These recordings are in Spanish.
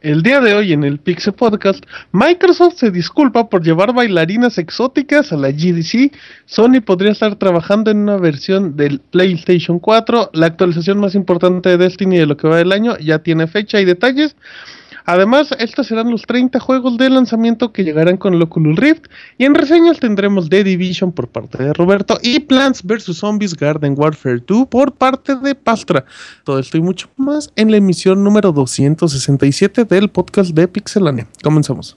El día de hoy en el Pixel Podcast, Microsoft se disculpa por llevar bailarinas exóticas a la GDC. Sony podría estar trabajando en una versión del PlayStation 4. La actualización más importante de Destiny de lo que va del año ya tiene fecha y detalles. Además, estos serán los 30 juegos de lanzamiento que llegarán con el Oculus Rift. Y en reseñas tendremos The Division por parte de Roberto y Plants vs. Zombies Garden Warfare 2 por parte de Pastra. Todo esto y mucho más en la emisión número 267 del podcast de Pixelania. Comenzamos.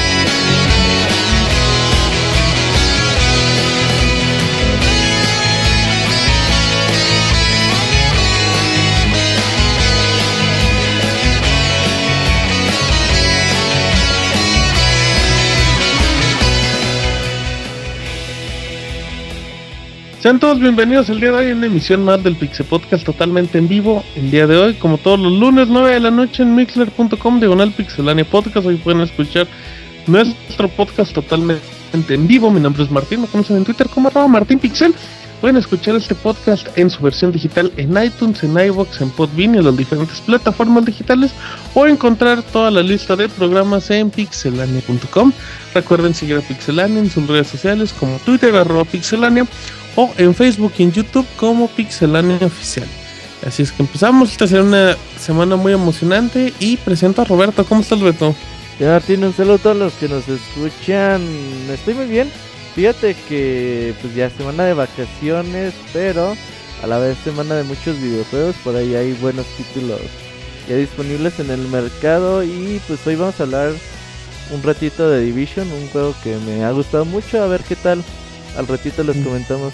Sean todos bienvenidos el día de hoy en una emisión más del Pixel Podcast totalmente en vivo. El día de hoy, como todos los lunes, 9 de la noche en mixler.com, diagonal podcast. Hoy pueden escuchar nuestro podcast totalmente en vivo. Mi nombre es Martín, me conocen en Twitter como arroba Martín Pixel. Pueden escuchar este podcast en su versión digital en iTunes, en iVoox, en Podbean y en las diferentes plataformas digitales o encontrar toda la lista de programas en pixelania.com. Recuerden seguir a Pixelania en sus redes sociales como Twitter, arroba pixelania o en Facebook y en YouTube como Pixelania Oficial. Así es que empezamos. Esta será una semana muy emocionante y presento a Roberto. ¿Cómo estás, Beto? Ya Martín, un saludo a todos los que nos escuchan. Estoy muy bien. Fíjate que pues ya semana de vacaciones, pero a la vez semana de muchos videojuegos. Por ahí hay buenos títulos ya disponibles en el mercado. Y pues hoy vamos a hablar un ratito de Division, un juego que me ha gustado mucho. A ver qué tal. Al ratito les Mm. comentamos.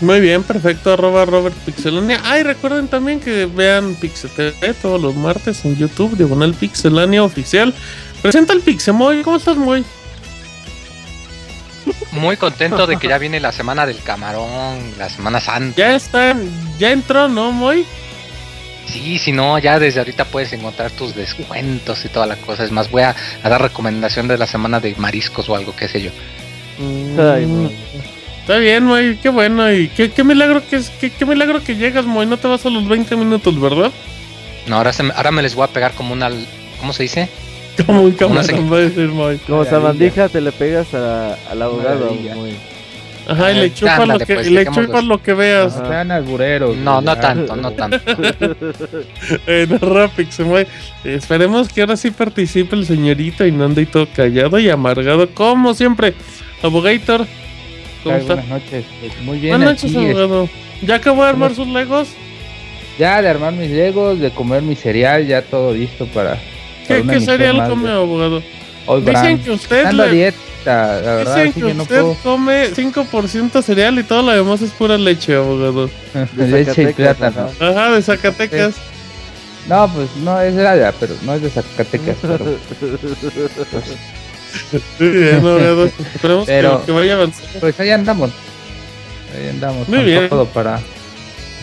Muy bien, perfecto. Arroba Robert Pixelania. Ay, recuerden también que vean Pixel TV todos los martes en YouTube, diagonal Pixelania Oficial. Presenta el Pixemoy. ¿Cómo estás, Moy? Muy contento de que ya viene la semana del camarón, la semana santa. Ya está, ya entró, ¿no, Moy? Sí, si no, ya desde ahorita puedes encontrar tus descuentos y toda la cosa. Es más, voy a, a dar recomendación de la semana de mariscos o algo, qué sé yo. Ay, Mm, no. Está bien, Moy, qué bueno. Y qué, qué milagro que es, qué, qué milagro que llegas, Moy. No te vas a los 20 minutos, ¿verdad? No, ahora, se me- ahora me les voy a pegar como una... ¿Cómo se dice? Como un camarón, va a decir Moy. Como sabandija te le pegas a- al abogado. Muy... Ajá, y Eh, le chupas lo que, pues, le chupas lo que veas. Ajá. Sean albureros. No, no ya. tanto, no tanto. Eh, no, rápido, se mueve. Eh, esperemos que ahora sí participe el señorito y no ande todo callado y amargado, como siempre. Abogator, ¿cómo está? Buenas noches. Muy bien. Buenas noches, abogado. ¿Ya acabó de armar ¿Cómo? sus legos? Ya de armar mis legos, de comer mi cereal, ya todo listo para. ¿Qué, cereal come, abogado? Hoy Dicen que usted, le- dieta, la verdad, dicen que que no usted puedo. come 5% cereal y todo lo demás es pura leche, abogado. De Leche y plátano. ajá. De Zacatecas. No, pues no es de allá, pero no es de Zacatecas. pero, Muy bien, abogado. Esperemos que- que, vaya avanzando. pues ahí andamos. Ahí andamos. Muy con bien. todo para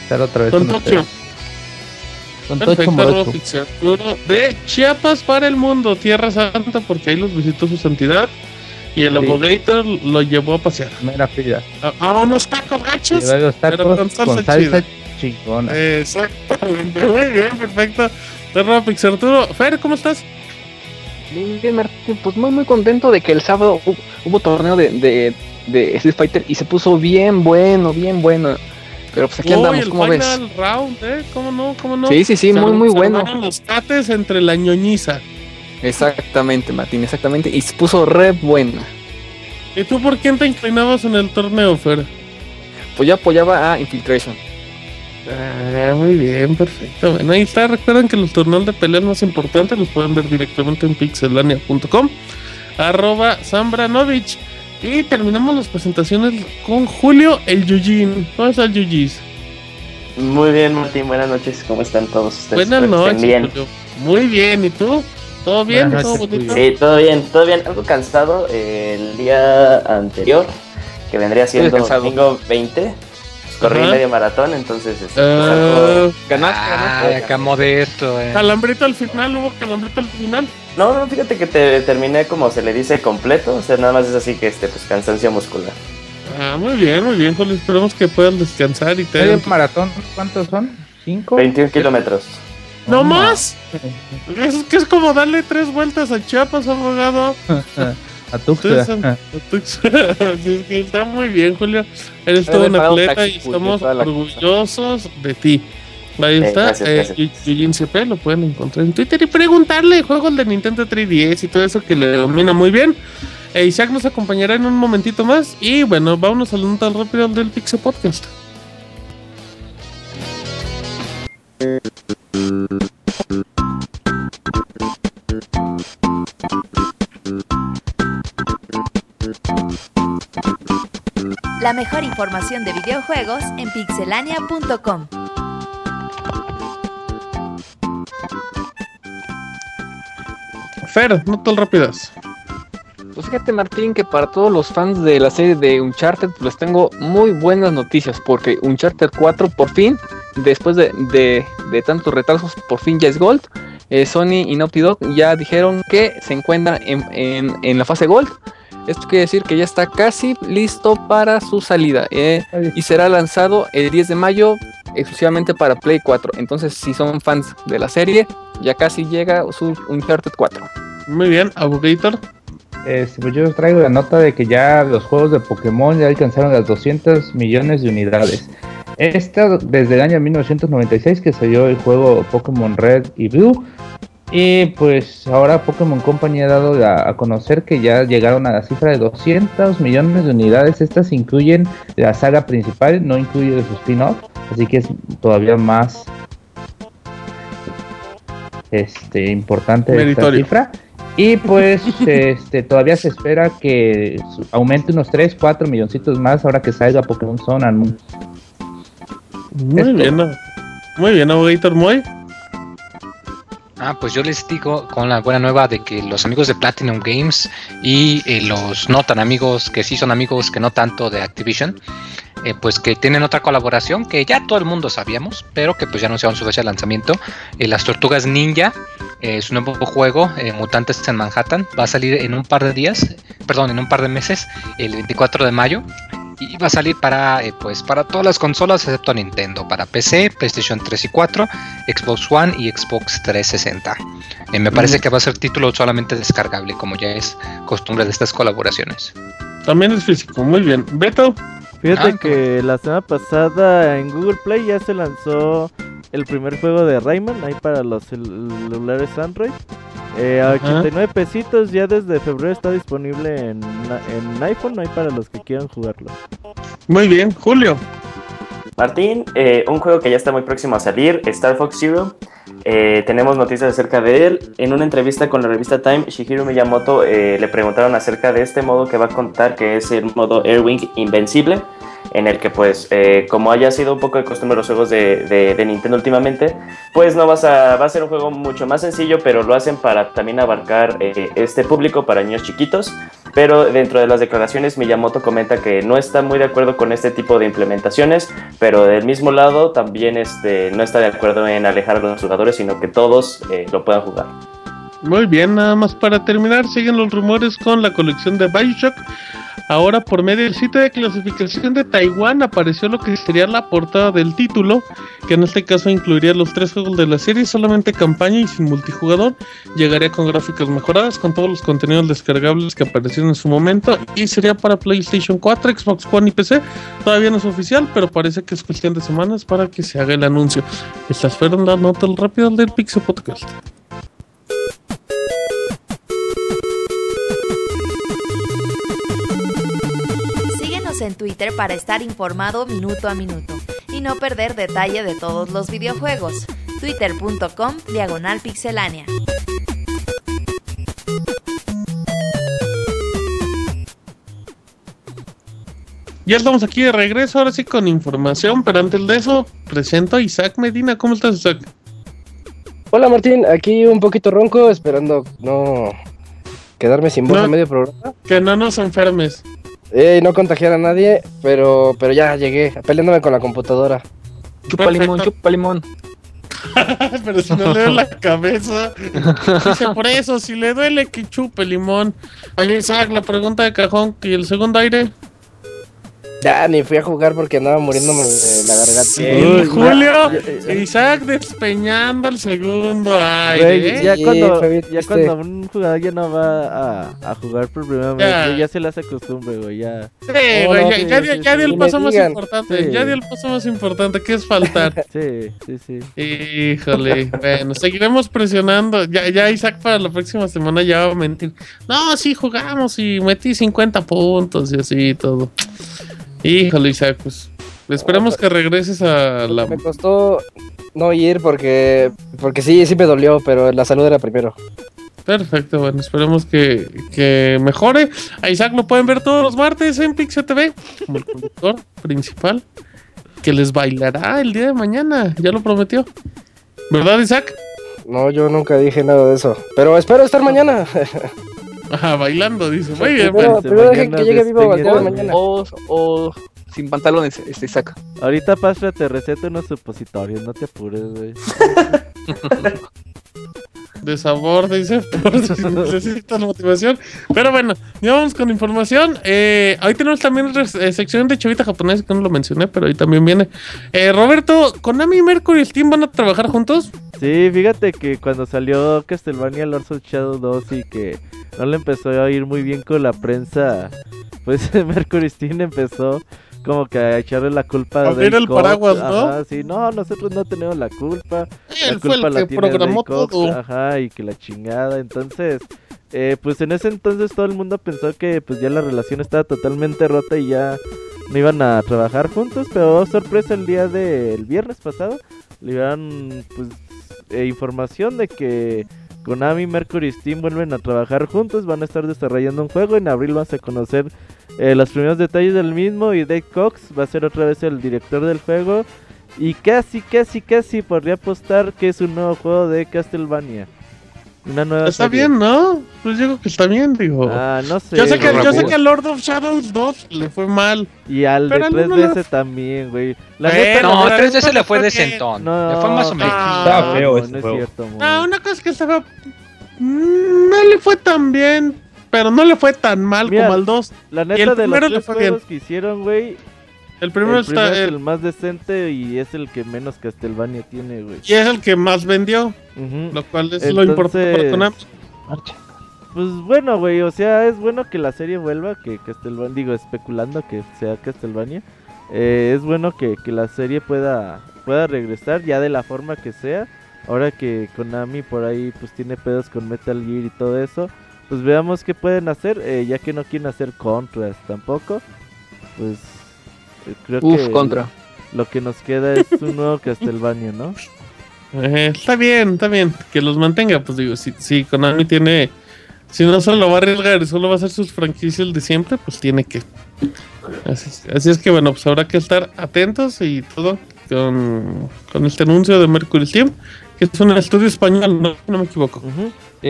estar otra vez Con con Tokio. ustedes. Perfecto, de Chiapas para el mundo, Tierra Santa, porque ahí los visitó su santidad. Y el Sí. abogator lo llevó a pasear. Mera fila. A, a unos tacos gachos. Pero con salsa con salsa chingona. Exactamente, muy bien, perfecto. Arroba Pixel Arturo. Fer, ¿cómo estás? Bien, bien, Martín, pues muy muy contento de que el sábado hu- hubo, torneo de, de, de Street Fighter y se puso bien bueno, bien bueno. Pero pues aquí andamos, el ¿cómo ves? round, ¿eh? ¿Cómo no? ¿Cómo no? Sí, sí, sí, Se muy muy bueno. los cates entre la ñoñiza. Exactamente, Martín, exactamente. Y se puso re buena. ¿Y tú por quién te inclinabas en el torneo, Fer? Pues yo apoyaba a Infiltration. Ah, muy bien, perfecto. Bueno, ahí está. Recuerden que los torneos de peleas más importantes los pueden ver directamente en pixelania.com. Arroba Zambranovich. Y terminamos las presentaciones con Julio el Yujin. ¿Cómo está el Yujis? Muy bien, Martín, buenas noches. ¿Cómo están todos ustedes? Buenas noches. bien. Julio. Muy bien, ¿y tú? ¿Todo bien? Buenas ¿Todo noches, bonito? Sí, todo bien, todo bien. Algo cansado eh, el día anterior, que vendría siendo domingo 20. pues, corrí Ajá. medio maratón, entonces este, Ah, algo- Ganaste, Ah, ganaste. acá modesto, eh. calambrito al final, hubo calambrito al final. No, no, fíjate que te terminé como se le dice completo, o sea, nada más es así que este, pues cansancio muscular. Ah, muy bien, muy bien, Julio. Esperemos que puedan descansar y te ¿Medio hagan- maratón? ¿Cuántos son? ¿Cinco? 21 kilómetros. ¡No más! Es que es como darle tres vueltas a Chiapas, abogado. A Tuxtla. Es que está muy bien, Julio. Eres todo un atleta y estamos orgullosos de ti. Ahí Eh, está, gracias, eh, gracias. CP, lo pueden encontrar en Twitter y preguntarle juegos de Nintendo 3DS y todo eso que le domina muy bien. Eh, Isaac nos acompañará en un momentito más y bueno, vámonos al nota rápido del Pixel Podcast. La mejor información de videojuegos en pixelania.com. Fer, notas rápidas. Pues fíjate Martín que para todos los fans de la serie de Uncharted pues, les tengo muy buenas noticias porque Uncharted 4 por fin, después de, de- de tantos retrasos, por fin ya es Gold. Eh, Sony y Naughty Dog ya dijeron que se encuentran en, en- en la fase Gold. Esto quiere decir que ya está casi listo para su salida eh, y será lanzado el 10 de mayo exclusivamente para Play 4. Entonces si son fans de la serie, ya casi llega su Uncharted 4. Muy bien, Abogator. Este, pues yo os traigo la nota de que ya los juegos de Pokémon ya alcanzaron las 200 millones de unidades. Esta desde el año 1996 que salió el juego Pokémon Red y Blue. Y pues ahora Pokémon Company ha dado a, a conocer que ya llegaron a la cifra de 200 millones de unidades. Estas incluyen la saga principal, no incluye su spin-off. Así que es todavía más este, importante esta Meritorio. cifra. Y pues este, todavía se espera que aumente unos 3, 4 milloncitos más ahora que salga Pokémon Moon. Muy Esto. bien, muy bien, Abogator Moy. Ah, pues yo les digo con la buena nueva de que los amigos de Platinum Games y eh, los no tan amigos, que sí son amigos, que no tanto de Activision, eh, pues que tienen otra colaboración que ya todo el mundo sabíamos, pero que pues ya anunciaron su fecha de lanzamiento. Eh, las Tortugas Ninja, eh, su nuevo juego, Mutantes en Manhattan, va a salir en un par de días, perdón, en un par de meses, el 24 de mayo. Y va a salir para, eh, pues, para todas las consolas excepto Nintendo, para PC, PlayStation 3 y 4, Xbox One y Xbox 360. Eh, me parece que va a ser título solamente descargable, como ya es costumbre de estas colaboraciones. También es físico, muy bien. Beto. Fíjate Ah, que la semana pasada en Google Play ya se lanzó el primer juego de Rayman ahí para los cel- celulares Android. Eh, a Ajá. 89 pesitos ya desde febrero está disponible en, en iPhone ahí para los que quieran jugarlo. Muy bien, Julio. Martín, eh, un juego que ya está muy próximo a salir, Star Fox Zero. Eh, tenemos noticias acerca de él. En una entrevista con la revista Time, Shigeru Miyamoto eh, le preguntaron acerca de este modo que va a contar, que es el modo Airwing Invencible, en el que pues, eh, como haya sido un poco de costumbre los juegos de, de- de Nintendo últimamente, pues no vas a, va a ser un juego mucho más sencillo, pero lo hacen para también abarcar eh, este público, para niños chiquitos. Pero dentro de las declaraciones, Miyamoto comenta que no está muy de acuerdo con este tipo de implementaciones, pero del mismo lado también este, no está de acuerdo en alejar a los jugadores, sino que todos eh, lo puedan jugar. Muy bien, nada más para terminar, siguen los rumores con la colección de Bioshock. Ahora por medio del sitio de clasificación de Taiwán apareció lo que sería la portada del título, que en este caso incluiría los tres juegos de la serie, solamente campaña y sin multijugador. Llegaría con gráficas mejoradas, con todos los contenidos descargables que aparecieron en su momento, y sería para PlayStation 4, Xbox One y PC. Todavía no es oficial, pero parece que es cuestión de semanas para que se haga el anuncio. Estas fueron las notas rápidas del Pixel Podcast. En Twitter para estar informado minuto a minuto y no perder detalle de todos los videojuegos. Twitter.com Diagonal Pixelánea. Ya estamos aquí de regreso, ahora sí con información, pero antes de eso, presento a Isaac Medina. ¿Cómo estás, Isaac? Hola Martín, aquí un poquito ronco, esperando no quedarme sin voz No. a medio programa. Que no nos enfermes. Eh, no contagiar a nadie, pero, pero ya llegué, peleándome con la computadora. Chupa limón, chupa limón. pero si no le duele la cabeza. Dice, por eso, si le duele, que chupe limón. Oye, Isaac, la pregunta de cajón, ¿y el segundo aire? Ya ni fui a jugar porque andaba muriéndome de la garganta. Sí, Uy, Julio. Isaac despeñando el segundo aire. ¿eh? ya Sí, cuando, ya un jugador ya no va a, a jugar por primera vez, Ya. se le hace costumbre, güey, ya. Sí, güey, no, ya, sí, ya, sí, ya, sí. dio el paso más digan. importante. Sí. Ya dio el paso más importante, que es faltar. Sí, sí, sí. Híjole, bueno, seguiremos presionando. Ya, ya Isaac para la próxima semana ya va a mentir. No, sí jugamos y metí 50 puntos y así y todo. Híjole, Isaac, pues esperemos que regreses a la... Me costó no ir porque, porque sí, sí me dolió, pero la salud era primero. Perfecto, bueno, esperemos que, que mejore. A Isaac lo pueden ver todos los martes en Pixel TV, como el conductor principal, que les bailará el día de mañana, ya lo prometió. ¿Verdad, Isaac? No, yo nunca dije nada de eso. Pero espero estar mañana. Ajá, bailando, dice. Muy bien, primero primero dejen que llegue vivo mañana. O, o sin pantalones, este saca. Ahorita Pastra te receta unos supositorios, no te apures, güey. de sabor, dice, por si necesitas motivación. Pero bueno, ya vamos con información. Eh, hoy tenemos también eh, sección de chavita japonesa, que no lo mencioné, pero ahí también viene. Eh, Roberto, ¿Konami, Mercury y Steam van a trabajar juntos? Sí, fíjate que cuando salió Castlevania Lords of Shadow 2 y que no le empezó a ir muy bien con la prensa, pues Mercury Steam empezó como que a echarle la culpa A Dave el Cox. paraguas, ¿no? Ajá, sí, no, nosotros no tenemos la culpa. la Él fue culpa el la que tiene programó Cox, todo. Ajá, y que la chingada. Entonces, eh, pues en ese entonces todo el mundo pensó que pues ya la relación estaba totalmente rota y ya no iban a trabajar juntos. Pero oh, sorpresa el día del viernes pasado. Le dieron pues eh, información de que Konami, Mercury Steam vuelven a trabajar juntos. Van a estar desarrollando un juego. En abril vamos a conocer eh, los primeros detalles del mismo. Y Dave Cox va a ser otra vez el director del juego. Y casi, casi, casi podría apostar que es un nuevo juego de Castlevania. Una nueva Está serie. bien, ¿no? Pues digo que está bien, digo. Ah, no sé. yo, sé que, yo sé que a Lord of Shadows 2 le fue mal. Y al de al 3DS uno también, güey. La Bueno, neta, No, pero 3DS le no fue fue de que- centón. no, Le fue más o menos. Estaba feo no, ese no es cierto, mo. Ah, una cosa es que estaba. mm, No le fue tan bien, pero no le fue tan mal Mira, como al 2. La el neta de los primero le tres juegos que hicieron, güey. El primero el primero está. es el- el más decente y es el que menos Castlevania tiene, güey. y es el que más vendió, lo cual es lo importante para Konami. Pues bueno, güey, o sea, es bueno que la serie vuelva, que Castlevania, digo, especulando que sea Castlevania. eh, es bueno que, que la serie pueda, pueda regresar ya de la forma que sea. Ahora que Konami por ahí pues tiene pedos con Metal Gear y todo eso. Pues veamos qué pueden hacer, eh, ya que no quieren hacer contras tampoco. Pues creo Uf, que contra. lo que nos queda es un nuevo Castlevania, ¿no? Eh, está bien, está bien. Que los mantenga, pues digo, si, si Konami tiene. Si no solo va a arriesgar y solo va a hacer sus franquicias de siempre, pues tiene que. Así, así es que bueno, pues habrá que estar atentos y todo con, con este anuncio de Mercury Steam, que es un estudio español, no, no me equivoco.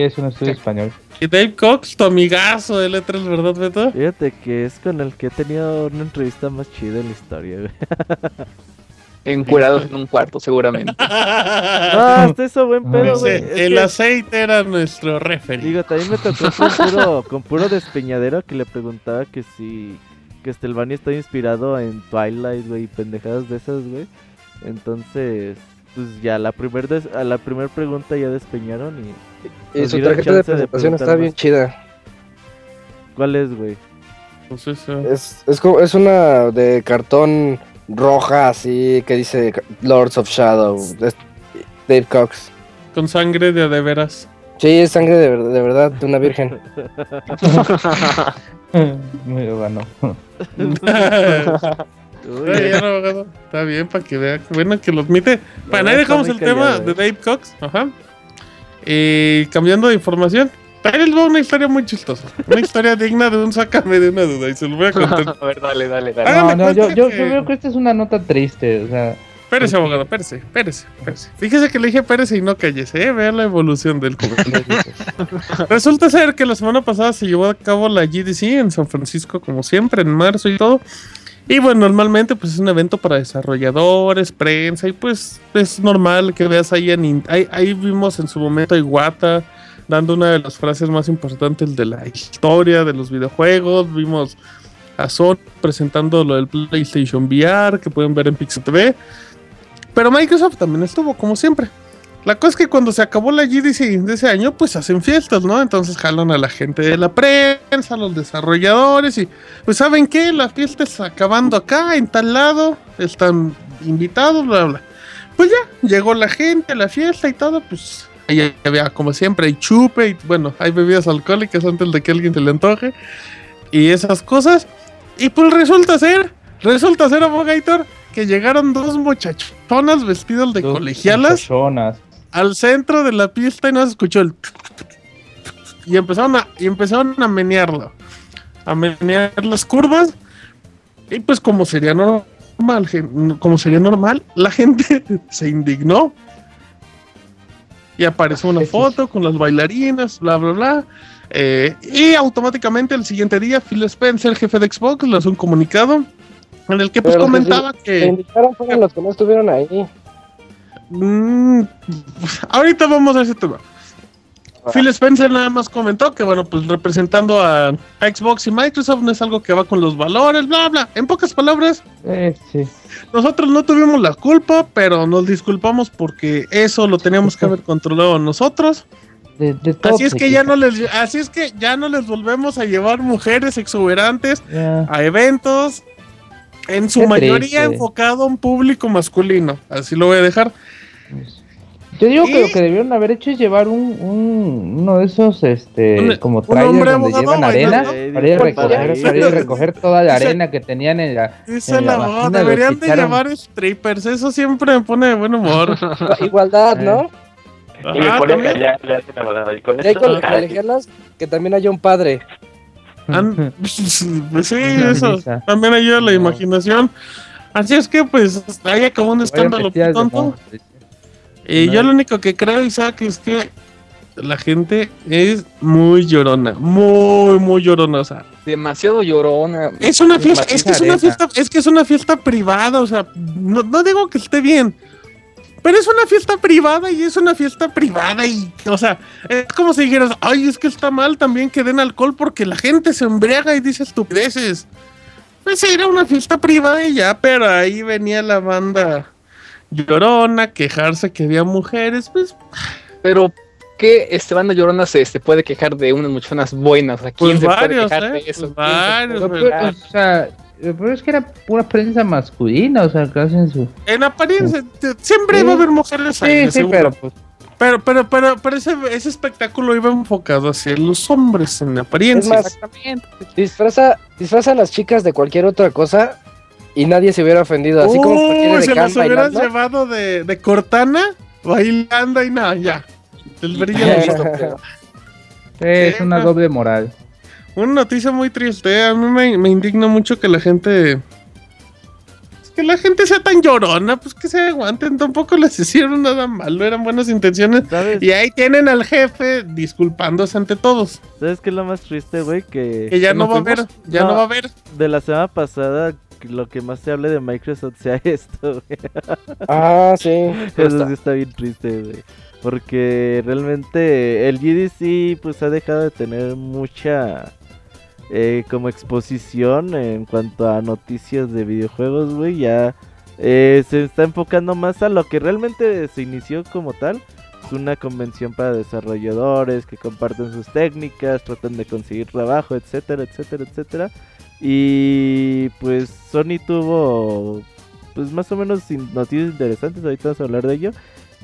Es un estudio español. Y Dave Cox, tu amigazo de E3, ¿verdad, Beto? Fíjate que es con el que he tenido una entrevista más chida en la historia, güey. Encuerados en un cuarto, seguramente. No, hasta eso buen pedo, güey. Es el que, aceite era nuestro referee. digo, también me tocó con puro, con puro despeñadero que le preguntaba que si Castlevania está inspirado en Twilight, güey, y pendejadas de esas, güey. Entonces, pues ya la primer des- a la primera pregunta ya despeñaron y Y su tarjeta de de presentación preguntar está bien más. chida. ¿cuál es, güey? Pues eso. Es, es, como- es una de cartón roja así que dice Lords of Shadow. Es Dave Cox. Con sangre de a de veras. Sí, es sangre de, de verdad, de una virgen. Muy bueno. Uy, Está bien, abogado. Está bien, para que vea. Bueno, que lo admite. Para ahí dejamos el tema de. Dave Cox. Ajá. Eh, cambiando de información. Ahí les va una historia muy chistosa. Una historia digna de un sácame de una duda. Y se lo voy a contar. A ver, dale, dale, dale. Hágame No, no, yo, yo, que- yo veo que esta es una nota triste, o sea, Espérese, abogado, espérese, espérese, espérese. Fíjese que le dije espérese y no cállese, ¿eh? Vea la evolución del joven. Resulta ser que la semana pasada se llevó a cabo la GDC en San Francisco, como siempre, en marzo y todo. Y bueno, normalmente pues es un evento para desarrolladores, prensa, y pues es normal que veas ahí en... ahí vimos en su momento a Iwata dando una de las frases más importantes de la historia de los videojuegos. Vimos a Sony presentando lo del PlayStation VR, que pueden ver en Pixel TV. Pero Microsoft también estuvo, como siempre. La cosa es que cuando se acabó la GDC de ese año, pues hacen fiestas, ¿no? Entonces jalan a la gente de la prensa, a los desarrolladores y pues ¿saben qué? La fiesta está acabando acá, en tal lado, están invitados, bla, bla. Pues ya, llegó la gente a la fiesta y todo, pues ahí había como siempre, hay chupe y bueno, hay bebidas alcohólicas antes de que alguien se le antoje y esas cosas. Y pues resulta ser, resulta ser, abogator, que llegaron dos muchachonas vestidas de dos colegialas muchachonas. Al centro de la pista y no se escuchó el y empezaron a y empezaron a menearlo a menear las curvas y pues como sería normal como sería normal la gente se indignó y apareció una foto con las bailarinas bla bla bla eh, y automáticamente el siguiente día Phil Spencer el jefe de Xbox lanzó un comunicado en el que pues Pero que comentaba que fueron los que no estuvieron ahí. Mm, ahorita vamos a ese tema. Phil Spencer nada más comentó que, bueno, pues representando a, Xbox y Microsoft no es algo que va con los valores, bla, bla. En pocas palabras, Eh, sí. nosotros no tuvimos la culpa, pero nos disculpamos porque eso lo teníamos que haber controlado nosotros. De, de todo Así es que ya no les, así es que ya no les volvemos a llevar mujeres exuberantes a eventos, en su Qué mayoría triste. enfocado a un público masculino. Así lo voy a dejar. Yo digo que Y- lo que debieron haber hecho es llevar un, un uno de esos este Un- como trailers donde abogado llevan arena para ir a recoger, para ir a recoger toda la arena que tenían en la Dice En la la vagina deberían de llevar strippers, eso siempre me pone de buen humor. Igualdad, ¿no? Y me Ajá, pone a también. callar, le hacen abogado. Y con Y esto, con colegialas que también haya un padre. Sí, Una eso también ayuda a la No. imaginación. Así es que, pues, ahí acabó un escándalo tonto. Y No. yo lo único que creo, Isaac, es que la gente es muy llorona, muy, muy llorona. O sea, Demasiado llorona. es una fiesta, es que es una fiesta, es que es una fiesta privada. O sea, no, no digo que esté bien. Pero es una fiesta privada y es una fiesta privada y, o sea, es como si dijeras, ay, es que está mal también que den alcohol porque la gente se embriaga y dice estupideces. Pues era una fiesta privada y ya, pero ahí venía la banda llorona, quejarse que había mujeres, pues, Pero, ¿qué este banda llorona se, se puede quejar de unas muchachonas buenas? ¿A quién pues se varios, puede quejar ¿eh? de eso? Pues ¿Quién se varios, puede Pero, pero- o sea, pero es que era pura prensa masculina, o sea, que hacen su En apariencia, siempre Sí. va a haber mujeres ahí, Sí, sí, seguro. pero pues Pero, pero, pero, pero ese, ese espectáculo iba enfocado hacia los hombres en apariencia. Más, disfraza, disfraza a las chicas de cualquier otra cosa y nadie se hubiera ofendido. Así como Uy, cualquiera de se los hubieras bailando. llevado de, de Cortana, bailando y nada, ya. El brillo de los ojos. es Sí, una pero- doble moral. Una noticia muy triste. A mí me, me indigna mucho que la gente. es Que la gente sea tan llorona, pues que se aguanten. Tampoco les hicieron nada malo, eran buenas intenciones. ¿Sabes? Y ahí tienen al jefe disculpándose ante todos. ¿Sabes qué es lo más triste, güey? Que, Que ya que no va a haber, ya no. va a haber. De la semana pasada, lo que más se hable de Microsoft sea esto, güey. Ah, sí. Eso sí está bien triste, güey. Porque realmente el GDC pues ha dejado de tener mucha eh, como exposición en cuanto a noticias de videojuegos, güey. Ya eh, se está enfocando más a lo que realmente se inició como tal. Es una convención para desarrolladores que comparten sus técnicas, tratan de conseguir trabajo, etcétera, etcétera, etcétera. Y pues Sony tuvo pues más o menos noticias interesantes, ahorita vamos a hablar de ello.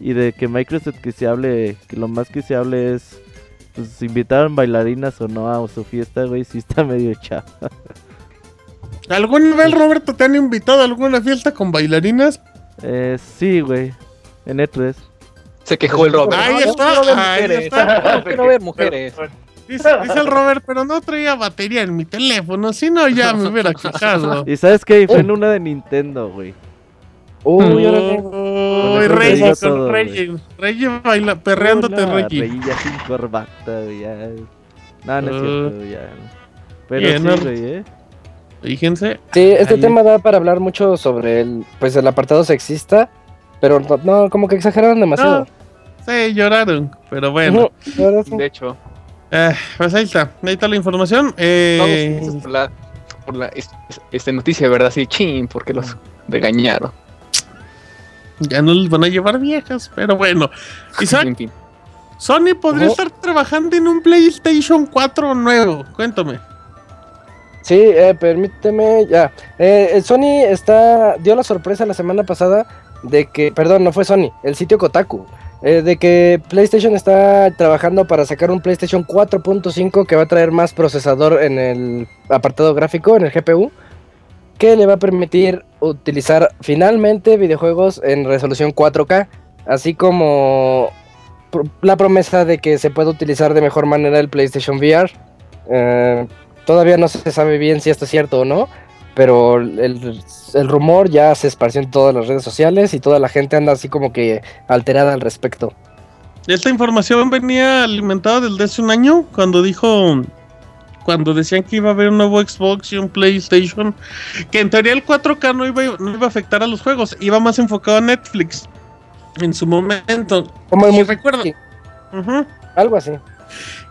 Y de que Microsoft que se hable, que lo más que se hable es pues si invitaron bailarinas o no a su fiesta, güey, sí está medio chavo. ¿Alguna vez, Roberto, te han invitado a alguna fiesta con bailarinas? Eh, sí, güey, en E E3. Se quejó el Robert. Ahí No, está, ver ahí mujeres. está. Yo quiero ver mujeres. Dice, dice el Robert, pero no traía batería en mi teléfono, si no ya me hubiera quejado. Y sabes que fue en una de Nintendo, güey. Uy, órale. Uy, Reggie, con todo, Reggie, Reggie baila, perreándote, Una Reggie. Reggie ya sin corbata, güey. Ya. No, no es Uh, cierto, ya. Pero bien, sí, ¿no? güey, ¿eh? Fíjense. Sí, este Ahí. tema da para hablar mucho sobre el, pues, el apartado sexista, pero no, no, como que exageraron demasiado. Sí, lloraron, pero bueno. Ahora sí. De hecho, Eh, pues ahí está, ahí está la información. Eh, esos por la, por la es- es- esta noticia, ¿verdad? Sí, chin, porque los regañaron. Ya no les van a llevar viejas, pero bueno. Isaac, En fin. Sony podría Ujú. estar trabajando en un PlayStation 4 nuevo. Cuéntame. Sí, eh, permíteme, ya. Eh, eh, Sony está dio la sorpresa la semana pasada de que, perdón, no fue Sony, el sitio Kotaku, eh, de que PlayStation está trabajando para sacar un PlayStation 4.5 que va a traer más procesador en el apartado gráfico, en el GPU, que le va a permitir utilizar finalmente videojuegos en resolución 4K, así como la promesa de que se puede utilizar de mejor manera el PlayStation VR. Eh, todavía no se sabe bien si esto es cierto o no, pero el, el rumor ya se esparció en todas las redes sociales y toda la gente anda así como que alterada al respecto. Esta información venía alimentada desde hace un año, cuando dijo, cuando decían que iba a haber un nuevo Xbox y un PlayStation, que en teoría el 4K no iba, no iba a afectar a los juegos, iba más enfocado a Netflix en su momento. Como el recuerdo- sí, algo así.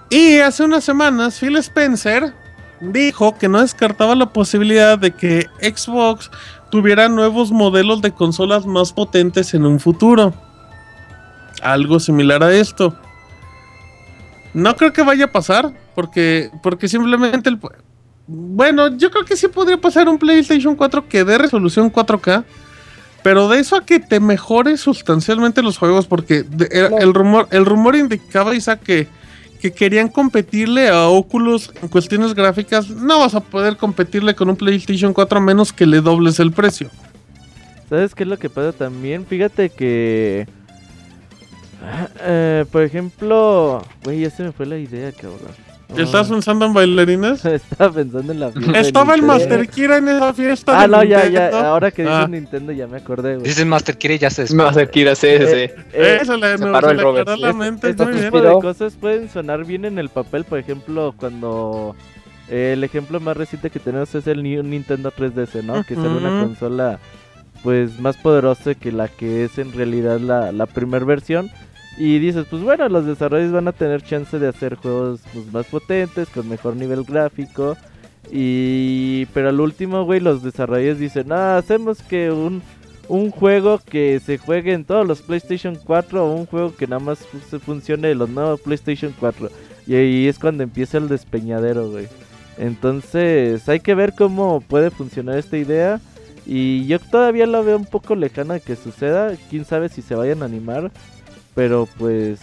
Y hace unas semanas Phil Spencer dijo que no descartaba la posibilidad de que Xbox tuviera nuevos modelos de consolas más potentes en un futuro. Algo similar a esto. No creo que vaya a pasar, porque, porque simplemente el... Bueno, yo creo que sí podría pasar un PlayStation 4 que dé resolución 4K, pero de eso a que te mejore sustancialmente los juegos, porque de- el, rumor, el rumor indicaba, Isaac, que, que querían competirle a Oculus en cuestiones gráficas. No vas a poder competirle con un PlayStation 4 a menos que le dobles el precio. ¿Sabes qué es lo que pasa también? Fíjate que. Eh, por ejemplo. Güey, ya se me fue la idea, cabrón. ¿Estás pensando en bailarinas? Estaba pensando en la fiesta. Estaba el. Master Kira en esa fiesta. Ah, no, ya, ya. Ahora que dices Ah. Nintendo ya me acordé, güey. Dices Master Kire ya se hacer Kira, sí, sí, sí. Eh, Eso le, se paró el Robert. la Este- mente, este muy bien. tipo de cosas pueden sonar bien en el papel, por ejemplo, cuando eh, el ejemplo más reciente que tenemos es el Nintendo 3DS, ¿no? Que sale una consola pues más poderosa que la que es en realidad la, la primera versión. Y dices, pues bueno, los desarrolladores van a tener chance de hacer juegos pues, más potentes, con mejor nivel gráfico. Y pero al último, güey, los desarrolladores dicen, ah, hacemos que un, un juego que se juegue en todos los PlayStation 4 o un juego que nada más se funcione en los nuevos PlayStation 4. Y ahí es cuando empieza el despeñadero, güey. Entonces hay que ver cómo puede funcionar esta idea. Y yo todavía la veo un poco lejana que suceda. Quién sabe si se vayan a animar. Pero pues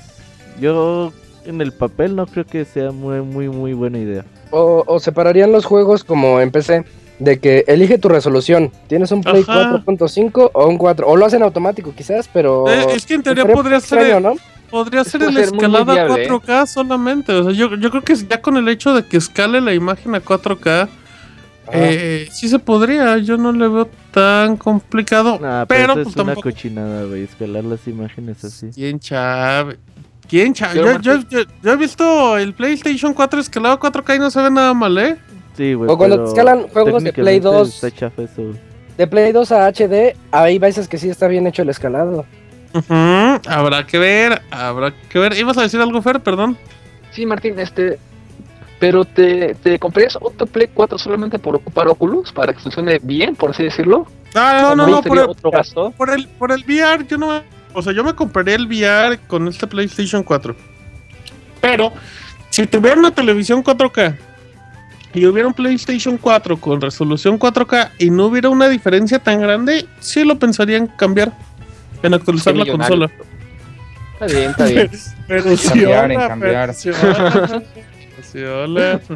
yo en el papel no creo que sea muy, muy, muy buena idea. O, o separarían los juegos como en PC, de que elige tu resolución. ¿Tienes un Play Ajá. 4.5 o un 4? O lo hacen automático quizás, pero... Eh, es que en teoría podría ser, extraño, ¿no? podría ser ser muy escalada a viable, ¿eh? 4K solamente. O sea, yo, yo creo que ya con el hecho de que escale la imagen a 4K, eh, sí se podría. Yo no le veo tan complicado. Nah, pero pero pues eso es una tampoco. cochinada, güey. Escalar las imágenes así. ¿Quién chave? ¿Quién chave? Yo, yo, yo, yo he visto el PlayStation 4 escalado a 4K y no se ve nada mal, ¿eh? Sí, güey. O cuando pero te escalan juegos de Play técnicamente 2. Está chafa eso, güey. De Play 2 a HD, hay veces que sí está bien hecho el escalado. Ujú, Habrá que ver, habrá que ver. ¿Ibas a decir algo, Fer? Perdón. Sí, Martín, este. Pero te, te comprarías otro Play 4 solamente por ocupar Oculus para que funcione bien, por así decirlo. Ah, no, ¿O no, no, por el, otro gasto. por el, por el VR, yo no. O sea, yo me compraría el VR con este PlayStation 4. Pero, si tuviera una televisión 4K y hubiera un PlayStation 4 con resolución 4K y no hubiera una diferencia tan grande, sí lo pensaría en cambiar, en actualizar Qué la millonario. consola. Está bien, está bien. Pero Cambiar, en cambiar. Pero sí, hola.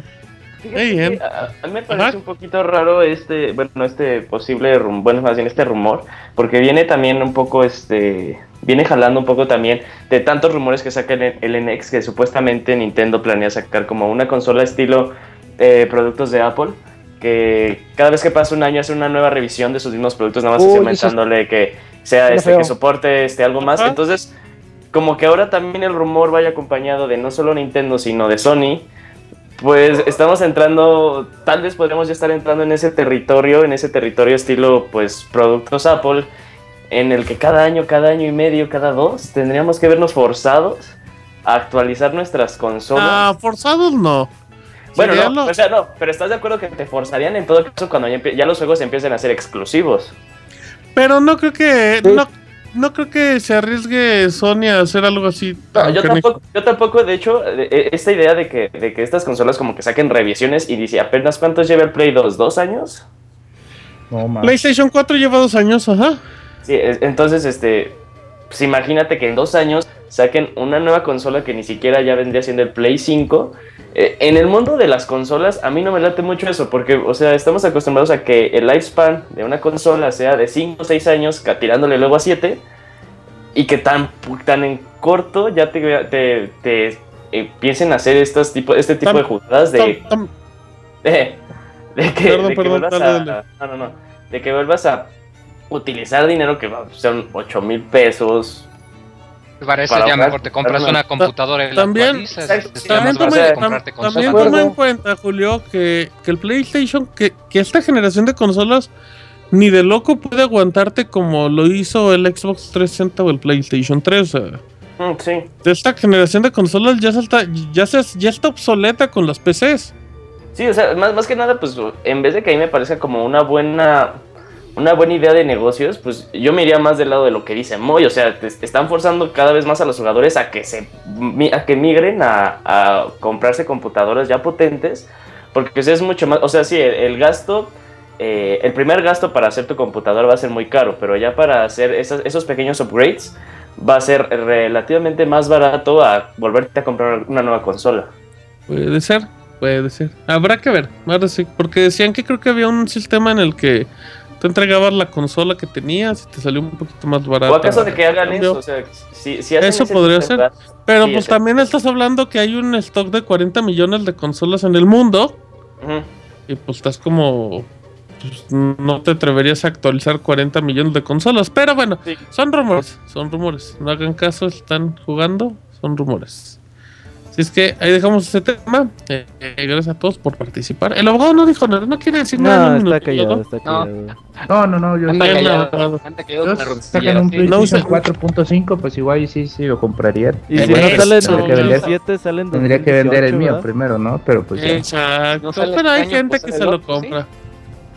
Que a, a mí me parece Ajá. un poquito raro este, bueno, este posible rumor, bueno, más bien este rumor, porque viene también un poco, este, viene jalando un poco también de tantos rumores que saca el, el NX que supuestamente Nintendo planea sacar como una consola estilo eh, productos de Apple, que cada vez que pasa un año hace una nueva revisión de sus mismos productos, nada más así Uy, aumentándole que sea este, que soporte este algo más, Ajá. entonces como que ahora también el rumor vaya acompañado de no solo Nintendo, sino de Sony, pues estamos entrando, tal vez podríamos ya estar entrando en ese territorio, en ese territorio estilo, pues, productos Apple, en el que cada año, cada año y medio, cada dos, tendríamos que vernos forzados a actualizar nuestras consolas. Ah, forzados no. bueno, no, lo- o sea, no, pero ¿estás de acuerdo que te forzarían en todo caso cuando ya, los juegos empiecen a ser exclusivos? Pero no creo que. Sí. No, no creo que se arriesgue Sony a hacer algo así. No, tan yo tampoco, yo tampoco, de hecho, e- esta idea de que, de que estas consolas como que saquen revisiones y dice, apenas cuántos lleva el Play 2, ¿dos años? No, man. PlayStation 4 lleva dos años, ajá. Sí, es- entonces, este, pues imagínate que en dos años saquen una nueva consola que ni siquiera ya vendría siendo el Play 5. Eh, en el mundo de las consolas, a mí no me late mucho eso, porque, o sea, estamos acostumbrados a que el lifespan de una consola sea de 5 o 6 años, tirándole luego a 7, y que tan, tan en corto ya te, te, te, eh, piensen hacer estos tipo, este tipo Tam- de jugadas de, Tam- tam- de, de que, Perdón, de que perdón, vuelvas dale, a, dale. no, no, no, de que vuelvas a utilizar dinero que son 8 mil pesos. Para eso Para ya mejor te compras una computadora y la También- También toma- comprarte también en cuenta, Julio, que, que el PlayStation, que, que esta generación de consolas ni de loco puede aguantarte como lo hizo el Xbox 360 o el PlayStation 3. O sea, Mm, sí. de esta generación de consolas ya, salta, ya, se, ya está obsoleta con las PCs. Sí, o sea, más, más que nada, pues en vez de que a mí me parezca como una buena una buena idea de negocios, pues yo me iría más del lado de lo que dice Moy, o sea, te están forzando cada vez más a los jugadores a que se a que migren a, comprarse computadoras ya potentes, porque pues, es mucho más, o sea, sí, el, gasto eh, el primer gasto para hacer tu computadora va a ser muy caro, pero ya para hacer esos pequeños upgrades va a ser relativamente más barato a volverte a comprar una nueva consola. Puede ser, puede ser. Habrá que ver. ahora sí, porque decían que creo que había un sistema en el que te entregabas la consola que tenías y te salió un poquito más barato. O acaso de que hagan eso, o sea, si, si hacen Eso podría ser. Pero Sí, pues también estás hablando que hay un stock de 40 millones de consolas en el mundo y pues estás como... pues, no te atreverías a actualizar 40 millones de consolas. Pero bueno, Sí. son rumores, son rumores. No hagan caso, están jugando, son rumores. Así es que ahí dejamos ese tema. Eh, eh, gracias a todos por participar. El abogado no dijo nada, no quiere decir nada. No, en un está callado, ¿no? está No. callado. No, no, no, yo Anda Bien, callado, anda callado con sacan un PlayStation usa- 4.5, pues igual sí, sí lo compraría. Y si no eso, sale en tendría que vender- 2017, sale en Tendría que vender el 2018, mío ¿verdad? primero, ¿no? Pero pues. Exacto, pero hay este gente pues, que se lo ¿sí? compra.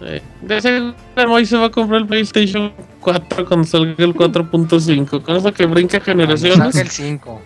Eh, de seguro Moy se va a comprar el PlayStation 4 cuando salga el 4.5. Con eso que brinca generaciones. Saca el 5.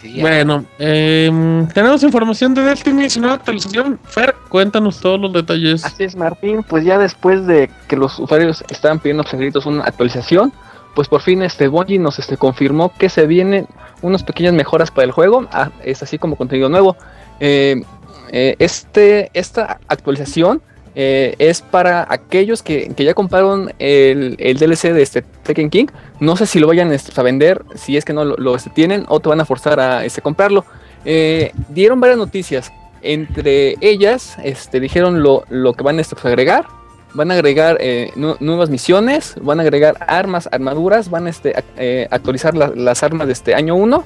Sí. Bueno, em, tenemos información de Destiny, su nueva actualización. Fer, cuéntanos todos los detalles. Así es, Martín. Pues ya después de que los usuarios estaban pidiendo a gritos una actualización, pues por fin este Bungie nos este, confirmó que se vienen unas pequeñas mejoras para el juego. Ah, es así como contenido nuevo. Eh, eh, este, esta actualización eh, es para aquellos que, que ya compraron el, el DLC de este Tekken King. No sé si lo vayan este, a vender, si es que no lo, este, tienen, o te van a forzar a este, comprarlo. Eh, dieron varias noticias. Entre ellas, este, dijeron lo, lo que van este, a agregar. Van a agregar eh, nu- nuevas misiones, van a agregar armas, armaduras, van a este, ac- actualizar la- las armas de este año 1,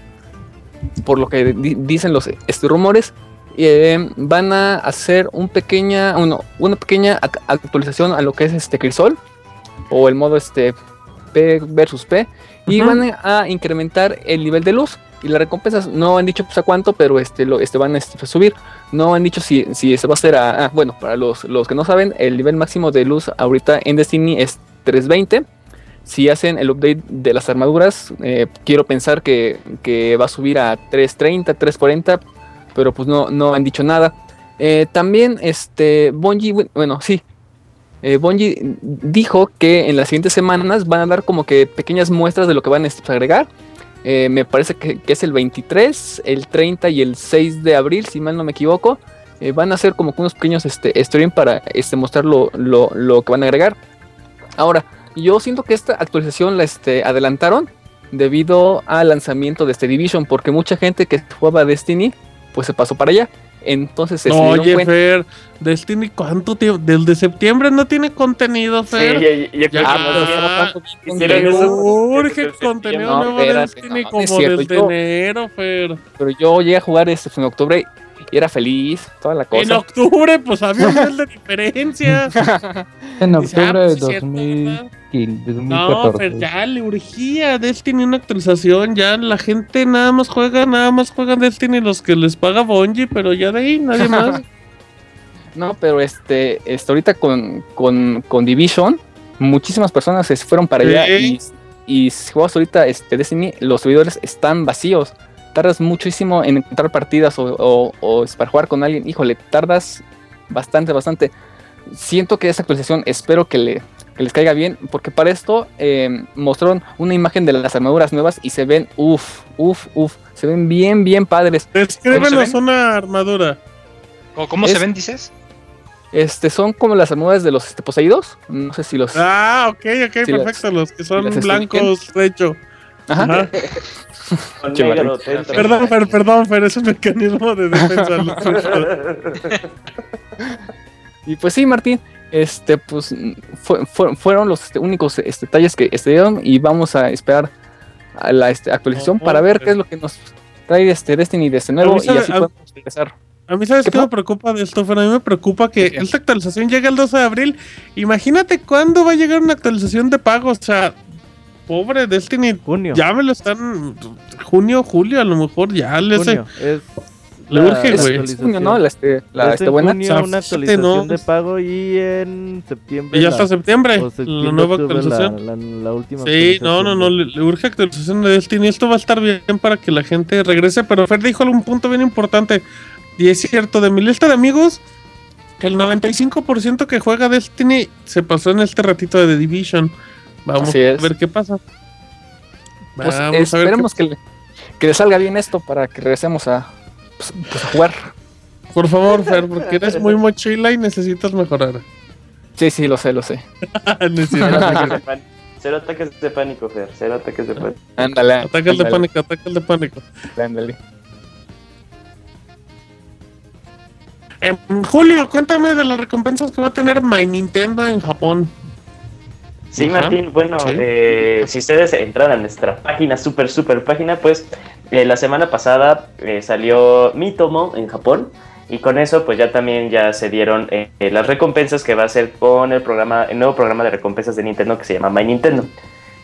por lo que di- dicen los rumores. Eh, van a hacer un pequeña, uno, una pequeña ac- actualización a lo que es este Crisol, o el modo este P versus P, y van a incrementar el nivel de luz. Y las recompensas no han dicho pues a cuánto, pero este lo este van este, a subir. No han dicho si, si se va a hacer a. ah, bueno, para los, los que no saben, el nivel máximo de luz ahorita en Destiny es 320. Si hacen el update de las armaduras, eh, quiero pensar que, que va a subir a 330, 340, pero pues no, no han dicho nada. Eh, también, este, Bungie, bu- bueno, sí. Eh, dijo que en las siguientes semanas van a dar como que pequeñas muestras de lo que van a agregar. Eh, me parece que, que es el 23, el 30 y el 6 de abril, si mal no me equivoco. eh, van a hacer como que unos pequeños este, stream para este, mostrar lo, lo, lo que van a agregar. Ahora, yo siento que esta actualización la este, adelantaron debido al lanzamiento de este Division, porque mucha gente que jugaba Destiny, pues se pasó para allá. Entonces se No, oye, cuenta- Fer, Destiny, ¿cuánto tiempo? Desde septiembre no tiene contenido, Sí, Fer. yo, yo creo Ya, no ah, eso Urge contenido No, nuevo de Destiny no, no como desde yo- enero, Fer. pero yo llegué a jugar este en octubre y era feliz, toda la En cosa. octubre, pues había un nivel de diferencia. En ah, octubre de pues, sí, cierto, 2015, No, 2014. Fer, ya le urgía Destiny una actualización. Ya la gente nada más juega, nada más juega Destiny los que les paga Bungie, pero ya de ahí nadie más. No, pero este, este ahorita con, con, con Division, muchísimas personas se fueron para allá y, y si juegas ahorita este Destiny, los servidores están vacíos. Tardas muchísimo en encontrar partidas o, o- para jugar con alguien. Híjole, tardas bastante, bastante. Siento que esa actualización espero que, le, que les caiga bien, porque para esto eh, mostraron una imagen de las armaduras nuevas y se ven, uff, uff, uff, se ven bien, bien padres. Descríbenos una armadura. ¿Cómo, cómo Es- se ven, dices? Este son como las armaduras de los este, poseídos. No sé si los. Ah, ok, ok, perfecto. Los que son blancos, de hecho. Ajá. Negro. Perdón, Fer, perdón, Fer, es un mecanismo de defensa. Y pues sí, Martín, este, pues fue- fue- fueron los este, únicos este, detalles que este, dieron y vamos a esperar a la este, actualización Oh, para ver ok. qué es lo que nos trae este Destiny de este nuevo y sabe- así a- podemos empezar. A mí, ¿sabes ¿Qué qué me pa- preocupa de esto? A mí me preocupa que esta actualización llegue el 12 de abril. Imagínate cuándo va a llegar una actualización de pago. O sea, pobre Destiny. Junio. Ya me lo están. Junio, julio, a lo mejor ya les. junio. Es Le urge, güey. junio, ¿no? La, este, la Es este, en buena. junio O sea, una actualización ¿no? de pago y en septiembre Y ya la- hasta septiembre, la nueva octubre, actualización. La, la- la última Sí, no, no, no, le, le urge actualización de Destiny. Esto va a estar bien para que la gente regrese. Pero Fer dijo algún punto bien importante. Y es cierto, de mi lista de amigos, que el 95% que juega Destiny se pasó en este ratito de The Division. Vamos Así es. a ver qué pasa. Pues, Vamos a ver qué esperemos que, le, que le salga bien esto para que regresemos a, pues, pues, a jugar. Por favor, Fer, porque eres muy mochila y necesitas mejorar. Sí, sí, lo sé, lo sé. Cero ataques de pánico. Cero ataques de pánico, Fer. Cero ataques de pánico. Ándale. Ataca el de pánico, ataca el de pánico. ándale. En Julio, cuéntame de las recompensas que va a tener My Nintendo en Japón. Sí, Ajá. Martín, bueno, Sí. eh, si ustedes entran a nuestra página, super, super página, pues eh, la semana pasada eh, salió Mitomo en Japón y con eso pues ya también ya se dieron eh, eh, las recompensas que va a ser con el programa, el nuevo programa de recompensas de Nintendo que se llama My Nintendo.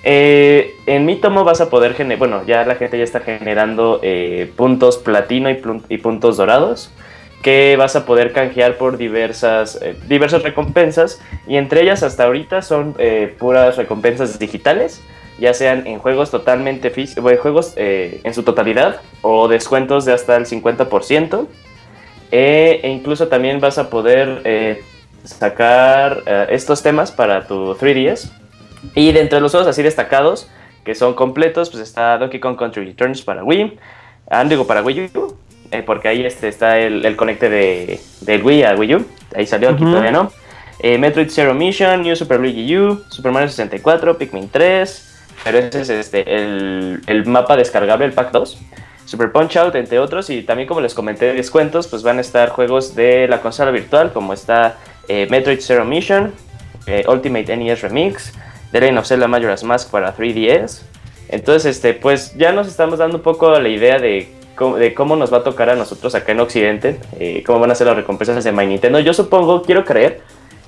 En Mitomo vas a poder generar, bueno, ya la gente ya está generando puntos platino y puntos dorados que vas a poder canjear por diversas, eh, diversas recompensas y entre ellas hasta ahorita son eh, puras recompensas digitales, ya sean en juegos totalmente físicos, juegos eh, en su totalidad o descuentos de hasta el 50%. eh, e incluso también vas a poder eh, sacar eh, estos temas para tu 3DS. Y dentro de los juegos así destacados, que son completos, pues está Donkey Kong Country Returns para Wii, ah, digo para Wii U, eh, porque ahí este, está el, el conecte de, del Wii a Wii U, ahí salió, aquí Ujú. todavía no. Eh, Metroid Zero Mission, New Super Luigi U, Super Mario 64, Pikmin 3, pero ese es este, el, el mapa descargable, el Pack 2. Super Punch Out, entre otros, y también como les comenté, descuentos, pues van a estar juegos de la consola virtual, como está eh, Metroid Zero Mission, eh, Ultimate NES Remix, The Legend of Zelda Majora's Mask para 3DS. Entonces, este, pues ya nos estamos dando un poco la idea de cómo, de cómo nos va a tocar a nosotros acá en Occidente, eh, cómo van a ser las recompensas de My Nintendo. Yo supongo, quiero creer,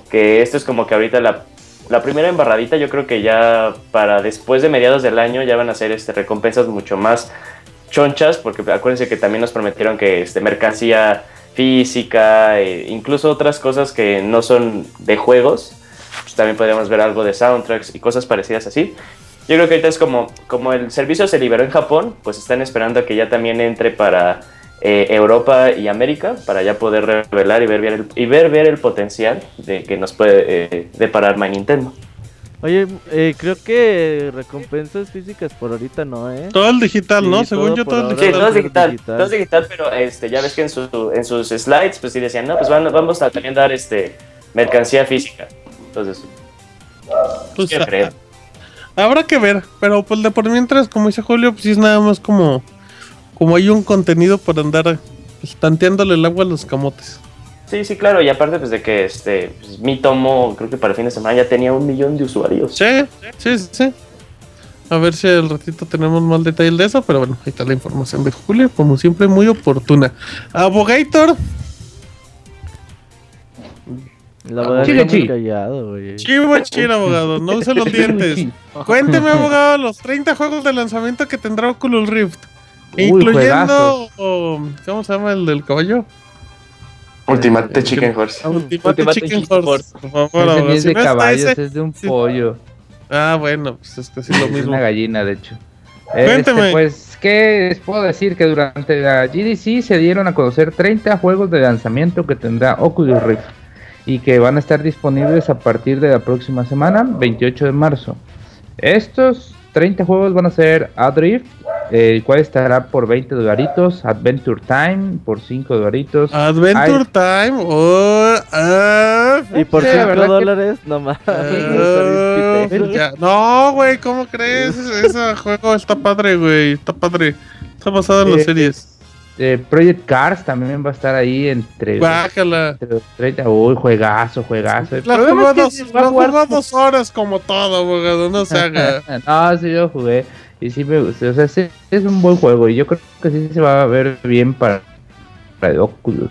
que esto es como que ahorita la, la primera embarradita. Yo creo que ya para después de mediados del año ya van a ser este, recompensas mucho más chonchas, porque acuérdense que también nos prometieron que este, mercancía física, eh, incluso otras cosas que no son de juegos, pues también podríamos ver algo de soundtracks y cosas parecidas así. Yo creo que ahorita es como, como el servicio se liberó en Japón, pues están esperando a que ya también entre para eh, Europa y América, para ya poder revelar y ver, el, y ver, ver el potencial de que nos puede eh, deparar My Nintendo. Oye, eh, creo que recompensas físicas por ahorita no, ¿eh? Todo el digital, ¿no? Según todo yo, todo el ahora. Sí, digital. todo es digital, digital. todo es digital, pero este, ya ves que en, su, en sus slides pues sí decían, no, pues van- vamos a también dar este mercancía física. Entonces, Pues, quiero creer. Habrá que ver, pero pues de por mientras, como dice Julio, pues sí es nada más como, como hay un contenido para andar pues, tanteándole el agua a los camotes. Sí, sí, claro, y aparte pues de que este, pues, mi tomo, creo que para el fin de semana ya tenía un millón de usuarios. Sí, sí, sí, sí. A ver si al ratito tenemos más detalle de eso, pero bueno, ahí está la información de Julio, como siempre, muy oportuna. Abogator, La verdad Chile, está muy chi. callado, güey. chivo abogado, no use los dientes. Cuénteme, abogado, los 30 juegos de lanzamiento que tendrá Oculus Rift. Uy, incluyendo, oh, ¿cómo se llama el del caballo? Ultimate Chicken Horse. Ultimate, Ultimate Chicken Chicken Horse. Por favor, Ese abogado. es Si de no está caballos, ese- es de un sí. pollo. Ah, bueno, pues es que sí lo Es mismo. una gallina, de hecho. Cuénteme. Este, pues, ¿qué les puedo decir? Que durante la GDC se dieron a conocer 30 juegos de lanzamiento que tendrá Oculus Rift y que van a estar disponibles a partir de la próxima semana, 28 de marzo. Estos 30 juegos van a ser Adrift, el cual estará por 20 dolaritos, Adventure Time por 5 dolaritos. Adventure Time. Oh, ah, Y por Sí, la 5 verdad que- dólares, no más. ah. No, güey, ¿cómo crees? Ese, ese juego está padre, güey. Está padre. Está basado en las Eh, series. Eh, Project Cars también va a estar ahí entre, Bájala. entre los 30. Uy, juegazo, juegazo. La jugó, dos, la jugó dos horas como todo, abogado. No se haga. no, sí yo jugué y sí me gustó. O sea, sí, es un buen juego y yo creo que sí se va a ver bien para, para Oculus.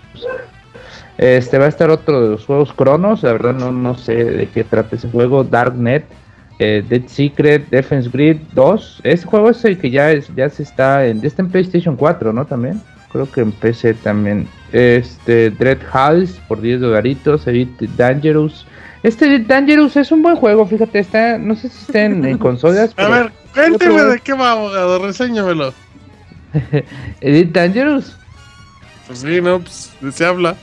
Este va a estar otro de los juegos Cronos, la verdad no, no sé de qué trata ese juego, Darknet, eh, Dead Secret, Defense Grid 2. Ese juego es el que ya es, ya se está en, ya está en PlayStation 4, ¿no? También. Creo que en PC también. Este Dread Halls por 10 dolaritos, Elite Dangerous. Este Elite Dangerous es un buen juego, fíjate, está, no sé si está en, en consolas. A ver, cuénteme de qué va, abogado. Reséñamelo. Elite Dangerous. Pues sí, no, pues se habla.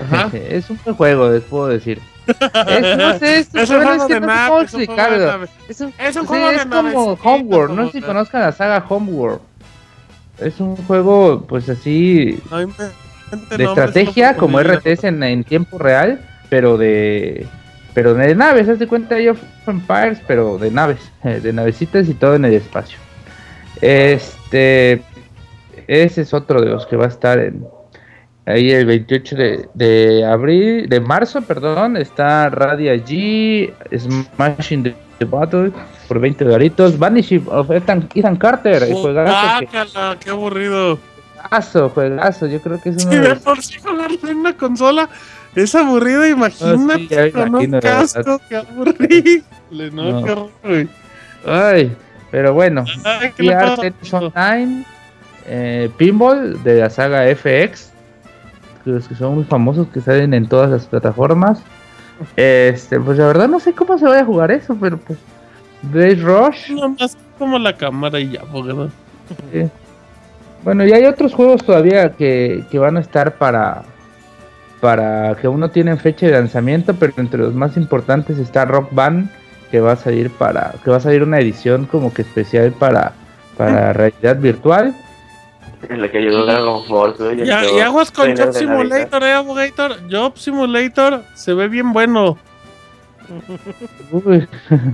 Ajá. es un buen juego, les puedo decir. Es, no sé, es, Es un juego de nave, es un juego de. Es un, Es un sí, juego de es como Homeworld, no sé si conozcan la saga Homeworld. Es un juego, pues así, No de estrategia no como RTS en, en tiempo real, pero de pero de naves, haz de cuenta of Empires, pero de naves, de navecitas y todo en el espacio. Este ese es otro de los que va a estar en ahí el 28 de, de abril, de marzo, perdón, está Radia G, Smashing the Battle por 20 dolaritos, Vanishing of Ethan, Ethan Carter, juegazo, que- qué aburrido. juegazo, juegazo, yo creo que es Si uno de de los por sí jugarlo en una consola es aburrido, imagínate Ah, sí, con un casco, qué aburrido. No, No. qué horror, güey. Ay, pero bueno. Ay, ¿qué le VR Online, eh, Pinball de la saga FX, los que son muy famosos que salen en todas las plataformas. Este, pues la verdad no sé cómo se vaya a jugar eso, pero pues Blaze Rush. No más como la cámara y ya, abogado. eh. Bueno, y hay otros juegos todavía que, que van a estar para para que aún no tienen fecha de lanzamiento, pero entre los más importantes está Rock Band, que va a salir para que va a salir una edición como que especial para para realidad virtual. En la que ayudó Dragon Force, güey. Y, y aguas con Job Simulator, eh, abogator. Job Simulator se ve bien bueno.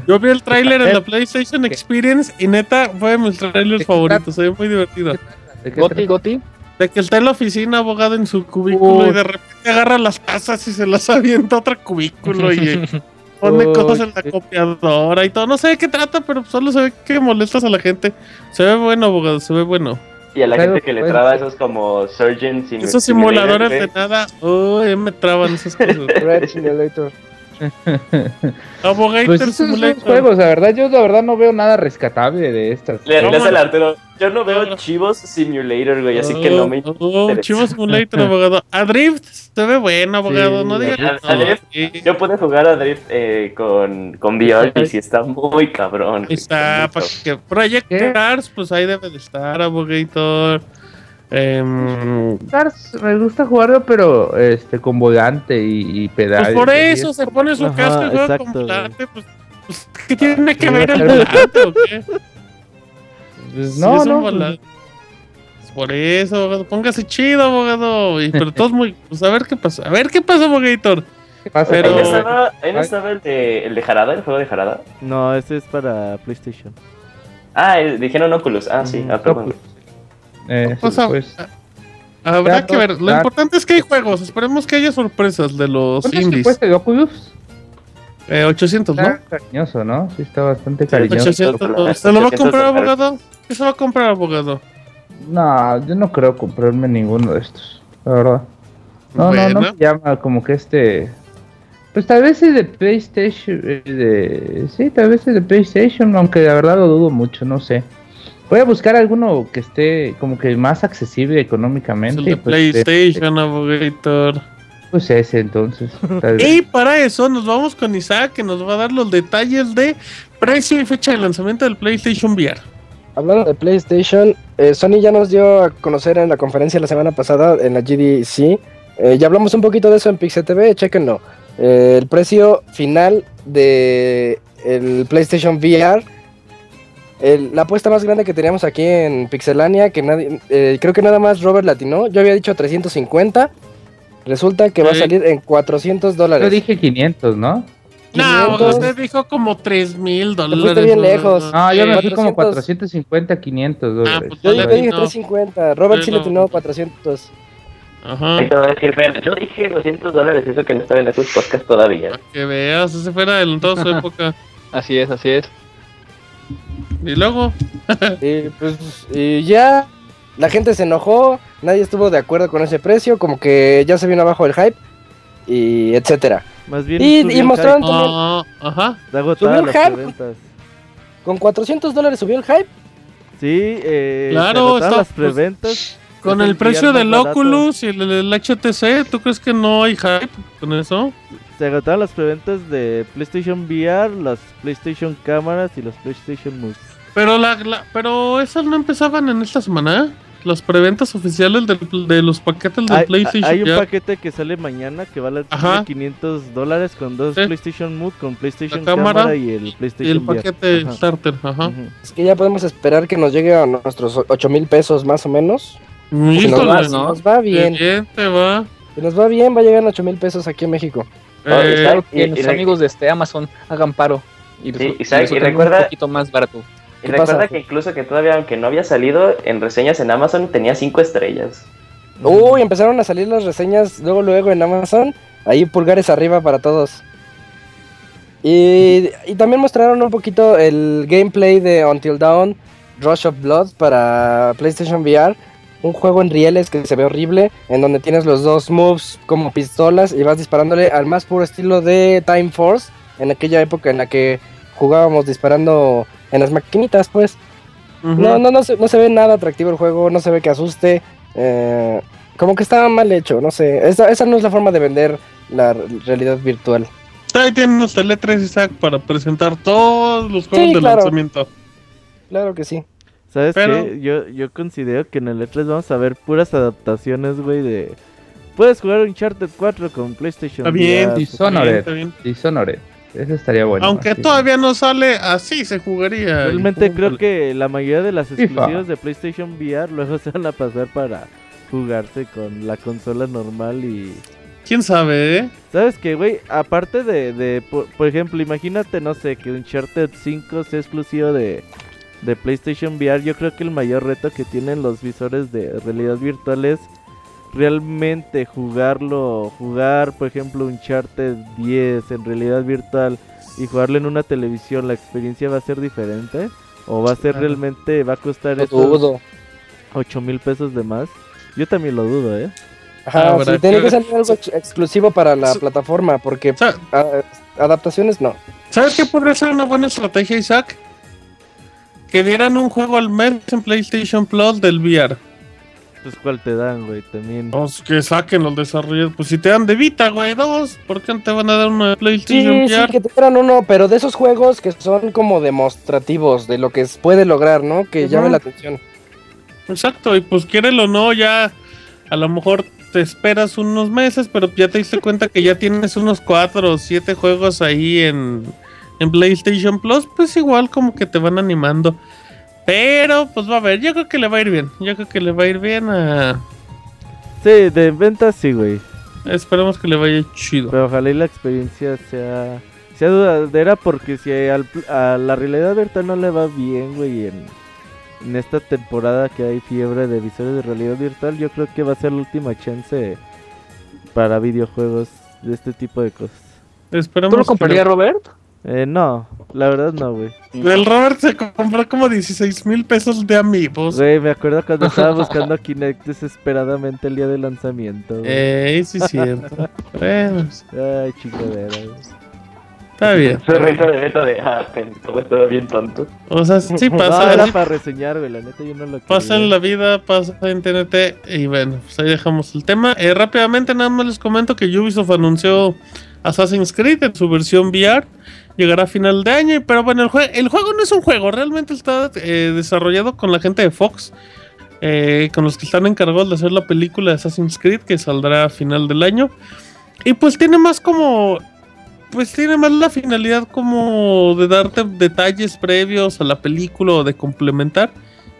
Yo vi el tráiler en la PlayStation Experience y neta fue de mis trailers favoritos. Se ve muy divertido. ¿de qué Goti? Goti. De que está en la oficina, abogado, en su cubículo Uy. y de repente agarra las tazas y se las avienta a otro cubículo y eh, pone Uy, cosas en la copiadora y todo. No sé de qué trata, pero solo se ve que molestas a la gente. Se ve bueno, abogado, se ve bueno. Y a la Claro, gente que le pues. traba esos como Surgeon Sim- Esos simuladores de nada, uy, me traban esas cosas. Red Simulator. Abogator Pues esos son Simulator. juegos, la verdad, yo la verdad no veo nada rescatable de estas. Le, le ¿Cómo hace el no? Arturo. Yo no veo Chivos Simulator, güey, así que no me Oh, oh, interesa. Chivo Simulator, abogado. Adrift se ve bueno, abogado. Sí, no digas Adrift- no. Yo pude jugar a Drift eh, con, con VR y sí está muy cabrón. Está, para que Project ¿Qué? Cars, pues ahí debe de estar, abogator. Cars me gusta jugarlo, pero este con volante y, y pedales. pues por eso se pone su Ajá, casco y juega exacto, con volante, pues, Pues, ¿Qué tiene que Sí, ver el volante o qué? Pues Sí, no, es un no. pues, volante. Por eso, abogado, póngase chido, abogado. Y, pero todos muy. Pues a ver qué pasa. A ver qué pasa, abogator. Pero- Ahí no estaba, ahí no Ay. estaba el de, el de Jarada, el juego de Jarada. No, ese es para PlayStation. Ah, el- dijeron Oculus. Ah, sí, Ujú. ah, perdón. Eh, O sea, pues, Habrá que ver. Lo importante es que hay juegos. Esperemos que haya sorpresas de los ¿Cuánto indies. cuesta el Oculus? Eh, 800, ¿no? Está cariñoso, ¿no? Sí, está bastante cariñoso. 800. Oculus. ¿Se lo va a 800 comprar, abogado? ¿Qué se va a comprar, abogado? No, yo no creo comprarme ninguno de estos, la verdad. No, no, no me llama como que este... Pues tal vez es de PlayStation, eh, de... Sí, tal vez es de PlayStation, aunque la verdad lo dudo mucho, no sé. Voy a buscar alguno que esté como que más accesible Es económicamente. el de pues, PlayStation, abogator. Pues ese entonces. Y para eso nos vamos con Isaac, que nos va a dar los detalles de precio y fecha de lanzamiento del PlayStation VR. Hablando de PlayStation, eh, Sony ya nos dio a conocer en la conferencia la semana pasada en la GDC. eh, ya hablamos un poquito de eso en Pixel TV, chequenlo. Eh, el precio final de el PlayStation VR. El- la apuesta más grande que teníamos aquí en Pixelania, que nadie, eh, creo que nada más Robert latinó. Yo había dicho 350. Resulta que va a Sí. salir en 400 dólares. Yo dije 500, ¿no? No, 500. usted dijo como 3 mil dólares. bien ¿no? lejos. No, yo me Sí. fui como 400. 450, 500 dólares. pues, Yo le dije atinó. 350. Robert sí Sí, no. latinó 400. Ajá. Yo dije 200 dólares, eso que no estaba en esos podcasts todavía. Para que veas, ese fue adelantado su época. Así es, así es. Y luego, Y pues y ya la gente se enojó, nadie estuvo de acuerdo con ese precio, como que ya se vino abajo el hype y etcétera. Más bien. Y- mostraron- ah, ajá. está agotada subió el las hype. preventas. Con 400 dólares subió el hype. Sí, eh, Claro, está- las pues, preventas. Con el precio del barato. Oculus y el, el HTC, ¿tú crees que no hay hype con eso? Se agotaron las preventas de PlayStation VR, las PlayStation cámaras y los PlayStation Moves. Pero la, la- pero esas no empezaban en esta semana, ¿eh? Las preventas oficiales del- de los paquetes del Hay, PlayStation hay un VR. paquete que sale mañana que vale Ajá. 500 dólares con dos Sí. PlayStation Move, con PlayStation La cámara cámara, y el PlayStation y el VR. paquete Ajá. starter, ajá. Es que ya podemos esperar que nos llegue a nuestros 8 mil pesos más o menos. Si nos, Híjole, va, ¿no? si nos va bien, bien te va. si nos va bien, va a llegar a 8 mil pesos aquí en México. Ah, Eh, Que y- amigos de este Amazon hagan paro. Y, Sí, Isaac, y recuerda- un poquito más barato. Y ¿Qué recuerda pasa? que incluso que todavía, aunque no había salido, en reseñas en Amazon tenía 5 estrellas. Uy, empezaron a salir las reseñas luego luego en Amazon. Ahí pulgares arriba para todos. Y, y también mostraron un poquito el gameplay de Until Dawn Rush of Blood para PlayStation VR. Un juego en rieles que se ve horrible, en donde tienes los dos moves como pistolas y vas disparándole al más puro estilo de Time Force, en aquella época en la que jugábamos disparando en las maquinitas, pues. No, no, no se, no se ve nada atractivo el juego, no se ve que asuste. eh, como que estaba mal hecho, no sé. Esa, esa no es la forma de vender la realidad virtual. Ahí tienen el E3 Isaac para presentar todos los juegos Sí, de claro. lanzamiento. Claro que sí. ¿Sabes Pero- qué? Yo, yo considero que en el E3 vamos a ver puras adaptaciones, güey, de... Puedes jugar Uncharted 4 con PlayStation Está bien, VR, Está bien, Dishonored. está bien. Dishonored. Eso estaría bueno. Aunque así. todavía no sale, así se jugaría. Realmente creo que la mayoría de las FIFA. exclusivas de PlayStation VR luego se van a pasar para jugarse con la consola normal y... ¿Quién sabe, eh? ¿Sabes qué, güey? Aparte de, de por, por ejemplo, imagínate, no sé, que Uncharted 5 sea exclusivo de, de PlayStation VR. Yo creo que el mayor reto que tienen los visores de realidad virtual es realmente jugarlo, jugar, por ejemplo, Uncharted 10 en realidad virtual y jugarlo en una televisión. ¿La experiencia va a ser diferente? ¿O va a ser Claro. realmente, va a costar Lo estos dudo. 8 mil pesos de más? Yo también lo dudo, ¿eh? Ajá, Habrá sí, tiene que- salir algo ex- exclusivo para la plataforma, porque ah, adaptaciones no. ¿Sabes qué podría ser una buena estrategia, Isaac? Que dieran un juego al mes en PlayStation Plus del VR. Pues cuál te dan, güey, también. Pues que saquen los desarrolladores. Pues si te dan de Vita, güey, dos, ¿por qué no te van a dar uno de Sí, PlayStation sí, VR? que te dieran uno, pero de esos juegos que son como demostrativos de lo que puede lograr, ¿no? Que llame la atención. Exacto, y pues quiérelo o no, ya a lo mejor te esperas unos meses, pero ya te diste cuenta que ya tienes unos cuatro o siete juegos ahí en, en PlayStation Plus, pues igual como que te van animando. Pero pues va a ver, yo creo que le va a ir bien. Yo creo que le va a ir bien a... Sí, de ventas sí, güey. Esperemos que le vaya chido. Pero ojalá y la experiencia sea, sea duradera porque si al a la realidad virtual no le va bien, güey, en, en esta temporada que hay fiebre de visores de realidad virtual, yo creo que va a ser la última chance para videojuegos de este tipo de cosas. Esperemos ¿Tú lo que comprarías, Robert? Eh, no, la verdad no, güey. El Robert se compró como 16 mil pesos de amigos. Güey, me acuerdo cuando estaba buscando Kinect desesperadamente el día de lanzamiento. güey. Eh, sí, siento. bueno, Ay, chingadera, está bien. Se risa de beta de, ah, pendejo, estaba bien tonto. O sea, sí No, pasa. era sí para reseñar, güey, la neta yo no lo quería. Pasa en la vida, pasa en TNT. Y bueno, pues ahí dejamos el tema. Eh, rápidamente, nada más les comento que Ubisoft anunció Assassin's Creed en su versión VR. Llegará a final de año. Pero bueno, el, jue- el juego no es un juego. Realmente está eh, desarrollado con la gente de Fox. eh, con los que están encargados de hacer la película de Assassin's Creed. Que saldrá a final del año. Y pues tiene más como. Pues tiene más la finalidad como de darte detalles previos a la película o de complementar.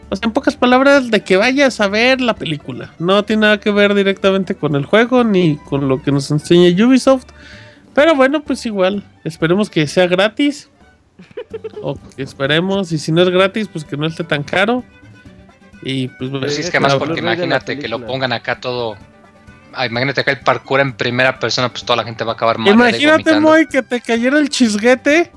O sea, en pocas palabras, de que vayas a ver la película. No tiene nada que ver directamente con el juego ni con lo que nos enseña Ubisoft. Pero bueno, pues igual, esperemos que sea gratis. o que esperemos, y si no es gratis, pues que no esté tan caro. Y pues Pero sí, es que además porque imagínate que lo pongan acá todo. ah, imagínate acá el parkour en primera persona, pues toda la gente va a acabar mal. imagínate, Moy, que te cayera el chisguete.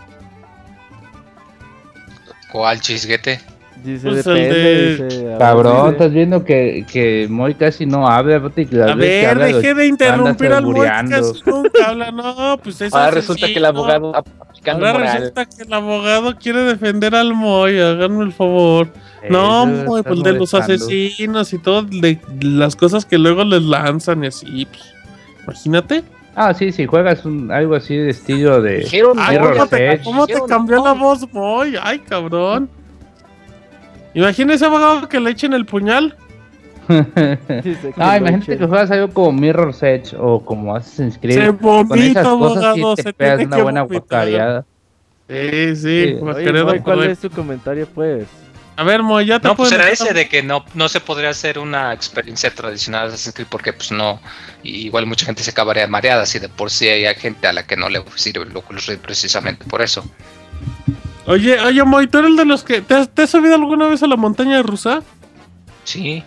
¿Cuál chisguete? Dice, Pues depende, de- dice, Cabrón, estás viendo que, que Moy casi no habla. A ver, habla, dejé de interrumpir al Moy, casi nunca habla. No, pues eso Ahora es resulta que el abogado Ahora moral. resulta que el abogado quiere defender al Moy, háganme el favor. No, Moy, pues de los asesinos y todo, de las cosas que luego les lanzan y así, pues. Imagínate. Ah, sí, si juegas un, algo así de estilo de... Ay, ¿cómo te, cómo te cambió la voz, Moy? Ay, cabrón. Imagínese, abogado, que le echen el puñal. Ah, imagínate que juegas algo como Mirror's Edge o como Assassin's Creed. Se Con vomita, esas cosas abogado, sí se te pegas tiene una que buena guacareada. Sí, sí, Sí. Oye, Moy, ¿cuál es tu comentario, pues? A ver, Moy, ya te No, pues era ese de que no, no se podría hacer una experiencia tradicional de Assassin's Creed porque pues no, igual mucha gente se acabaría mareada si de por sí hay gente a la que no le sirve el Oculus Rift precisamente por eso. Oye, oye, Moy, ¿tú eres el de los que... ¿Te has, te has subido alguna vez a la montaña rusa? Sí,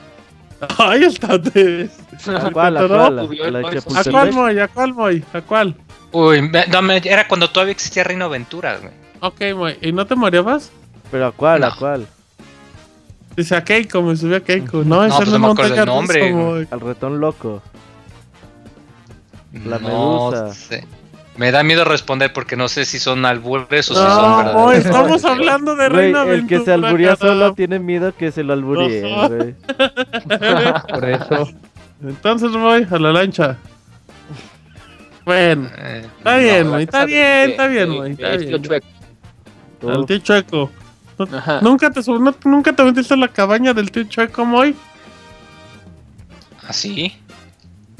Ay, está. Te... ¿A cuál, a cuál? ¿A la de ¿A cuál? Moy? ¿A cuál, Moy? ¿A cuál? Uy, me- no, me- era cuando todavía existía Reino Aventuras, güey. Ok, Moy. ¿Y no te mareabas? ¿Pero a cuál, a cuál? Dice a Keiko, me subí a Keiko. No, esa pues no es no me acuerdo el nombre, rusa. Al ratón loco. La no medusa. sé. Me da miedo responder porque no sé si son albures o si son No, verdaderos. Estamos hablando de Güey, Reino el que se Aventura, alburía solo tiene miedo que se lo alburien, Ajá. güey. Por eso. Entonces voy a la lancha. Bueno, Eh, está no, bien, Moy, está de- bien, está bien, de- Moy, de está bien. chueco. Al tío Chueco. Ajá. ¿Nunca te, no- ¿Nunca te metiste en la cabaña del tío Chueco, Moy? ¿Así?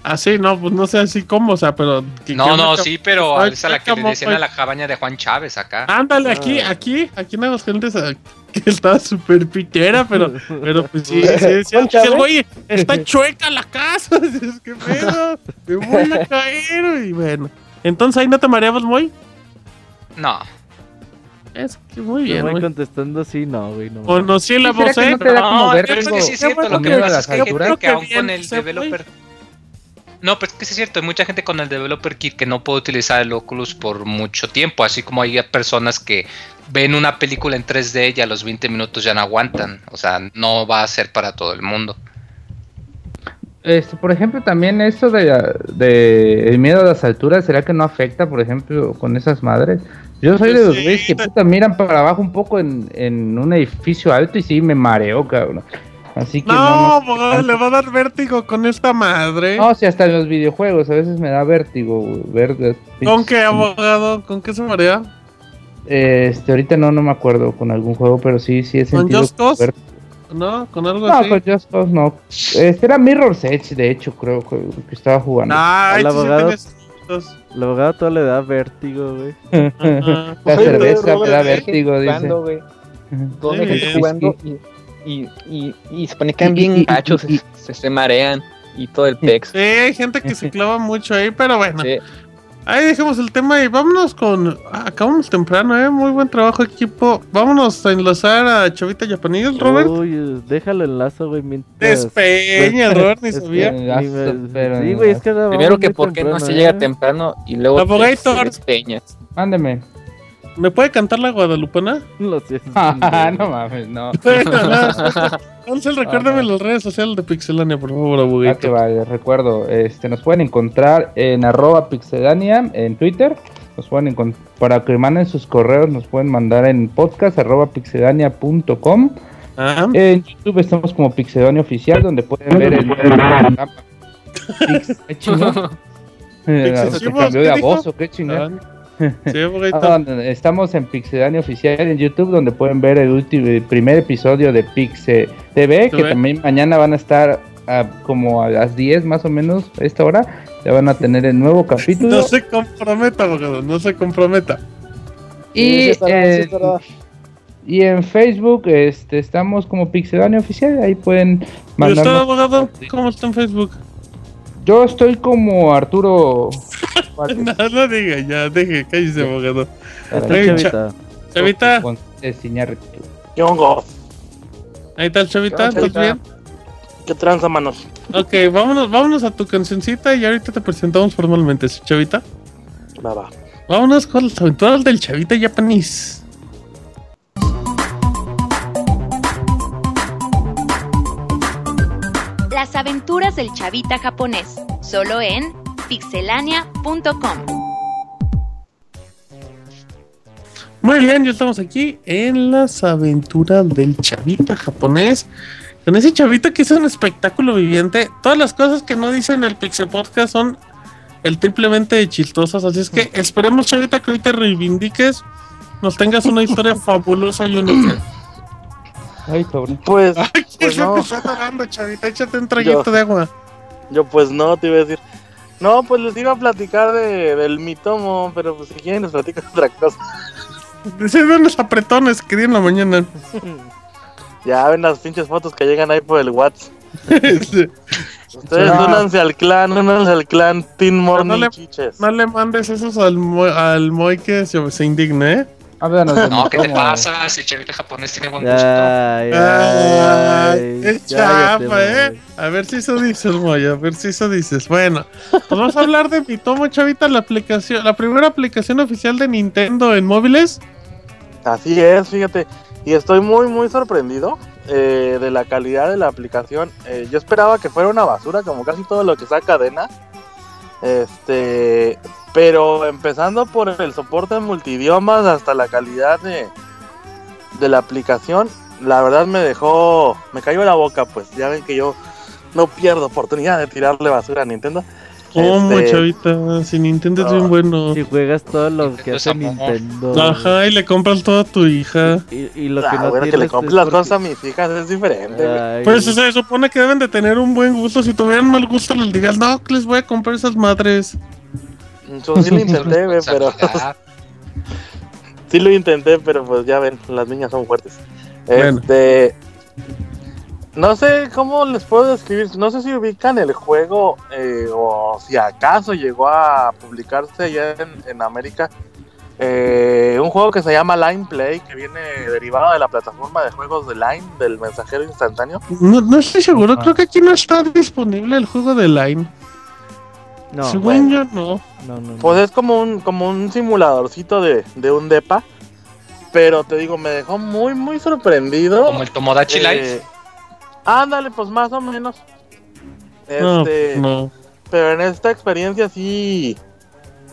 Ah, sí, no, pues no sé así cómo, o sea, pero... que- No, no, sí, pero es a la que le ¿cómo, decían a la cabaña de Juan Chávez acá. Ándale, aquí, aquí, aquí en Aguascalientes, ah, que está súper pitera, pero, pero pues sí, sí, sí, sí, Concha, sí, ¿ves? güey, está chueca la casa, es que pedo, me voy a caer, y bueno. Entonces ahí no te mareabas, muy, No. es que muy Yo bien, voy güey. contestando sí, no, güey. No, Conocí la ¿Será voz, ¿eh? no No, que sí es cierto, lo que pasa las es que hay gente alturas. que aún Qué con bien, el se fue. developer... No, pero es que sí es cierto, hay mucha gente con el developer kit que no puede utilizar el Oculus por mucho tiempo, así como hay personas que ven una película en 3D y a los 20 minutos ya no aguantan, o sea, no va a ser para todo el mundo. Este, por ejemplo, también esto de, de el miedo a las alturas, ¿será que no afecta, por ejemplo, con esas madres? Yo soy de los Sí, güeyes que puta miran para abajo un poco en, en un edificio alto y sí me mareo, cabrón. Así que No, no. no, abogado, le va a dar vértigo con esta madre. no, si hasta en los videojuegos a veces me da vértigo, güey, ver las ¿Con qué, abogado? ¿Con qué se marea? Este, ahorita no, no me acuerdo con algún juego, pero sí, sí he ¿Con sentido. Just Cause? ¿No? ¿Con algo No, así? con Just Cause no. Este era Mirror's Edge, de hecho, creo que, que estaba jugando. Ahí sí abogado. El abogado todo le da vértigo, güey. La Oye, cerveza Robert, me da vértigo, gente dice. jugando, güey. Todo bien. jugando y, y, y, y se pone que bien Y- y- gachos, y- se, se, se marean y todo el pex. Sí, hay gente que se clava mucho ahí, pero bueno. Sí. Ahí dejemos el tema y vámonos con. ah, acabamos temprano, ¿eh? Muy buen trabajo, equipo. Vámonos a enlazar a Chavita Japanil, Robert. Uy, déjalo el lazo, güey. mientras- Despeña, Robert, ni sabía. Enlazo, pero Sí, güey, es que Primero que por qué no se llega ¿eh? temprano y luego Abogator. despeñas. Mándeme. ¿Me puede cantar la guadalupana? Lo siento. Ah, no mames, no. Ansel, recuérdame las redes sociales de Pixelania, por favor, Ah, que abogadito. vale, recuerdo, este, nos pueden encontrar en arroba pixedania en Twitter, nos pueden para que manden sus correos, nos pueden mandar en podcast arroba pixedania.com, Ah, en YouTube estamos como Pixedania Oficial, donde pueden ver el... Pix- ¿Qué chingón? Eh, ¿Se cambió ¿qué de dijo? voz o qué chingón? Sí. Ah, estamos en Pixedania Oficial en YouTube, donde pueden ver el último, el primer episodio de Pixe TV, que también mañana van a estar ah, como a las 10 más o menos a esta hora. Ya van a tener el nuevo capítulo. No se comprometa, abogado, no se comprometa. Y, sí estará, sí en- estará. y en Facebook este, estamos como Pixedania Oficial. Ahí pueden ¿Y usted, mandarnos. abogado? ¿Cómo está en Facebook? Yo estoy como Arturo. No, no diga, ya, deje, cállese, abogado. Chavita. Chavita, ahí está el Chavita, ¿Qué ¿estás onda, bien? ¿Qué tranza, manos? Ok, vámonos, vámonos a tu cancioncita y ahorita te presentamos formalmente, ¿sí, Chavita. Va, va. Vámonos con las aventuras del Chavita Japanese. Las aventuras del chavita japonés, solo en pixelania.com. Muy bien, ya estamos aquí en las aventuras del Chavita japonés. Con ese Chavita que es un espectáculo viviente. Todas las cosas que no dicen el Pixel Podcast son el triplemente chistosas. Así es que esperemos, Chavita, que hoy te reivindiques. Nos tengas una historia fabulosa y única. Ay, cabrón. Pues, Ay, ¿qué pues es lo no. Chavita? Échate un traguito Yo. de agua. Yo pues no, te iba a decir. No, pues les iba a platicar de, del mitomo, pero pues si quieren les platico otra cosa. Se ven los apretones que di en la mañana. Ya ven las pinches fotos que llegan ahí por el WhatsApp. Sí. Ustedes No. únanse al clan, únanse al clan Teen Morning no le- Chiches. No le mandes esos al, al Moy que se, se indigne, ¿eh? Háblanos de No, ¿qué te pasa? Si Chavita japonés tiene buen gusto. Ay, ay, Ay, cállate, chapa, ¿eh? A ver si eso dices, Moy, a ver si eso dices. Bueno, pues vamos a hablar de Mitomo, chavita, la aplicación, la primera aplicación oficial de Nintendo en móviles. Así es, fíjate. Y estoy muy, muy sorprendido eh, de la calidad de la aplicación. Eh, yo esperaba que fuera una basura, como casi todo lo que saca Cadena. Este, pero empezando por el soporte en multidiomas hasta la calidad de, de la aplicación, la verdad me dejó, me cayó la boca, pues ya ven que yo no pierdo oportunidad de tirarle basura a Nintendo. ¿Cómo, Este, chavita? Si Nintendo es no. bien bueno. Si juegas todo lo que hace es. Nintendo. Ajá, y le compras todo a tu hija. Y, y lo que ah, no bueno, que le tienes compres es las porque- cosas a mis hijas es diferente. güey. Ay, Pues se supone que deben de tener un buen gusto. Si tuvieran mal gusto, les digas, no, que les voy a comprar esas madres. Yo sí lo intenté, güey, pero sí lo intenté, pero pues ya ven, las niñas son fuertes. Bueno. Este, no sé cómo les puedo describir, no sé si ubican el juego eh, o si acaso llegó a publicarse allá en, en América. eh, un juego que se llama Line Play, que viene derivado de la plataforma de juegos de Line, del mensajero instantáneo. No, no estoy seguro, Ajá. creo que aquí no está disponible el juego de Line. No, Según bueno. yo, no. no, no, no. Pues es como un, como un simuladorcito de, de un depa. Pero te digo, me dejó muy, muy sorprendido. Como el Tomodachi Life. Ándale, pues más o menos. No, Este, no. Pero en esta experiencia sí.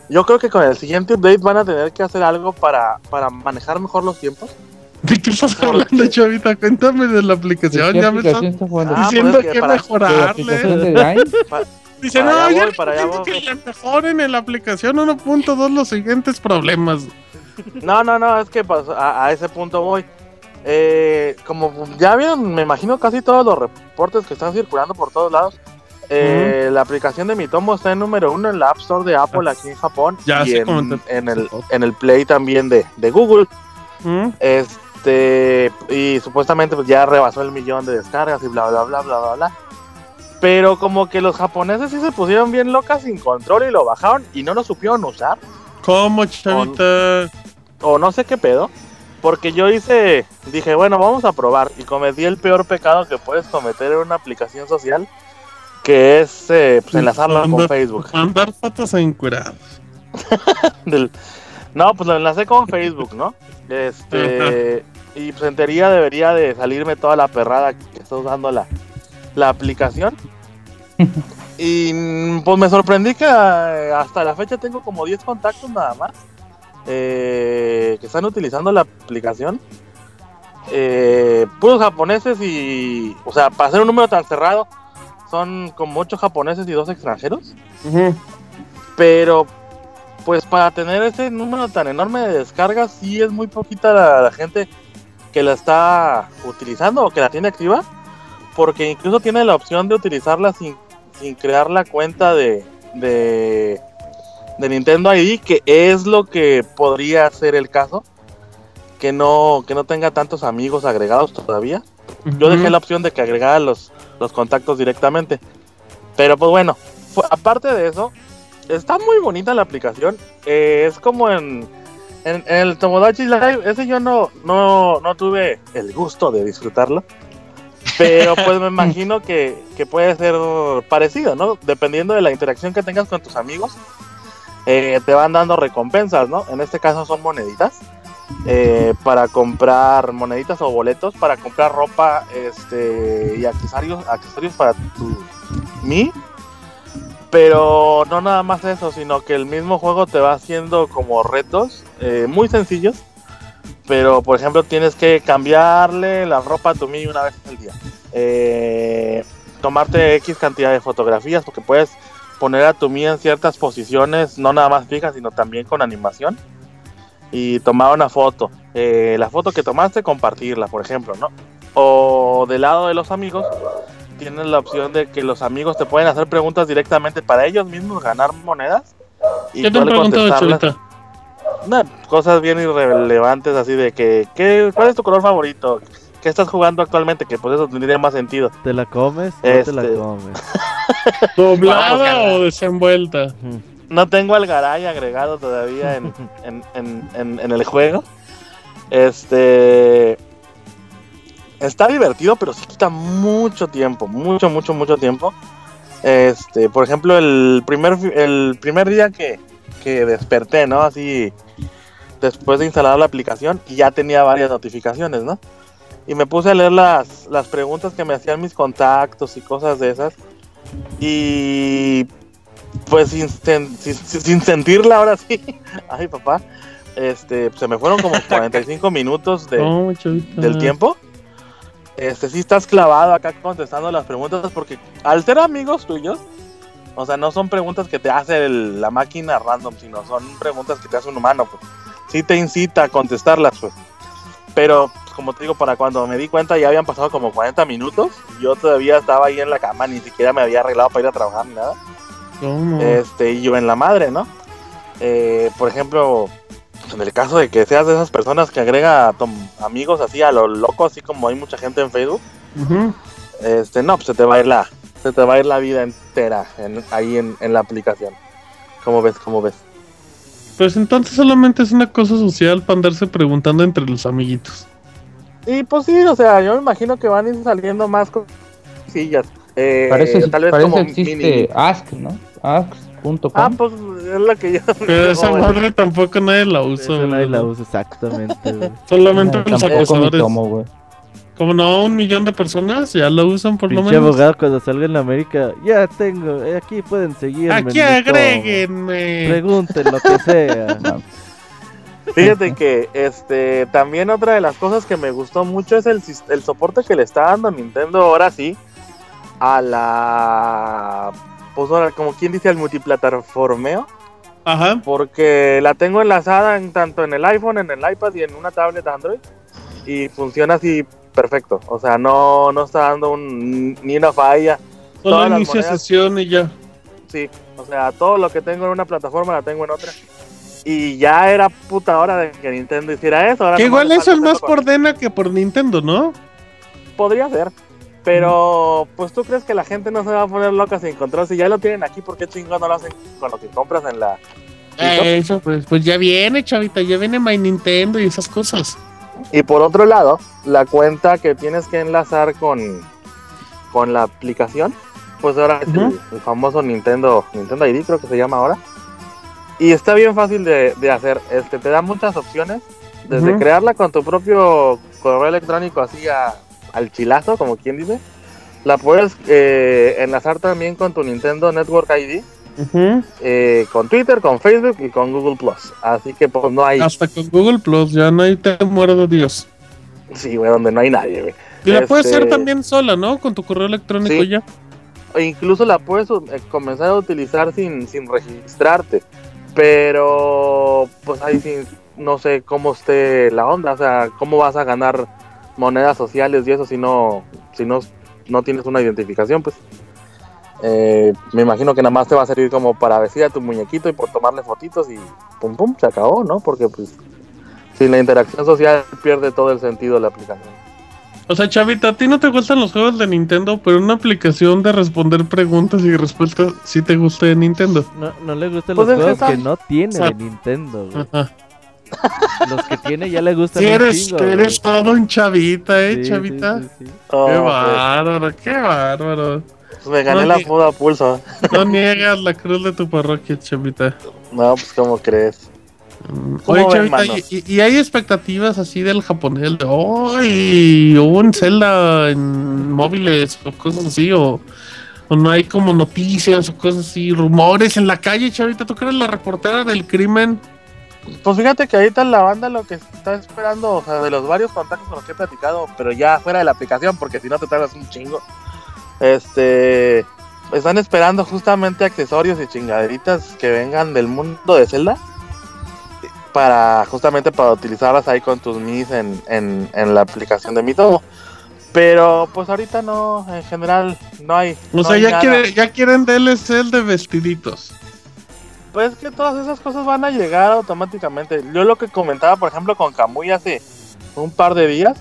Yo creo que con el siguiente update van a tener que hacer algo para, para manejar mejor los tiempos. ¿De qué estás hablando, chavita? Cuéntame de la aplicación. ¿Qué Ya me aplicación está? Ah, diciendo pues es que que para- ¿De la aplicación mejorarle. de Line? Dice, para no, allá ya voy, para allá necesito voy. que le mejoren en la aplicación 1.2 los siguientes problemas. No, no, no, es que pues, a, a ese punto voy. Eh, como ya vieron, me imagino casi todos los reportes que están circulando por todos lados. eh, la aplicación de mi tomo está en número uno en la App Store de Apple aquí en Japón Ya y en, el, en el Play también de, de Google. ¿Mm? Este, y supuestamente pues ya rebasó el millón de descargas y bla, bla, bla, bla, bla, bla. Pero como que los japoneses sí se pusieron bien locas sin control y lo bajaron y no lo supieron usar. ¿Cómo, chavita? O no sé qué pedo. Porque yo hice, dije, bueno, vamos a probar. Y cometí el peor pecado que puedes cometer en una aplicación social. Que es eh, pues, enlazarla con Facebook. Mandar fotos encueradas. Del- No, pues lo enlacé con Facebook, ¿no? Este. y pues en teoría debería de salirme toda la perrada que está usando la, la aplicación. y pues me sorprendí que eh, hasta la fecha tengo como 10 contactos nada más. Eh, que están utilizando la aplicación. Eh, puros japoneses y. O sea, para ser un número tan cerrado, son como 8 japoneses y 2 extranjeros. Pero pues para tener ese número tan enorme de descargas, sí es muy poquita la, la gente que la está utilizando o que la tiene activa, porque incluso tiene la opción de utilizarla sin, sin crear la cuenta de, de, de Nintendo ID, que es lo que podría ser el caso, que no, que no tenga tantos amigos agregados todavía. Yo dejé la opción de que agregara los, los contactos directamente. Pero pues bueno, aparte de eso, está muy bonita la aplicación. Eh, es como en, en, en el Tomodachi Live. Ese yo no, no, no tuve el gusto de disfrutarlo. Pero pues me imagino que, que puede ser parecido, ¿no? Dependiendo de la interacción que tengas con tus amigos, eh, te van dando recompensas, ¿no? En este caso son moneditas. eh, para comprar moneditas o boletos para comprar ropa este y accesorios accesorios para tu mi pero no nada más eso sino que el mismo juego te va haciendo como retos eh, muy sencillos pero por ejemplo tienes que cambiarle la ropa a tu mi una vez al día Eh, tomarte x cantidad de fotografías porque puedes poner a tu mi en ciertas posiciones no nada más fijas sino también con animación y tomar una foto. Eh, la foto que tomaste, compartirla, por ejemplo, ¿no? O del lado de los amigos, tienes la opción de que los amigos te pueden hacer preguntas directamente para ellos mismos ganar monedas. Y ¿Qué te han preguntado? Nah, cosas bien irrelevantes, así de que, ¿qué, ¿cuál es tu color favorito? ¿Qué estás jugando actualmente? Que pues eso tendría más sentido. ¿Te la comes? No te la Este. comes. ¿Doblada o desenvuelta? No tengo al Garay agregado todavía en, en, en- en- en el juego. Este. Está divertido, pero sí quita mucho tiempo. Mucho, mucho, mucho tiempo. Este, por ejemplo, el primer, el primer día que, que desperté, ¿no? Así, después de instalar la aplicación, y ya tenía varias notificaciones, ¿no? Y me puse a leer las, las preguntas que me hacían mis contactos y cosas de esas. Y pues sin, sin, sin sentirla ahora sí. Ay, papá. Este, se me fueron como 45 minutos de, ¿Cómo, chavita? del tiempo. Este, sí estás clavado acá contestando las preguntas porque al ser amigos tuyos, o sea, no son preguntas que te hace el- la máquina random, sino son preguntas que te hace un humano, pues. Sí te incita a contestarlas, pues. Pero, como te digo, para cuando me di cuenta ya habían pasado como 40 minutos. Yo todavía estaba ahí en la cama, ni siquiera me había arreglado para ir a trabajar ni nada. ¿Cómo? Este, y yo en la madre, ¿no? Eh, por ejemplo, en el caso de que seas de esas personas que agrega a amigos así a lo loco, así como hay mucha gente en Facebook, este, no, pues se te va a ir la, se te va a ir la vida entera en- ahí en, en la aplicación. ¿Cómo ves? ¿Cómo ves? Pues entonces solamente es una cosa social para andarse preguntando entre los amiguitos. Y pues sí, o sea, yo me imagino que van a ir saliendo más cosillas. Eh, Para eso, tal vez para como existe mini- Ask, ¿no? Ask.com. Ah, pues es la que yo. Pero esa madre tampoco nadie la usa. Eso nadie la usa exactamente. güey. Solamente No, los acosadores. tomo, güey. Como no, un millón de personas ya la usan por lo Pinche menos. abogado cuando salga en la América. Ya tengo, eh, aquí pueden seguirme. Aquí agréguenme. Pregunten lo que sea. Fíjate que este también otra de las cosas que me gustó mucho es el, el soporte que le está dando Nintendo ahora sí a la pues ahora como quien dice al multiplataformeo Ajá. porque la tengo enlazada en, tanto en el iPhone, en el iPad y en una tablet Android y funciona así perfecto, o sea, no no está dando un, ni una falla Solo inicia sesión y ya. Sí, o sea, todo lo que tengo en una plataforma la tengo en otra. Y ya era puta hora de que Nintendo hiciera eso. ahora Que igual eso es más por Dena que por Nintendo, ¿no? Podría ser. Pero, pues tú crees que la gente no se va a poner loca sin control. Si ya lo tienen aquí, ¿por qué chingón no lo hacen con lo que compras en la. Eso, pues, pues ya viene, chavita, ya viene My Nintendo y esas cosas. Y por otro lado, la cuenta que tienes que enlazar con, con la aplicación, pues ahora es el- el, famoso Nintendo, Nintendo ID, creo que se llama ahora. Y está bien fácil de, de hacer. Este, te da muchas opciones. Desde crearla con tu propio correo electrónico así a- al chilazo, como quien dice. La puedes eh, enlazar también con tu Nintendo Network ID, eh, con Twitter, con Facebook y con Google Plus. Así que pues no hay, Hasta con Google Plus, ya no hay temor de Dios. sí, güey, donde no hay nadie, güey. Y la puedes Este- hacer también sola, ¿no? Con tu correo electrónico Sí. ya. E incluso la puedes eh, comenzar a utilizar sin, sin registrarte. Pero pues ahí sí, no sé cómo esté la onda, o sea, cómo vas a ganar monedas sociales y eso si no, si no, no tienes una identificación, pues. Eh, me imagino que nada más te va a servir como para vestir a tu muñequito y por tomarle fotitos y pum pum, se acabó, ¿no? Porque pues sin la interacción social pierde todo el sentido la aplicación. O sea, chavita, a ti no te gustan los juegos de Nintendo, pero una aplicación de responder preguntas y respuestas sí te gusta de Nintendo. No, no le gustan Pues los juegos que no tiene de Nintendo, güey. Ajá. Los que tiene ya le gustan un eres, chingo, eres todo un chavita, eh, Sí, sí, chavita. sí, sí. Oh, Qué pues, bárbaro, qué bárbaro. me gané No, la ni- fuda a pulso. No niegas la cruz de tu parroquia, chavita. No, pues como crees. Mm, ¿Cómo Oye, chavita, y, hay expectativas así del japonés de ¡Ay! un Zelda en móviles o cosas así, o, o no hay como noticias o cosas así, rumores en la calle, chavita. ¿Tú crees la reportera del crimen? Pues fíjate que ahorita la banda lo que está esperando, o sea, de los varios contactos con los que he platicado, pero ya fuera de la aplicación, porque si no te tardas un chingo. Este. Están esperando justamente accesorios y chingaderitas que vengan del mundo de Zelda. Para justamente para utilizarlas ahí con tus mis en, en, en la aplicación de Mi Todo. Pero pues ahorita no, en general no hay. O no sea, hay ya, quiere- ya quieren DLC de vestiditos. Pues que todas esas cosas van a llegar automáticamente. Yo lo que comentaba, por ejemplo, con Kamui hace un par de días,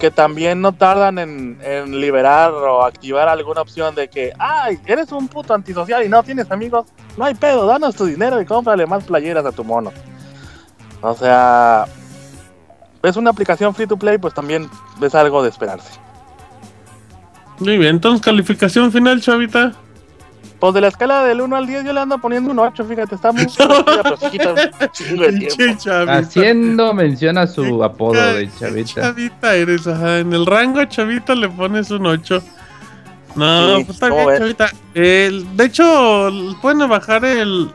que también no tardan en, en liberar o activar alguna opción de que, ay, eres un puto antisocial y no tienes amigos, no hay pedo, danos tu dinero y cómprale más playeras a tu mono. O sea, es una aplicación free to play, pues también es algo de esperarse. Muy bien, entonces calificación final, chavita. Pues de la escala del 1 al 10 yo le ando poniendo un 8, fíjate, está muy chavita. Haciendo mención a su apodo de Chavita. Chavita eres, ajá. En el rango chavita le pones un 8. No, Sí, pues está ¿cómo bien, chavita. El- de hecho, pueden bajar el.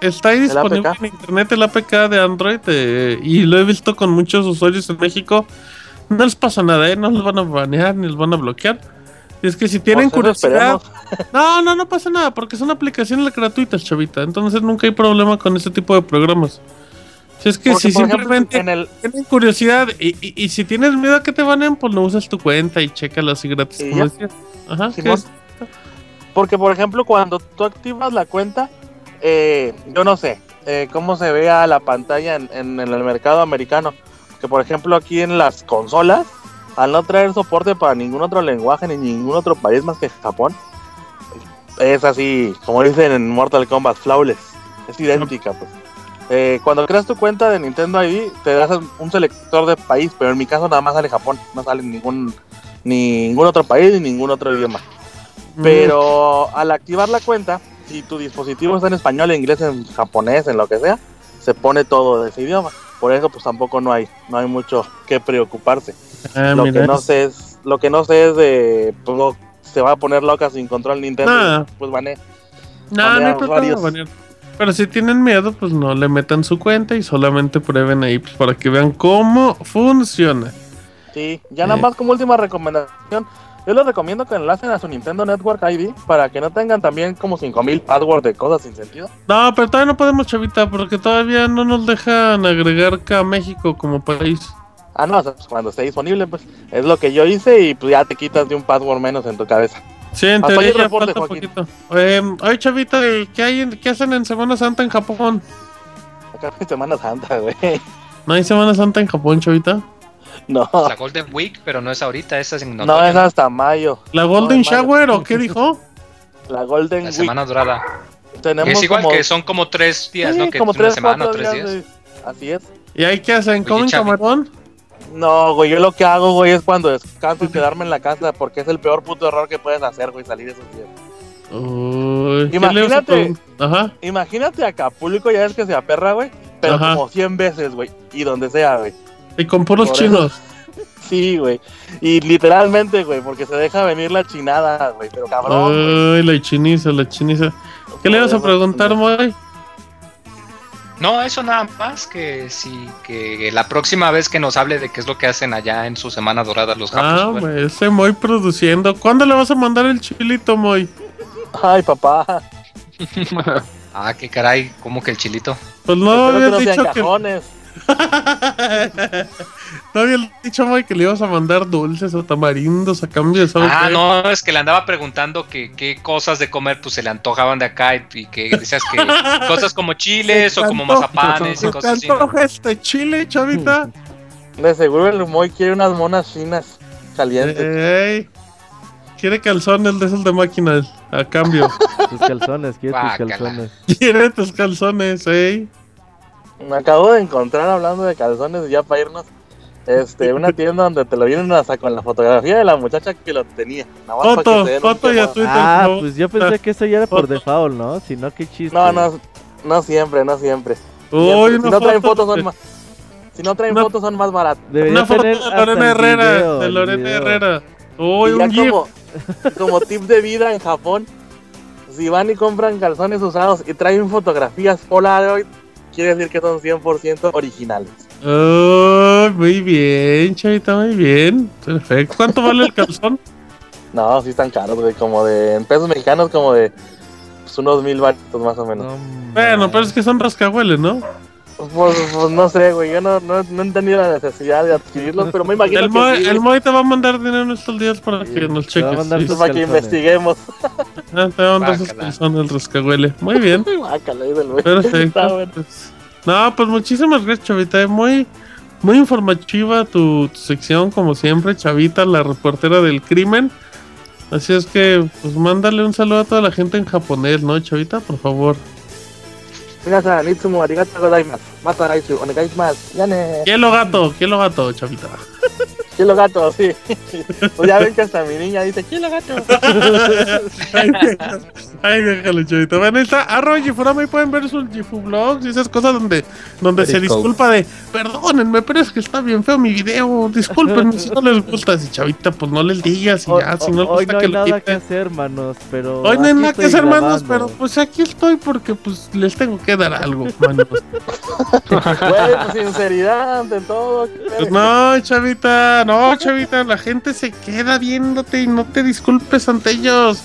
Está ahí disponible en internet el APK de Android eh, y lo he visto con muchos usuarios en México. No les pasa nada, ¿eh? No los van a banear ni los van a bloquear. Y es que si tienen curiosidad. No, no, no pasa nada, porque son aplicaciones gratuitas, chavita. Entonces nunca hay problema con ese tipo de programas. Si es que Porque, si ejemplo, simplemente el, tienen curiosidad y, y- y si tienes miedo a que te banen, pues no usas tu cuenta y chécalo así gratis. Como. Ajá. Porque, por ejemplo, cuando tú activas la cuenta, eh, yo no sé eh, cómo se vea la pantalla en, en- en el mercado americano. Que, por ejemplo, aquí en las consolas, al no traer soporte para ningún otro lenguaje ni ningún otro país más que Japón, es así, como dicen en Mortal Kombat, flawless. Es idéntica, pues. Eh, cuando creas tu cuenta de Nintendo ID, te das un selector de país, pero en mi caso nada más sale Japón, no sale ningún, ningún otro país ni ningún otro idioma. Pero al activar la cuenta, si tu dispositivo está en español, en inglés, en japonés, en lo que sea, se pone todo de ese idioma. Por eso pues tampoco no hay, no hay mucho que preocuparse. Ah, lo que no sé es, lo que no sé es de pues, se va a poner loca sin control Nintendo, Nah. pues van No, no problema varios. banear. Pero si tienen miedo, pues no le metan su cuenta y solamente prueben ahí pues, para que vean cómo funciona. Sí, ya nada Eh. más como última recomendación, yo les recomiendo que enlacen a su Nintendo Network ID para que no tengan también como 5000 passwords de cosas sin sentido. No, pero todavía no podemos, chavita, porque todavía no nos dejan agregar acá a México como país. Ah, no, pues, cuando esté disponible, pues es lo que yo hice y pues ya te quitas de un password menos en tu cabeza. Sí, en teoría ya reporte, falta Joaquín. poquito. Eh, oye, chavita, ¿qué, hay en- ¿qué hacen en Semana Santa en Japón? Acá es Semana Santa, güey. ¿No hay Semana Santa en Japón, chavita? No, La Golden Week, pero no es ahorita, esa es en no otoño, es hasta mayo. ¿La No, Golden mayo. Shower o qué dijo? La Golden la Week. semana dorada. Tenemos Es igual como, que son como tres días, Sí, ¿no? Que como es una tres, semana o tres días. Así es. ¿Y ahí qué hacen? ¿Comen camarón? No, güey, yo lo que hago, güey, es cuando descanso y quedarme en la casa porque es el peor puto error que puedes hacer, güey, salir esos días. Uy, ¿qué le vas a Imagínate. Ajá. Imagínate Acapulco, ya ves que se aperra, güey, pero Ajá. como 100 veces, güey, y donde sea, güey. Y con puros Por chinos. Sí, güey. Y literalmente, güey, porque se deja venir la chinada, güey, pero cabrón. Ay, la chiniza, la chiniza. ¿Qué le vas a preguntar, Moy? No, eso nada más que sí, que la próxima vez que nos hable de qué es lo que hacen allá en su semana dorada los japos. Ah, bueno. güey, ese Moy produciendo. ¿Cuándo le vas a mandar el chilito, Moy? Ay, papá. Ah, qué caray, como que el chilito. Pues no Espero que habías no sean dicho que. no habías dicho, Moy, que le ibas a mandar dulces o tamarindos a cambio de ¿sabes Ah, qué? no, es que le andaba preguntando que qué cosas de comer pues se le antojaban de acá y, y que decías que cosas como chiles o te como mazapanes y te cosas así. ¿no? antoja este chile, chavita? De seguro el Moy quiere unas monas chinas calientes. Quiere calzones de esos de máquina a cambio. Tus calzones, quiero tus calzones. Quiere tus calzones, ey. Me acabo de encontrar hablando de calzones y ya para irnos. Este, una tienda donde te lo vienen hasta con la fotografía de la muchacha que lo tenía. Foto, foto y a. Twitter. Ah, ¿no? pues yo pensé que eso ya era por default, ¿no? Si no, qué chiste. No, no, no siempre, no siempre. Uy, si no traen foto fotos son más. Si no traen Una- fotos son más baratos. Debería Una foto de Lorena Herrera. video, de Lorena video. Herrera. Uy, un GIF. como, como tip de vida en Japón, si van y compran calzones usados y traen fotografías Polaroid, quiere decir que son 100% originales. Oh, muy bien, chavita, muy bien. Perfecto. ¿Cuánto vale el calzón? No, sí están caros, güey, como de, en pesos mexicanos, como de pues, unos mil baritos más o menos. No, Bueno, pero es que son rascahueles, ¿no? Pues, pues no sé, güey, yo no, no, no he tenido la necesidad de adquirirlos, pero me imagino El que Moy, sí, el Moy te va a mandar dinero en estos días para Sí, que nos te va a cheques. mandar sí. tus- para que investiguemos. Ah, te va a mandar sus calzones rascahuele. Muy bien. Está Perfecto. bueno. pues. No, pues muchísimas gracias, Chavita. Muy, muy informativa tu, tu sección, como siempre, Chavita, la reportera del crimen. Así es que, pues mándale un saludo a toda la gente en japonés, ¿no, Chavita? Por favor. Minasan, itsumo arigatou gozaimasu. Mata raisu, onegai shimasu. Ya ne. Quiero gato, quiero gato, Chavita. Quiero gato, sí. Pues ya ven que hasta mi niña dice, quiero gato. Ay, déjalo, ay, déjalo, Chavita. Bueno, ahí está. Arroba Gifurama y pueden ver sus Gifu Vlogs y esas cosas donde, donde se disculpa de, perdónenme, pero es que está bien feo mi video. Discúlpenme si no les gusta. Si Chavita, pues no les digas y Hoy, ya, si no les hoy gusta no que hay lo nada que quiten. hacer, hermanos, pero. Hoy no hay nada que hacer, manos, grabando. pero pues aquí estoy porque pues les tengo que dar algo, manos. Güey, pues sinceridad ante todo. Pues no, chavita, no, chavita, la gente se queda viéndote y no te disculpes ante ellos.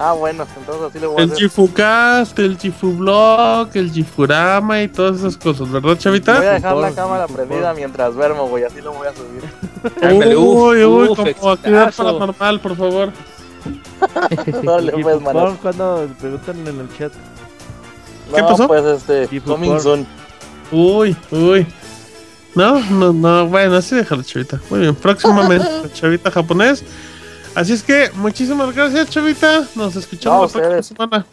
Ah, bueno, entonces así le voy a El hacer. Gifucast, el Gifublog, el Gifurama y todas esas cosas, ¿verdad, Voy a chavita? dejar la cámara prendida mientras duermo, güey, así lo voy a subir. Uy, uy, uf, como actividad exitazo. paranormal, por favor. Y pues, por manos. cuando preguntan en el chat. ¿Qué No, pasó? pues este, coming soon. Uy, uy. No, no, no, bueno, así déjalo, chavita. Muy bien, próximamente, chavita japonés. Así es que, muchísimas gracias, chavita. Nos escuchamos No, la próxima semana.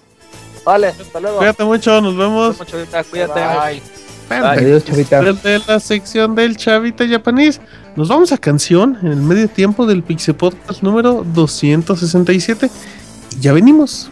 Vale, hasta luego. Cuídate mucho, nos vemos. Mucho ahorita, cuídate. Adiós, chavita. Desde la sección del Chavita Japanese, nos vamos a canción en el medio tiempo del Pixie Podcast número 267. Y ya venimos.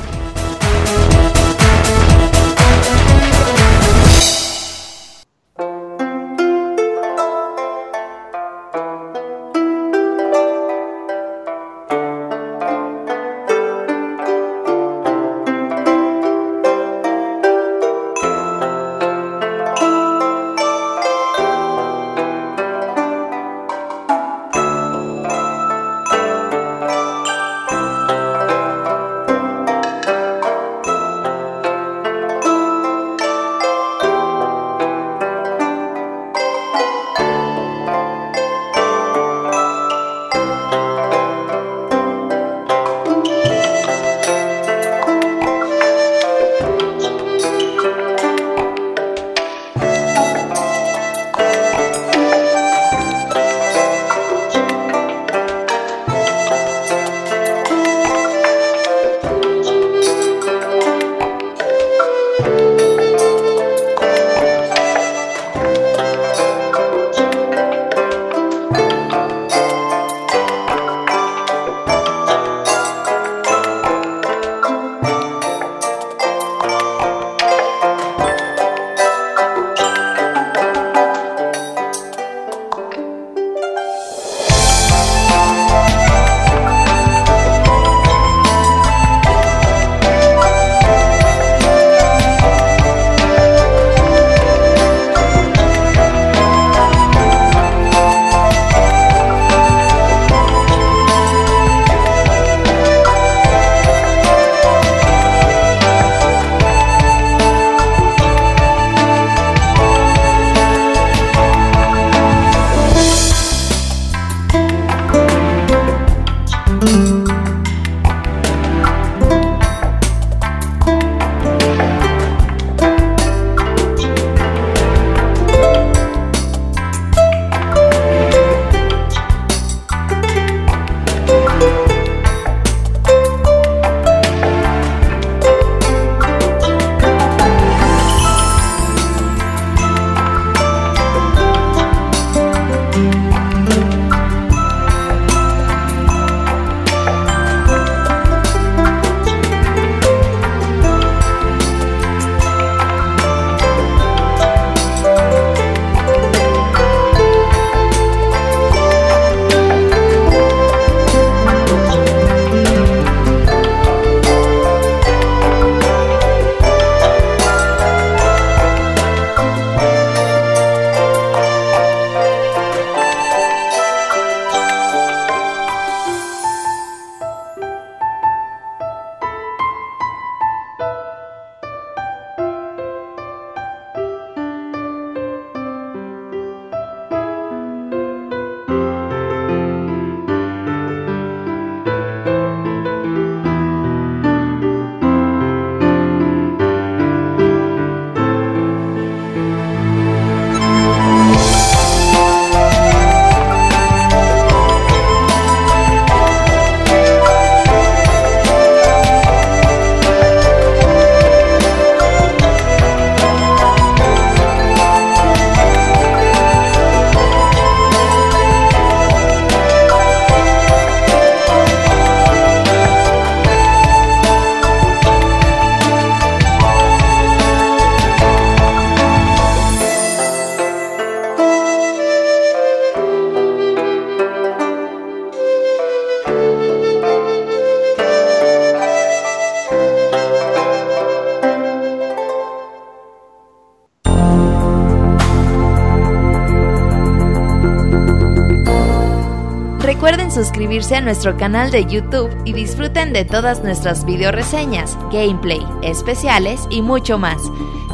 suscribirse a nuestro canal de YouTube y disfruten de todas nuestras video reseñas, gameplay, especiales y mucho más.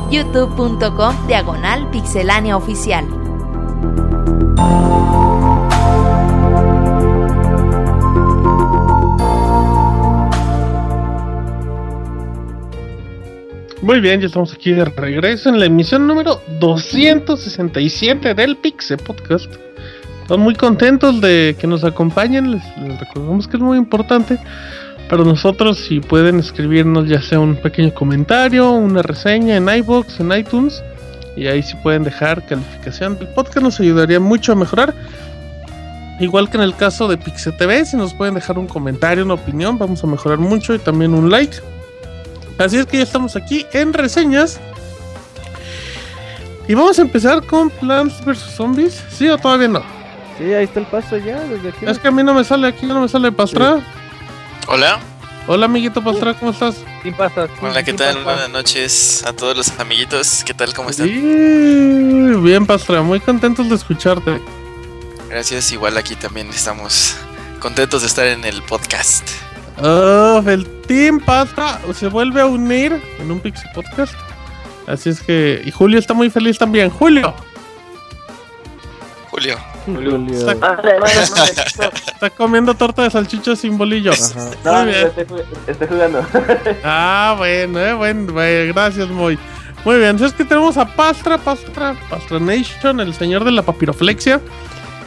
youtube.com diagonal pixelánea oficial. Muy bien, ya estamos aquí de regreso en la emisión número 267 del Pixel Podcast. Estamos muy contentos de que nos acompañen. Recordamos que es muy importante para nosotros si pueden escribirnos ya sea un pequeño comentario, una reseña en iBox, en iTunes. Y ahí si pueden dejar calificación del podcast nos ayudaría mucho a mejorar. Igual que en el caso de Pixel TV, si nos pueden dejar un comentario, una opinión, vamos a mejorar mucho y también un like. Así es que ya estamos aquí en reseñas. Y vamos a empezar con Plants vs Zombies. ¿Sí o todavía no? Sí, ahí está el paso ya, desde aquí. Es que a mí no me sale aquí, no me sale Pastra. Hola. Hola, amiguito Pastra, ¿cómo estás? ¿Quién pasa? Hola, ¿qué tal? Buenas noches a todos los amiguitos. ¿Qué tal? ¿Cómo están? Sí, bien, Pastra, muy contentos de escucharte. Gracias, igual aquí también estamos contentos de estar en el podcast. Oh, el Team Pastra se vuelve a unir en un Pixie Podcast. Así es que. Y Julio está muy feliz también. ¡Julio! Está, comiendo torta de salchicha sin bolillo. Ajá. No, Muy no, bien. estoy, ju- estoy jugando. Ah, bueno, eh, bueno, bueno, gracias, Moy. Muy bien, es que tenemos a Pastra, Pastra, Pastra Nation, el señor de la papiroflexia,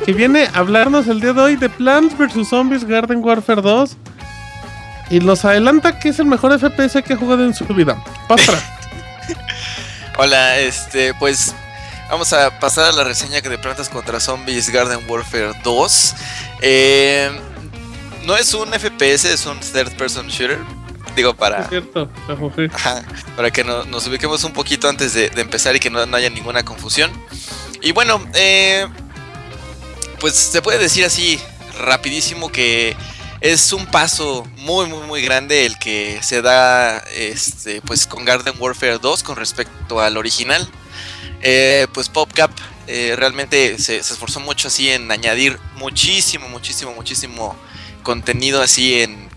que viene a hablarnos el día de hoy de Plants vs. Zombies Garden Warfare 2. Y nos adelanta que es el mejor FPS que ha jugado en su vida. Pastra. Hola, este, pues vamos a pasar a la reseña de Plantas contra Zombies Garden Warfare 2. Eh, no es un FPS, es un third person shooter. Digo, Es para, cierto, jajuji. Ajá, para que no- nos ubiquemos un poquito antes de, de empezar y que no, no haya ninguna confusión. Y bueno, eh, pues se puede decir así rapidísimo que es un paso muy muy muy grande el que se da este pues con Garden Warfare 2 con respecto al original. Eh, pues PopCap eh, realmente se, esforzó mucho así en añadir muchísimo muchísimo muchísimo contenido así en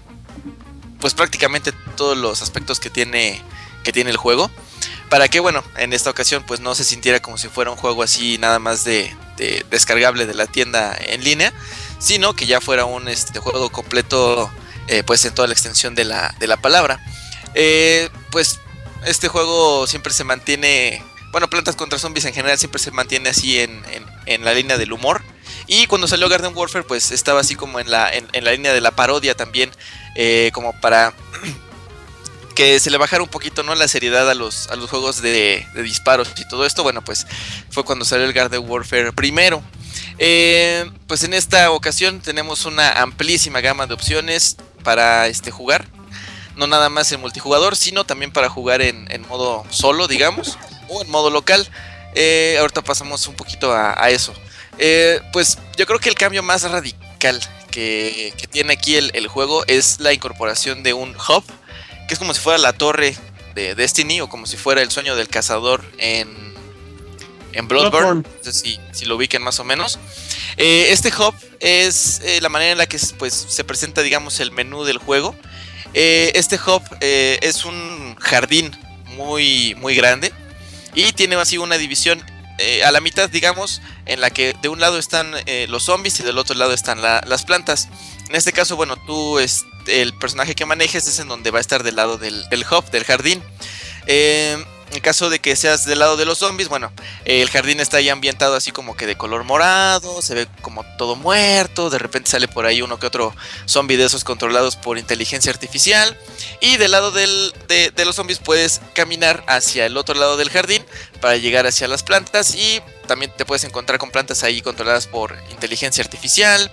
pues prácticamente todos los aspectos que tiene que tiene el juego. Para que bueno en esta ocasión pues no se sintiera como si fuera un juego así nada más de, de descargable de la tienda en línea sino que ya fuera un este, juego completo eh, pues en toda la extensión de la, de la palabra. Eh, pues este juego siempre se mantiene bueno plantas contra zombies en general siempre se mantiene así en, en- la línea del humor y cuando salió Garden Warfare pues estaba así como en la, en- la línea de la parodia también eh, como para que se le bajara un poquito no la seriedad a los, a los juegos de, disparos y todo esto. Bueno, pues fue cuando salió el Garden Warfare primero. Eh, pues en esta ocasión tenemos una amplísima gama de opciones para este, jugar. No nada más en multijugador, sino también para jugar en modo solo, digamos, o en modo local. Eh, ahorita pasamos un poquito a, a eso. Eh, pues yo creo que el cambio más radical que, que tiene aquí el, el juego es la incorporación de un hub, que es como si fuera la torre de Destiny o como si fuera el sueño del cazador en, en Bloodborne. Bloodborne. No sé si, si lo ubiquen más o menos. Eh, este hub es la manera en la que pues, se presenta, digamos, el menú del juego. Este hub es un jardín muy, muy grande y tiene así una división eh, a la mitad, digamos, en la que de un lado están eh, los zombies y del otro lado están la- las plantas. En este caso, bueno, tú, este, el personaje que manejes es en donde va a estar del lado del, del hub, del jardín. Eh, en caso de que seas del lado de los zombies, bueno, el jardín está ahí ambientado así como que de color morado, se ve como todo muerto, de repente sale por ahí uno que otro zombie de esos controlados por inteligencia artificial. Y del lado del- de, de los zombies puedes caminar hacia el otro lado del jardín para llegar hacia las plantas y también te puedes encontrar con plantas ahí controladas por inteligencia artificial.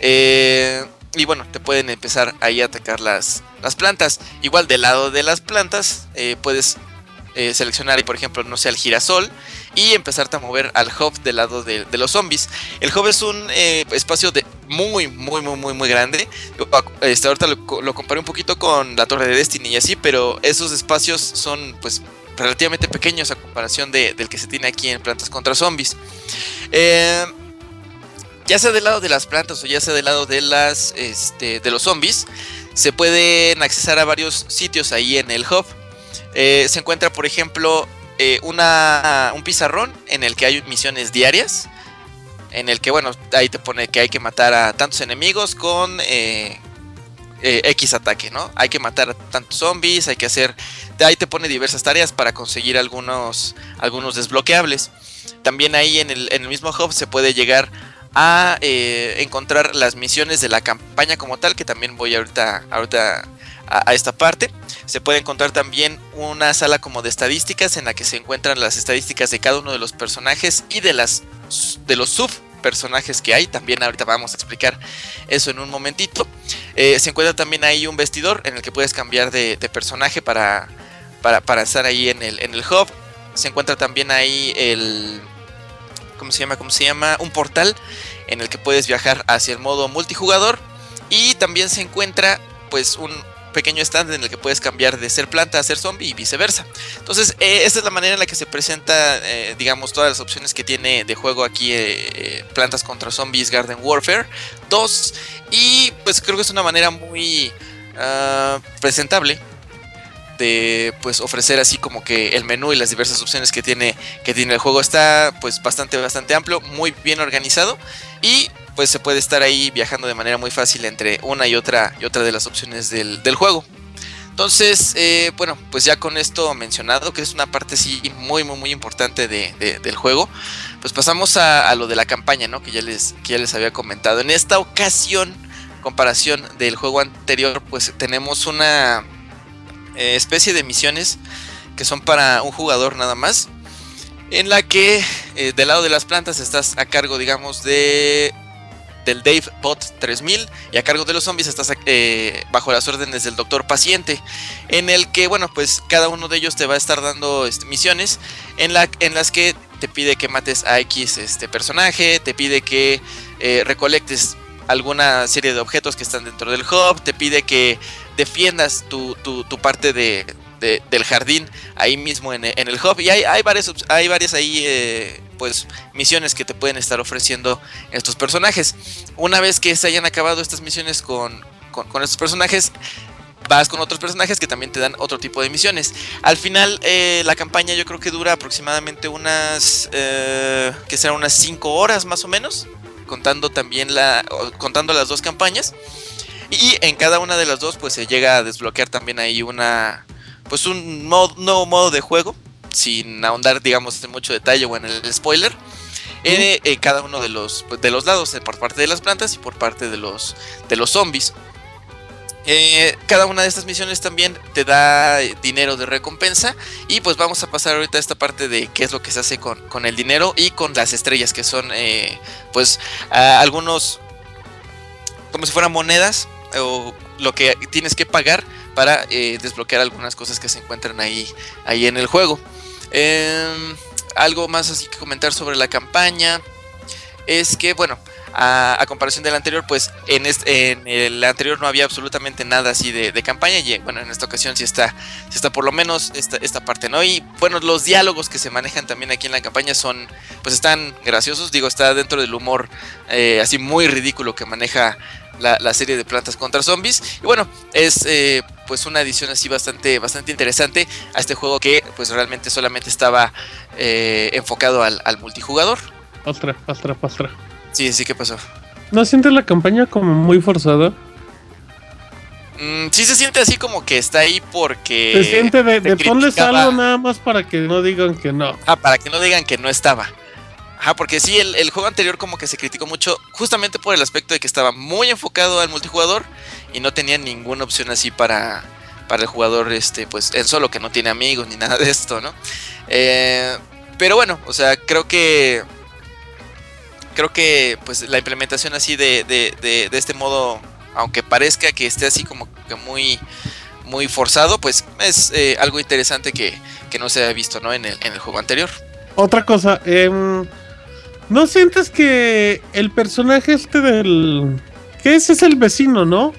Eh, y bueno, te pueden empezar ahí a atacar las, las plantas. Igual del lado de las plantas eh, puedes eh, seleccionar ahí, por ejemplo, no sé, el girasol y empezarte a mover al hub del lado de, los zombies. El hub es un eh, espacio de muy, muy, muy, muy, muy grande. Este, ahorita lo comparé un poquito con la Torre de Destiny y así, pero esos espacios son pues relativamente pequeños a comparación de- del que se tiene aquí en Plantas contra Zombies. Eh, ya sea del lado de las plantas o ya sea del lado de las este, de los zombies, se pueden accesar a varios sitios ahí en el hub. Eh, se encuentra, por ejemplo, eh, una, un pizarrón en el que hay misiones diarias. En el que, bueno, ahí te pone que hay que matar a tantos enemigos con eh, X ataque, ¿no? Hay que matar a tantos zombies, hay que hacer... Ahí te pone diversas tareas para conseguir algunos, algunos desbloqueables. También ahí en el, en el mismo hub se puede llegar a encontrar las misiones de la campaña como tal, que también voy ahorita, ahorita a, esta parte. Se puede encontrar también una sala como de estadísticas en la que se encuentran las estadísticas de cada uno de los personajes y de las de los sub personajes que hay. También ahorita vamos a explicar eso en un momentito. Eh, se encuentra también ahí un vestidor en el que puedes cambiar de, personaje para, para, estar ahí en el, en el hub. Se encuentra también ahí el... ¿Cómo se llama? ¿Cómo se llama? Un portal en el que puedes viajar hacia el modo multijugador. Y también se encuentra pues un, pequeño stand en el que puedes cambiar de ser planta a ser zombie y viceversa. Entonces, eh, esta es la manera en la que se presenta, eh, digamos, todas las opciones que tiene de juego aquí eh, Plantas contra Zombies Garden Warfare 2. Y pues creo que es una manera muy ah, presentable de pues ofrecer así como que el menú y las diversas opciones que tiene que tiene el juego está pues bastante bastante amplio, muy bien organizado y pues se puede estar ahí viajando de manera muy fácil entre una y otra y otra de las opciones del, juego. Entonces, eh, bueno, pues ya con esto mencionado, que es una parte sí muy, muy, muy importante del juego, pues pasamos a, lo de la campaña, ¿no? Que ya, les, que ya les había comentado. En esta ocasión, comparación del juego anterior, pues tenemos una eh, especie de misiones que son para un jugador nada más. En la que eh, del lado de las plantas estás a cargo, digamos, de del Dave Bot 3000 y a cargo de los zombies estás eh, bajo las órdenes del Doctor Paciente en el que bueno pues cada uno de ellos te va a estar dando este, misiones en, la, en las que te pide que mates a X este personaje te pide que eh, recolectes alguna serie de objetos que están dentro del hub te pide que defiendas tu, tu, parte de, del jardín ahí mismo en, el hub y hay, hay varias hay varias ahí eh, pues misiones que te pueden estar ofreciendo estos personajes. Una vez que se hayan acabado estas misiones con, estos personajes, vas con otros personajes que también te dan otro tipo de misiones. Al final, eh, la campaña yo creo que dura aproximadamente unas, eh, que serán unas 5 horas más o menos, contando también la, contando las dos campañas. Y en cada una de las dos, pues se llega a desbloquear también ahí una, pues un nuevo modo de juego sin ahondar, digamos, en mucho detalle o en el spoiler, en, eh, cada uno de los, de los lados, eh, por parte de las plantas y por parte de los, de los zombies. Eh, cada una de estas misiones también te da dinero de recompensa y pues vamos a pasar ahorita a esta parte de qué es lo que se hace con, con el dinero y con las estrellas que son pues algunos como si fueran monedas o lo que tienes que pagar para desbloquear algunas cosas que se encuentran ahí, ahí en el juego. Em, algo más así que comentar sobre la campaña es que, bueno, a, comparación del anterior, pues en, en el anterior no había absolutamente nada así de, campaña y bueno, en esta ocasión sí está, sí está por lo menos esta, esta parte, ¿no? Y bueno, los diálogos que se manejan también aquí en la campaña son, pues están graciosos, digo, está dentro del humor eh, así muy ridículo que maneja la, serie de plantas contra zombies. Y bueno, es eh, pues una edición así bastante, bastante interesante a este juego que pues realmente solamente estaba eh, enfocado al, multijugador. Ostra, ostra, ostra. Sí, sí, ¿qué pasó? ¿No sientes la campaña como muy forzada? Mm, sí se siente así como que está ahí porque... Se siente de, de ponles algo nada más para que no digan que no. Ah, para que no digan que no estaba. Ajá, porque sí, el, juego anterior como que se criticó mucho justamente por el aspecto de que estaba muy enfocado al multijugador y no tenía ninguna opción así para, para el jugador este pues en solo que no tiene amigos ni nada de esto, ¿no? Eh, pero bueno, o sea, creo que creo que pues la implementación así de, de, este modo, aunque parezca que esté así como que muy muy forzado, pues es eh, algo interesante que, que, no se ha visto, ¿no? En el, en el juego anterior. Otra cosa, eh, ¿No sientes que el personaje este del... ¿Qué es? Es el vecino, ¿no?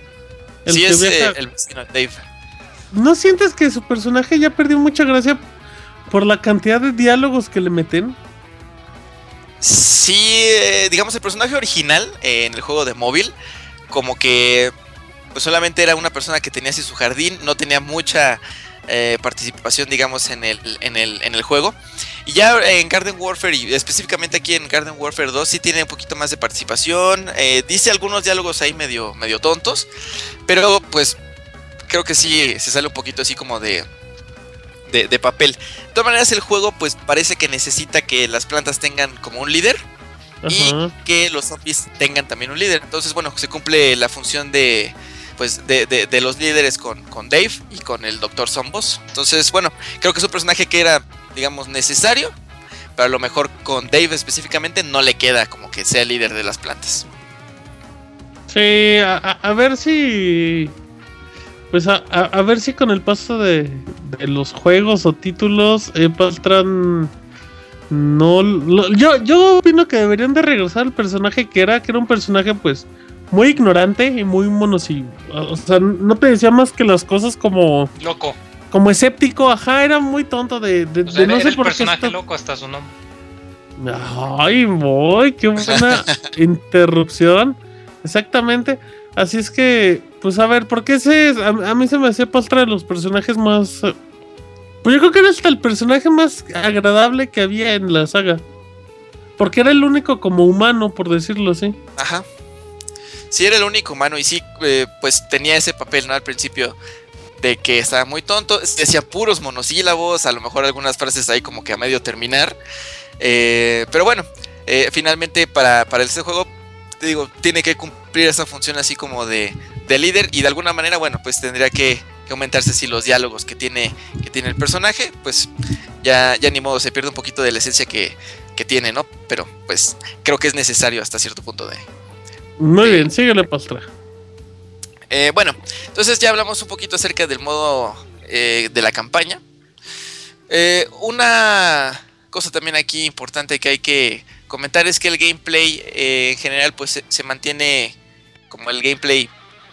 sí, es eh, el vecino, Dave. ¿No sientes que su personaje ya perdió mucha gracia por la cantidad de diálogos que le meten? sí, eh, digamos, el personaje original eh, en el juego de móvil, como que pues solamente era una persona que tenía así su jardín, no tenía mucha eh, participación, digamos, en el, en, el, en el juego. Y ya en Garden Warfare, y específicamente aquí en Garden Warfare 2, sí tiene un poquito más de participación. eh, dice algunos diálogos ahí medio, medio tontos, pero pues creo que sí se sale un poquito así como de, de, de papel. De todas maneras, el juego pues parece que necesita que las plantas tengan como un líder y que los zombies tengan también un líder. Entonces, bueno, se cumple la función de pues de, de- de los líderes con, con Dave y con el Dr. Zombos. Entonces, bueno, creo que es un personaje que era, digamos, necesario, pero a lo mejor con Dave específicamente no le queda como que sea líder de las plantas. Sí, a, ver si. Pues a, ver si con el paso de, de los juegos o títulos, eh, Paltran. No. lo- yo, yo opino que deberían de regresar al personaje que era, que era un personaje, pues. Muy ignorante y muy monosi. O sea, no te decía más que las cosas como. Loco. Como escéptico, ajá, era muy tonto de, de, O de sea, no era sé el por qué. personaje loco hasta su nombre. Ay, voy, qué buena interrupción. Exactamente. Así es que, pues a ver, ¿por qué ese es- a, a mí se me hacía Paltra de los personajes más. Pues yo creo que era hasta el personaje más agradable que había en la saga. Porque era el único como humano, por decirlo así. Ajá. Sí, era el único humano y sí, eh, pues tenía ese papel, ¿no? Al principio de que estaba muy tonto, decía puros monosílabos, a lo mejor algunas frases ahí como que a medio terminar. Eh, pero bueno, eh, finalmente para, para este juego, te digo, tiene que cumplir esa función así como de, de líder y de alguna manera, bueno, pues tendría que, aumentarse si los diálogos que tiene, que tiene el personaje, pues ya, ya ni modo, se pierde un poquito de la esencia que, que tiene, ¿no? Pero pues creo que es necesario hasta cierto punto de, Muy bien, síguele, Paltra. eh, bueno, entonces ya hablamos un poquito acerca del modo eh, de la campaña. Eh, una cosa también aquí importante que hay que comentar es que el gameplay eh, en general pues se, se mantiene como el gameplay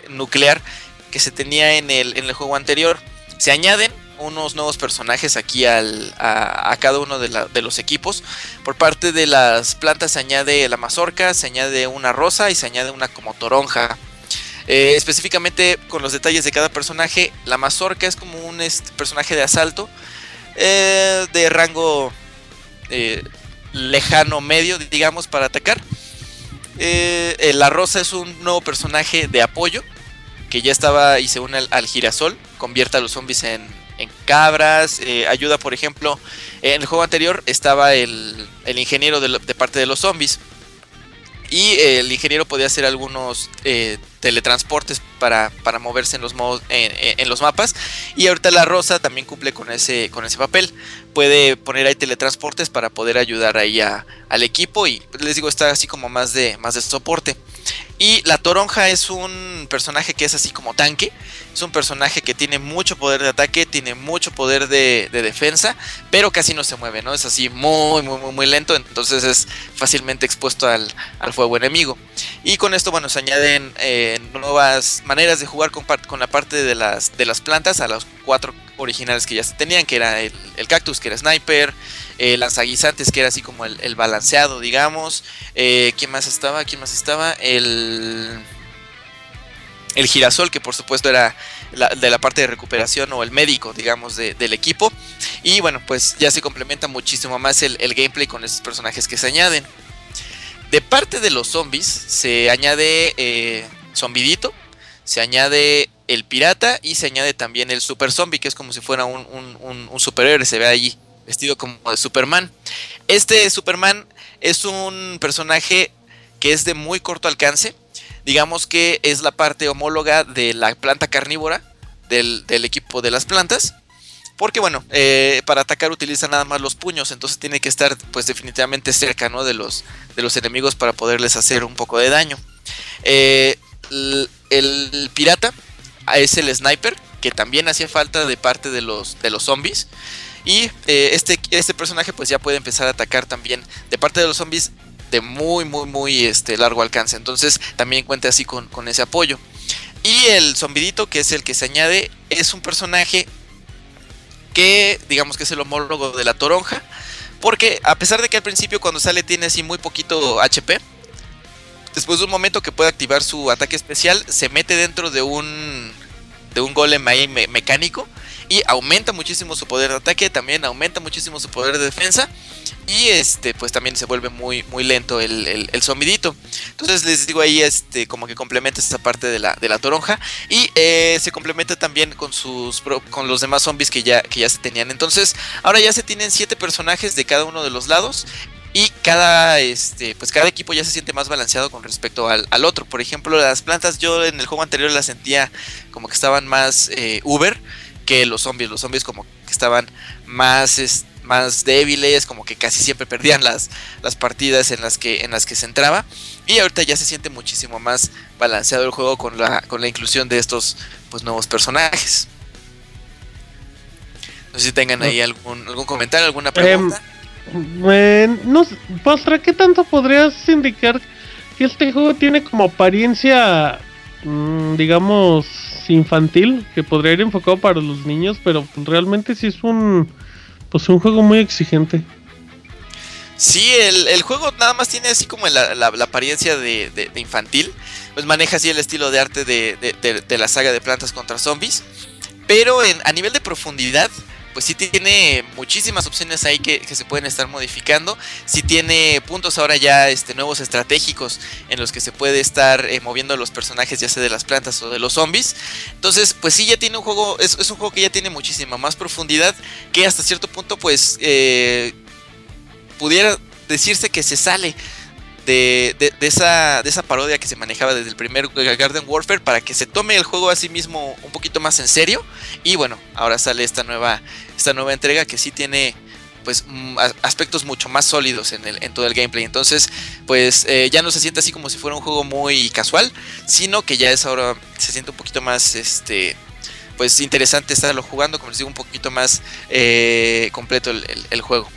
nuclear que se tenía en el, en el juego anterior. Se añaden unos nuevos personajes aquí al, a, cada uno de, los equipos. Por parte de las plantas se añade la mazorca, se añade una rosa y se añade una como toronja. Eh, específicamente con los detalles de cada personaje, la mazorca es como un personaje de asalto eh, de rango eh, lejano medio, digamos, para atacar. La rosa es un nuevo personaje de apoyo que ya estaba y se une al, al girasol, convierte a los zombies en, en cabras, eh, ayuda, por ejemplo, en el juego anterior estaba el, el ingeniero de, parte de los zombies. Y eh, el ingeniero podía hacer algunos eh, teletransportes para, para moverse en los, modos, en, los mapas. Y ahorita la rosa también cumple con ese, con ese papel. Puede poner ahí teletransportes para poder ayudar ahí al equipo. Y pues, les digo, está así como más de, más de soporte. Y la toronja es un personaje que es así como tanque. Es un personaje que tiene mucho poder de ataque, tiene mucho poder de, de defensa, pero casi no se mueve, ¿no? Es así muy, muy, muy, lento, entonces es fácilmente expuesto al, fuego enemigo. Y con esto, bueno, se añaden eh, nuevas maneras de jugar con, con la parte de las, de las plantas a los cuatro originales que ya se tenían, que era el cactus, que era sniper, el lanzaguisantes, que era así como el, balanceado, digamos. Eh, ¿Quién más estaba? ¿Quién más estaba? El el girasol, que por supuesto era de la parte de recuperación o el médico, digamos, de- del equipo. Y bueno, pues ya se complementa muchísimo más el, el gameplay con estos personajes que se añaden. De parte de los zombies se añade eh, Zombidito, se añade el pirata y se añade también el super zombie, que es como si fuera un- un- un superhéroe, se ve allí vestido como de Superman. Este Superman es un personaje que es de muy corto alcance, digamos que es la parte homóloga de la planta carnívora del, equipo de las plantas. Porque bueno, eh, para atacar utiliza nada más los puños, entonces tiene que estar pues definitivamente cerca ¿no? de, los, de los enemigos para poderles hacer un poco de daño. Eh, el pirata es el sniper, que también hacía falta de parte de los, de los zombies. Y eh, este, este personaje pues ya puede empezar a atacar también de parte de los zombies de muy, muy, muy este, largo alcance. Entonces también cuenta así con, con ese apoyo. Y el zombidito, que es el que se añade, es un personaje que digamos que es el homólogo de la toronja. Porque a pesar de que al principio cuando sale tiene así muy poquito HP, después de un momento que puede activar su ataque especial, se mete dentro de un de un golem ahí me- mecánico y aumenta muchísimo su poder de ataque, también aumenta muchísimo su poder de defensa y este pues también se vuelve muy muy lento el, el, zombidito. Entonces les digo ahí este como que complementa esta parte de la, de la toronja y eh, se complementa también con sus con los demás zombies que ya que ya se tenían. Entonces ahora ya se tienen siete personajes de cada uno de los lados y cada este pues cada equipo ya se siente más balanceado con respecto al, al otro por ejemplo las plantas yo en el juego anterior las sentía como que estaban más eh, uber que los zombies los zombies como que estaban más es- más débiles como que casi siempre perdían las, las partidas en las que en las que se entraba. Y ahorita ya se siente muchísimo más balanceado el juego con la con la inclusión de estos pues nuevos personajes. No sé si tengan ahí algún algún comentario alguna pregunta. Eh, no sé, Pastra, ¿qué tanto podrías indicar que este juego tiene como apariencia, digamos, infantil? Que podría ir enfocado para los niños, pero realmente sí es un, pues un juego muy exigente. Sí, el, el juego nada más tiene así como la, apariencia de, de- infantil. Pues maneja así el estilo de arte de- de la saga de plantas contra zombies. Pero en, a nivel de profundidad, pues sí tiene muchísimas opciones ahí que, que se pueden estar modificando. Sí tiene puntos ahora ya este, nuevos estratégicos en los que se puede estar eh, moviendo los personajes, ya sea de las plantas o de los zombies. Entonces, pues sí, ya tiene un juego, es, es un juego que ya tiene muchísima más profundidad. Que hasta cierto punto, pues... eh, pudiera decirse que se sale de, de- esa, de esa parodia que se manejaba desde el primer Garden Warfare para que se tome el juego a sí mismo un poquito más en serio. Y bueno, ahora sale esta nueva, esta nueva entrega que sí tiene pues mm, aspectos mucho más sólidos en, el, en todo el gameplay. Entonces, pues eh, ya no se siente así como si fuera un juego muy casual, sino que ya es ahora, se siente un poquito más, este, pues interesante estarlo jugando, como les digo, un poquito más eh, completo el- el juego.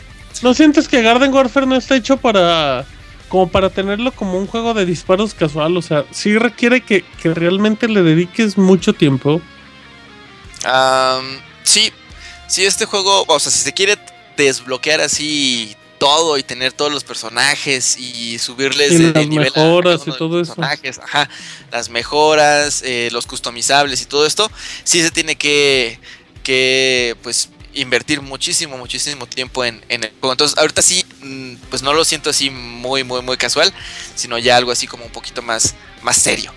¿No sientes que Garden Warfare no está hecho para como para tenerlo como un juego de disparos casual? O sea, sí requiere que, que realmente le dediques mucho tiempo. Am, sí, sí, este juego, o sea, si se quiere desbloquear así todo y tener todos los personajes y subirles Y de, las de nivel a mejoras y todo eso. ajá, las mejoras, eh, los customizables y todo esto, sí se tiene que, que pues invertir muchísimo, muchísimo tiempo en, en el juego. Entonces, ahorita sí, mm, pues no lo siento así muy, muy, muy casual, sino ya algo así como un poquito más, más serio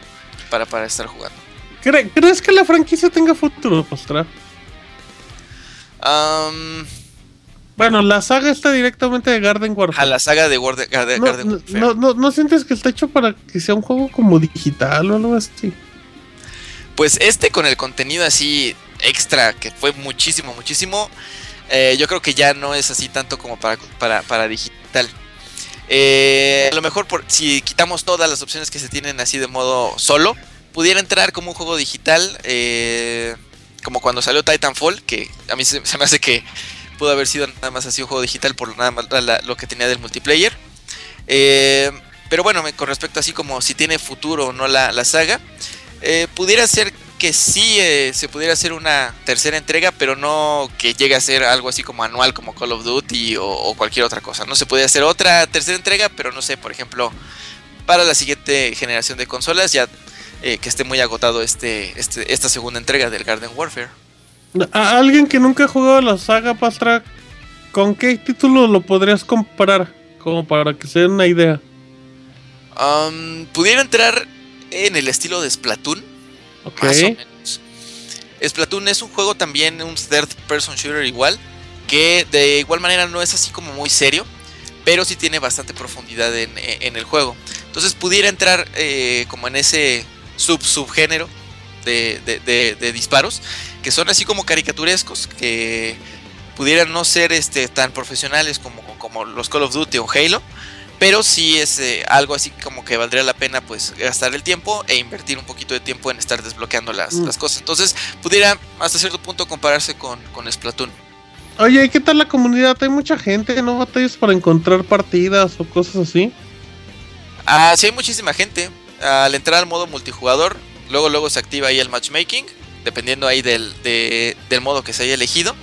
para, para estar jugando. ¿Cre- ¿Crees que la franquicia tenga futuro, Pastra? Am, Bueno, la saga está directamente de Garden Warfare. a la saga de Garden, Garden, No, Garden Warfare. no, no- ¿no sientes que está hecho para que sea un juego como digital o algo así? Pues este con el contenido así extra, que fue muchísimo, muchísimo, eh, yo creo que ya no es así tanto como para, para, para digital. Eh, a lo mejor por, si quitamos todas las opciones que se tienen así de modo solo, pudiera entrar como un juego digital, eh, como cuando salió Titanfall, que a mí se, me hace que pudo haber sido nada más así un juego digital por nada más lo que tenía del multiplayer. Pero bueno, con respecto así como si tiene futuro o no la, la saga, pudiera ser que sí eh, se pudiera hacer una tercera entrega, pero no que llegue a ser algo así como anual como Call of Duty o, o cualquier otra cosa. No se puede hacer otra tercera entrega, pero no sé, por ejemplo, para la siguiente generación de consolas ya eh, que esté muy agotado este, este esta segunda entrega del Garden Warfare. A alguien que nunca ha jugado la saga, Pastra, ¿con qué título lo podrías comparar? Como para que se den una idea. Um, pudiera entrar en el estilo de Splatoon. Ok. Más o menos. Splatoon es un juego también, un third person shooter igual, que de igual manera no es así como muy serio, pero sí tiene bastante profundidad en, en el juego. Entonces pudiera entrar eh, como en ese sub subgénero de, de- disparos, que son así como caricaturescos, que pudieran no ser este, tan profesionales como los Call of Duty o Halo, pero sí es eh, algo así como que valdría la pena pues gastar el tiempo e invertir un poquito de tiempo en estar desbloqueando las, Mm. las cosas. Entonces pudiera hasta cierto punto compararse con, con Splatoon. Oye, ¿y qué tal la comunidad? Hay mucha gente, ¿no? Batallas para encontrar partidas o cosas así. Ah, sí hay muchísima gente. Al entrar al modo multijugador, luego luego se activa ahí el matchmaking, dependiendo ahí del, de- del modo que se haya elegido.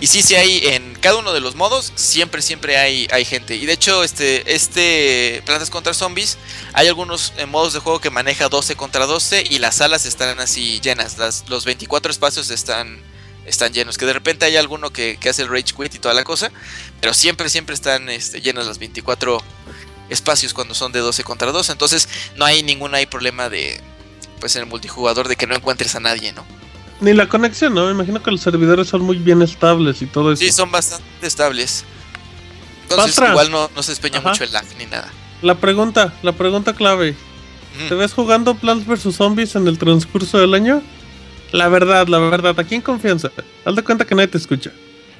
Y sí, sí hay en cada uno de los modos, siempre, siempre hay, hay gente. Y de hecho, este, este Plantas contra Zombies, hay algunos eh, modos de juego que maneja 12 contra 12 y las salas están así llenas. Las, los 24 espacios están, están llenos. Que de repente hay alguno que, que hace el Rage Quit y toda la cosa. Pero siempre, siempre están este, llenas las 24 espacios cuando son de 12 contra 12. Entonces no hay ningún hay problema de, pues en el multijugador de que no encuentres a nadie, ¿no? Ni la conexión, ¿no? Me imagino que los servidores son muy bien estables y todo eso. Sí, son bastante estables. Entonces igual no, no se despeña Ajá. mucho el lag ni nada. La pregunta, la pregunta clave. ¿Te ves jugando Plants vs Zombies en el transcurso del año? La verdad, la verdad, aquí en confianza. Haz de cuenta que nadie te escucha.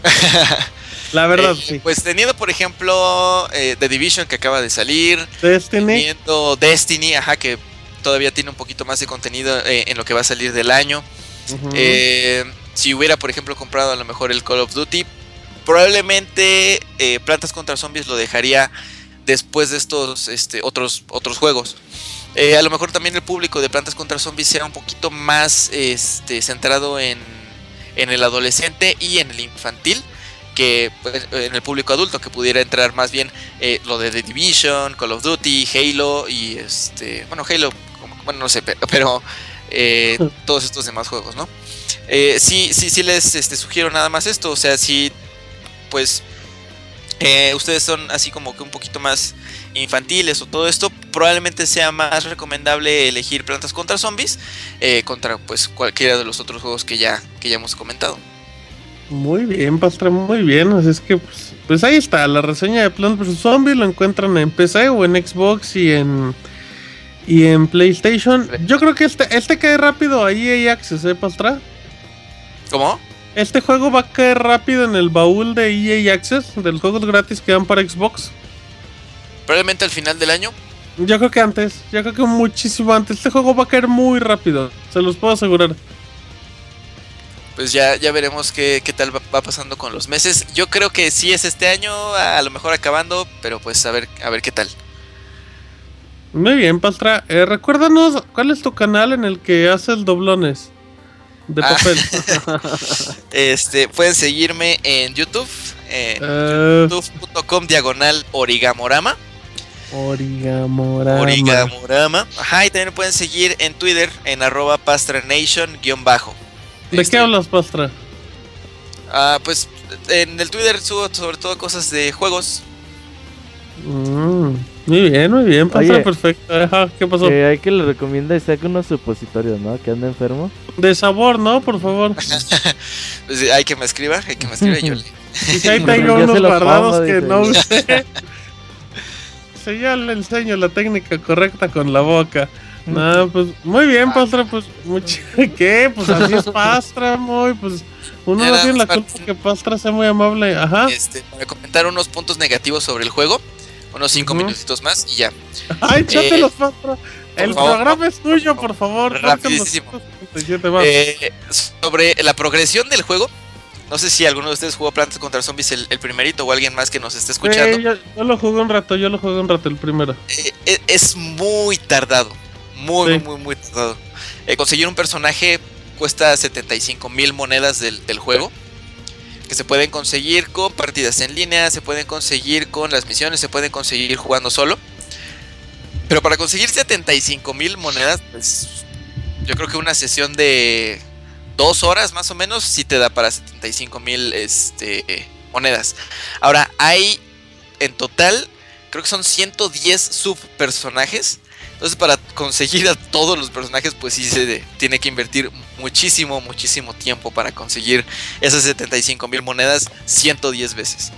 La verdad, Eh, sí. Pues teniendo, por ejemplo, eh, The Division que acaba de salir, Destiny. teniendo Destiny, ajá, que todavía tiene un poquito más de contenido eh, en lo que va a salir del año. Eh, si hubiera, por ejemplo, comprado a lo mejor el Call of Duty, probablemente eh, Plantas contra Zombies lo dejaría después de estos este, otros, otros juegos. Eh, a lo mejor también el público de Plantas contra Zombies sea un poquito más este, centrado en, en el adolescente y en el infantil que pues, en el público adulto que pudiera entrar más bien lo de The Division, Call of Duty, Halo y este bueno Halo bueno no sé pero, eh, todos estos demás juegos no eh, sí sí sí les este, sugiero nada más esto o sea si pues eh, ustedes son así como que un poquito más infantiles o todo esto probablemente sea más recomendable elegir Plantas contra Zombies eh, contra pues cualquiera de los otros juegos que ya que ya hemos comentado Muy bien, Pastra, muy bien. Así es que, pues, pues ahí está. La reseña de Plants vs Zombies lo encuentran en PC o en Xbox y en y en PlayStation. Yo creo que este, este cae rápido a EA Access, ¿eh, Pastra? ¿Cómo? Este juego va a caer rápido en el baúl de EA Access, de los juegos gratis que dan para Xbox. Probablemente al final del año. Yo creo que antes, yo creo que muchísimo antes. Este juego va a caer muy rápido, se los puedo asegurar. Pues ya, ya veremos qué, qué tal va, va pasando con los meses. Yo creo que sí es este año, a lo mejor acabando, pero pues a ver, a ver qué tal. Muy bien, Pastra. Eh, recuérdanos cuál es tu canal en el que haces doblones de Ah. papel. Este, pueden seguirme en YouTube, en Eh, youtube.com diagonal origamorama. Origamorama. Origamorama. Ajá, y también pueden seguir en Twitter en arroba pastranation guion bajo. ¿De qué hablas, Pastra? Ah, pues en el Twitter subo sobre todo cosas de juegos. Mm, muy bien, muy bien, Pastra, Oye. perfecto. Ajá, ¿qué pasó? Que hay que le recomienda y saque unos supositorios, ¿no? Que anda enfermo. De sabor, ¿no? Por favor. Pues, hay que me escriba, hay que me escriba y yo le. Y ahí tengo unos guardados pongo, que dice. no usé. Sí, ya le enseño la técnica correcta con la boca. No, pues muy bien, Pastra, pues mucho... ¿Qué? Pues así es Pastra, muy, pues uno no tiene la culpa que Pastra sea muy amable, ajá. Este, para comentar unos puntos negativos sobre el juego. Unos 5 Ujú. minutitos más y ya. Ay, Eh, Pastra. El favor, programa es tuyo, por favor. Rapidísimo. 57 más. Eh, sobre la progresión del juego. No sé si alguno de ustedes jugó Plantas contra Zombies el, el primerito o alguien más que nos esté escuchando. Yo, yo lo jugué un rato, yo lo jugué un rato el primero. Eh, eh, es muy tardado. Muy, Sí. muy, muy tardado. Eh, conseguir un personaje cuesta 75 mil monedas del, del juego. Que se pueden conseguir con partidas en línea, se pueden conseguir con las misiones, se pueden conseguir jugando solo. Pero para conseguir 75 mil monedas, pues yo creo que una sesión de dos horas más o menos sí te da para 75 mil este, monedas. Ahora, hay en total, creo que son 110 subpersonajes. Entonces, para conseguir a todos los personajes, pues sí se tiene que invertir muchísimo, muchísimo tiempo para conseguir esas 75 mil monedas 110 veces.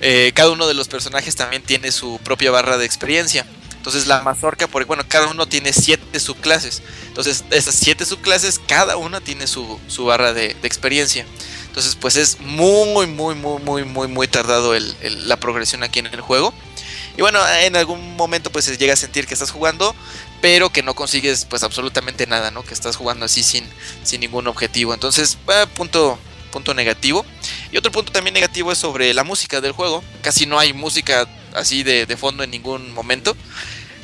Eh, cada uno de los personajes también tiene su propia barra de experiencia. Entonces, la mazorca, por, bueno, cada uno tiene 7 subclases. Entonces, esas 7 subclases, cada una tiene su, su barra de, experiencia. Entonces, pues es muy, muy, muy, muy, muy, muy tardado la progresión aquí en el juego. Y bueno, en algún momento pues se llega a sentir que estás jugando, pero que no consigues pues absolutamente nada, ¿no? Que estás jugando así sin, sin ningún objetivo. Entonces, eh, punto, punto negativo. Y otro punto también negativo es sobre la música del juego. Casi no hay música así de, de fondo en ningún momento.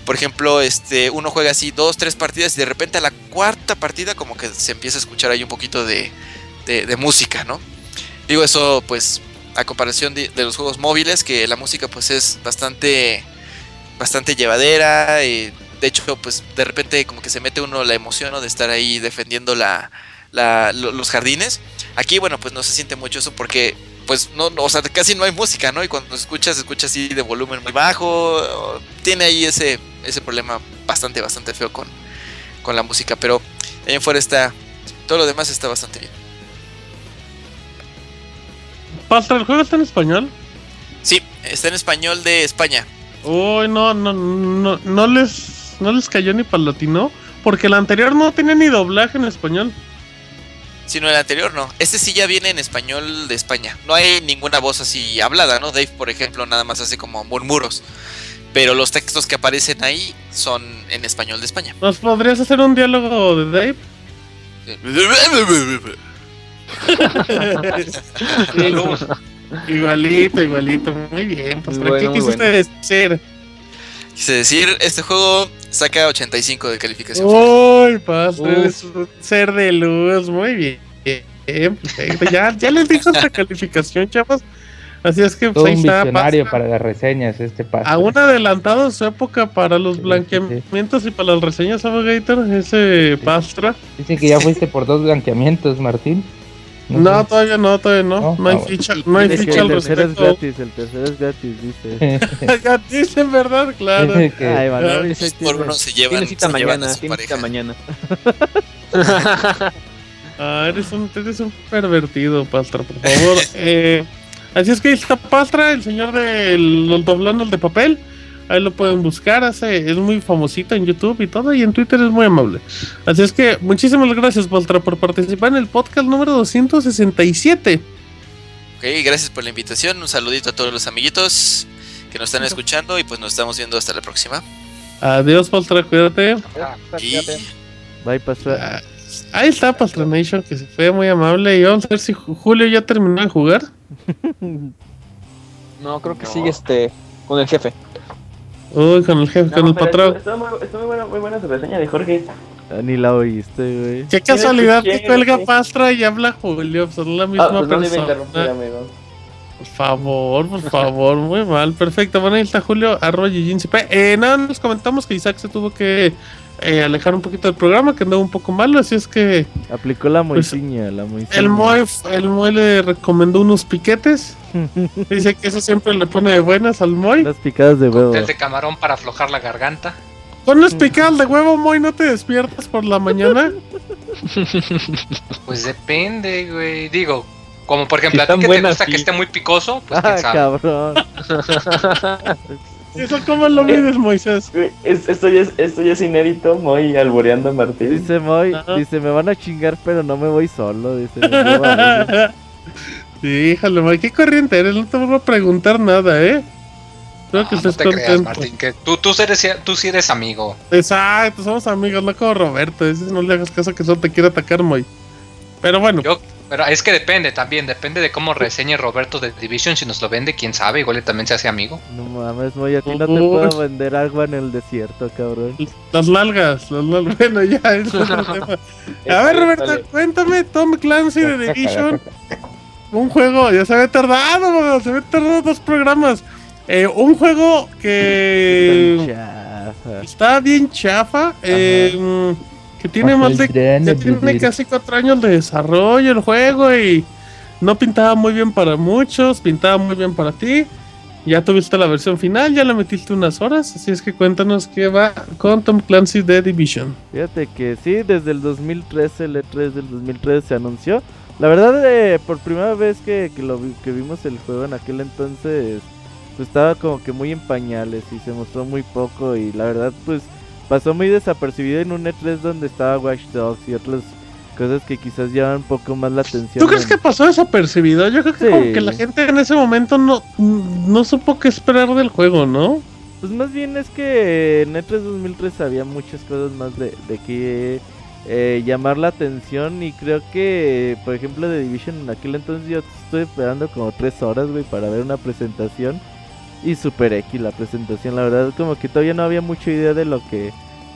Por ejemplo, este, uno juega así dos, tres partidas y de repente a la cuarta partida como que se empieza a escuchar ahí un poquito de, de- música, ¿no? Digo eso pues a comparación de, los juegos móviles, que la música pues es bastante, bastante llevadera. Y de hecho pues de repente como que se mete uno la emoción ¿no? de estar ahí defendiendo la, la- lo- los jardines. Aquí bueno pues no se siente mucho eso porque pues no, no, o sea, casi no hay música, ¿no? Y cuando escuchas, escuchas así de volumen muy bajo. Tiene ahí ese, ese problema bastante, bastante feo con, con la música. Pero ahí en fuera está. Todo lo demás está bastante bien. Pastra, ¿el juego está en español? Sí, está en español de España. Uy, no, no, no, no les, no les cayó ni para latino. Porque el anterior no tenía ni doblaje en español. Sino el anterior no. Este sí ya viene en español de España. No hay ninguna voz así hablada, ¿no? Dave, por ejemplo, nada más hace como murmuros. Pero los textos que aparecen ahí son en español de España. ¿Nos podrías hacer un diálogo de Dave? igualito, igualito. Muy bien, pues bueno, ¿qué quisiste bueno. decir? Quise decir, este juego saca 85 de calificación. Uy, Pastra, Uf. eres un ser de luz. Muy bien. Ya, ya les dijo esta calificación, chavos. Así es que pues, Todo ahí un está. visionario Pastra. para las reseñas este paso. Aún adelantado de su época para los blanqueamientos y para las reseñas, Gator, ese Pastra. Dice que ya fuiste por dos blanqueamientos, Martín. No, todavía no, todavía no. No, hay ah, ficha, no hay ficha al el tercero es respecto. gratis, el tercero es gratis, dice. ya dicen verdad, claro. Ay, Manuel, dice Por uno se llevan, se llevan mañana, a su tiene pareja. cita mañana. Ah, eres un, eres un pervertido, Pastra, por favor. Eh, así es que ahí está Pastra, el señor de los doblanos de papel. Ahí lo pueden buscar, hace, es muy famosito en YouTube y todo, y en Twitter es muy amable. Así es que muchísimas gracias, Pastra, por participar en el podcast número 267. Ok, gracias por la invitación. Un saludito a todos los amiguitos que nos están escuchando y pues nos estamos viendo hasta la próxima. Adiós, Pastra, cuídate. Y Bye, Pastra. Ahí está Pastranation, que se fue muy amable. Y vamos a ver si Ju- Julio ya terminó de jugar. No, creo que sigue este con el jefe. Uy, con el jefe, con el patrón. Estuvo muy, muy buena, muy buena su reseña de Jorge. Ah, Ni la oíste, güey. Qué casualidad que cuelga sí. Pastra y habla Julio, son la misma Ah, pues no le iba a persona. amigo. Por favor, por favor, muy mal, perfecto. Bueno, ahí está Julio, arroba Yijinsipe. Eh, nada, nos comentamos que Isaac se tuvo que eh, alejar un poquito del programa, que andaba un poco malo, así es que Aplicó la Pues, moiciña, la moiciña. el Moy, el Moy le recomendó unos piquetes. Dice que eso siempre le pone de buenas al Moy. Las picadas de huevo. De camarón para aflojar la garganta. Con unas picadas de huevo, Moy, ¿no te despiertas por la mañana? Pues depende, güey. Digo, como por ejemplo, Si a ti que te gusta sí. que esté muy picoso, pues Ah, quién sabe. cabrón. ¿Eso cómo lo mides, Moisés? Esto, ya es, esto ya es inédito, muy alboreando a Martín. Dice Moy, Ajá. dice, me van a chingar, pero no me voy solo. Dice. Sí, híjole, Moy, qué corriente eres, no te vuelvo a preguntar nada, ¿eh? Espero que No, no te creas, contento. Martín, que tú, tú, eres, tú sí eres amigo. Exacto, somos amigos, no como Roberto. Ese no le hagas caso que solo te quiere atacar, Moy. Pero bueno, Yo, pero es que depende también, depende de cómo reseñe Roberto de Division. Si nos lo vende, quién sabe, igual también se hace amigo. No mames, Moy, a ti no te puedo vender agua en el desierto, cabrón. las nalgas, las nalgas. Bueno, ya, es otro tema. A ver, Roberto, cuéntame, Tom Clancy de Division. Un juego, ya se había tardado, se había tardado dos programas. Eh, un juego que Chafa. está bien chafa, eh, que tiene Bajo más de ya tiene casi cuatro años de desarrollo el juego y no pintaba muy bien para muchos, pintaba muy bien para ti. Ya tuviste la versión final, ya le metiste unas horas, así es que cuéntanos qué va con Tom Clancy de Division. Fíjate que sí, desde el 2013, el E3 del 2013 se anunció. La verdad, eh, por primera vez que, que, lo vi- que vimos el juego en aquel entonces, pues estaba como que muy en pañales y se mostró muy poco y la verdad pues pasó muy desapercibido en un E3 donde estaba Watch Dogs y otras cosas que quizás llaman un poco más la atención. ¿Tú crees en- que pasó desapercibido? Yo creo que Sí. como que la gente en ese momento no, no supo qué esperar del juego, ¿no? Pues más bien es que en E3 2003 había muchas cosas más de, de que eh, llamar la atención y creo que, por ejemplo, de Division en aquel entonces yo estuve esperando como tres horas, güey, para ver una presentación y super X la presentación, la verdad como que todavía no había mucha idea de lo que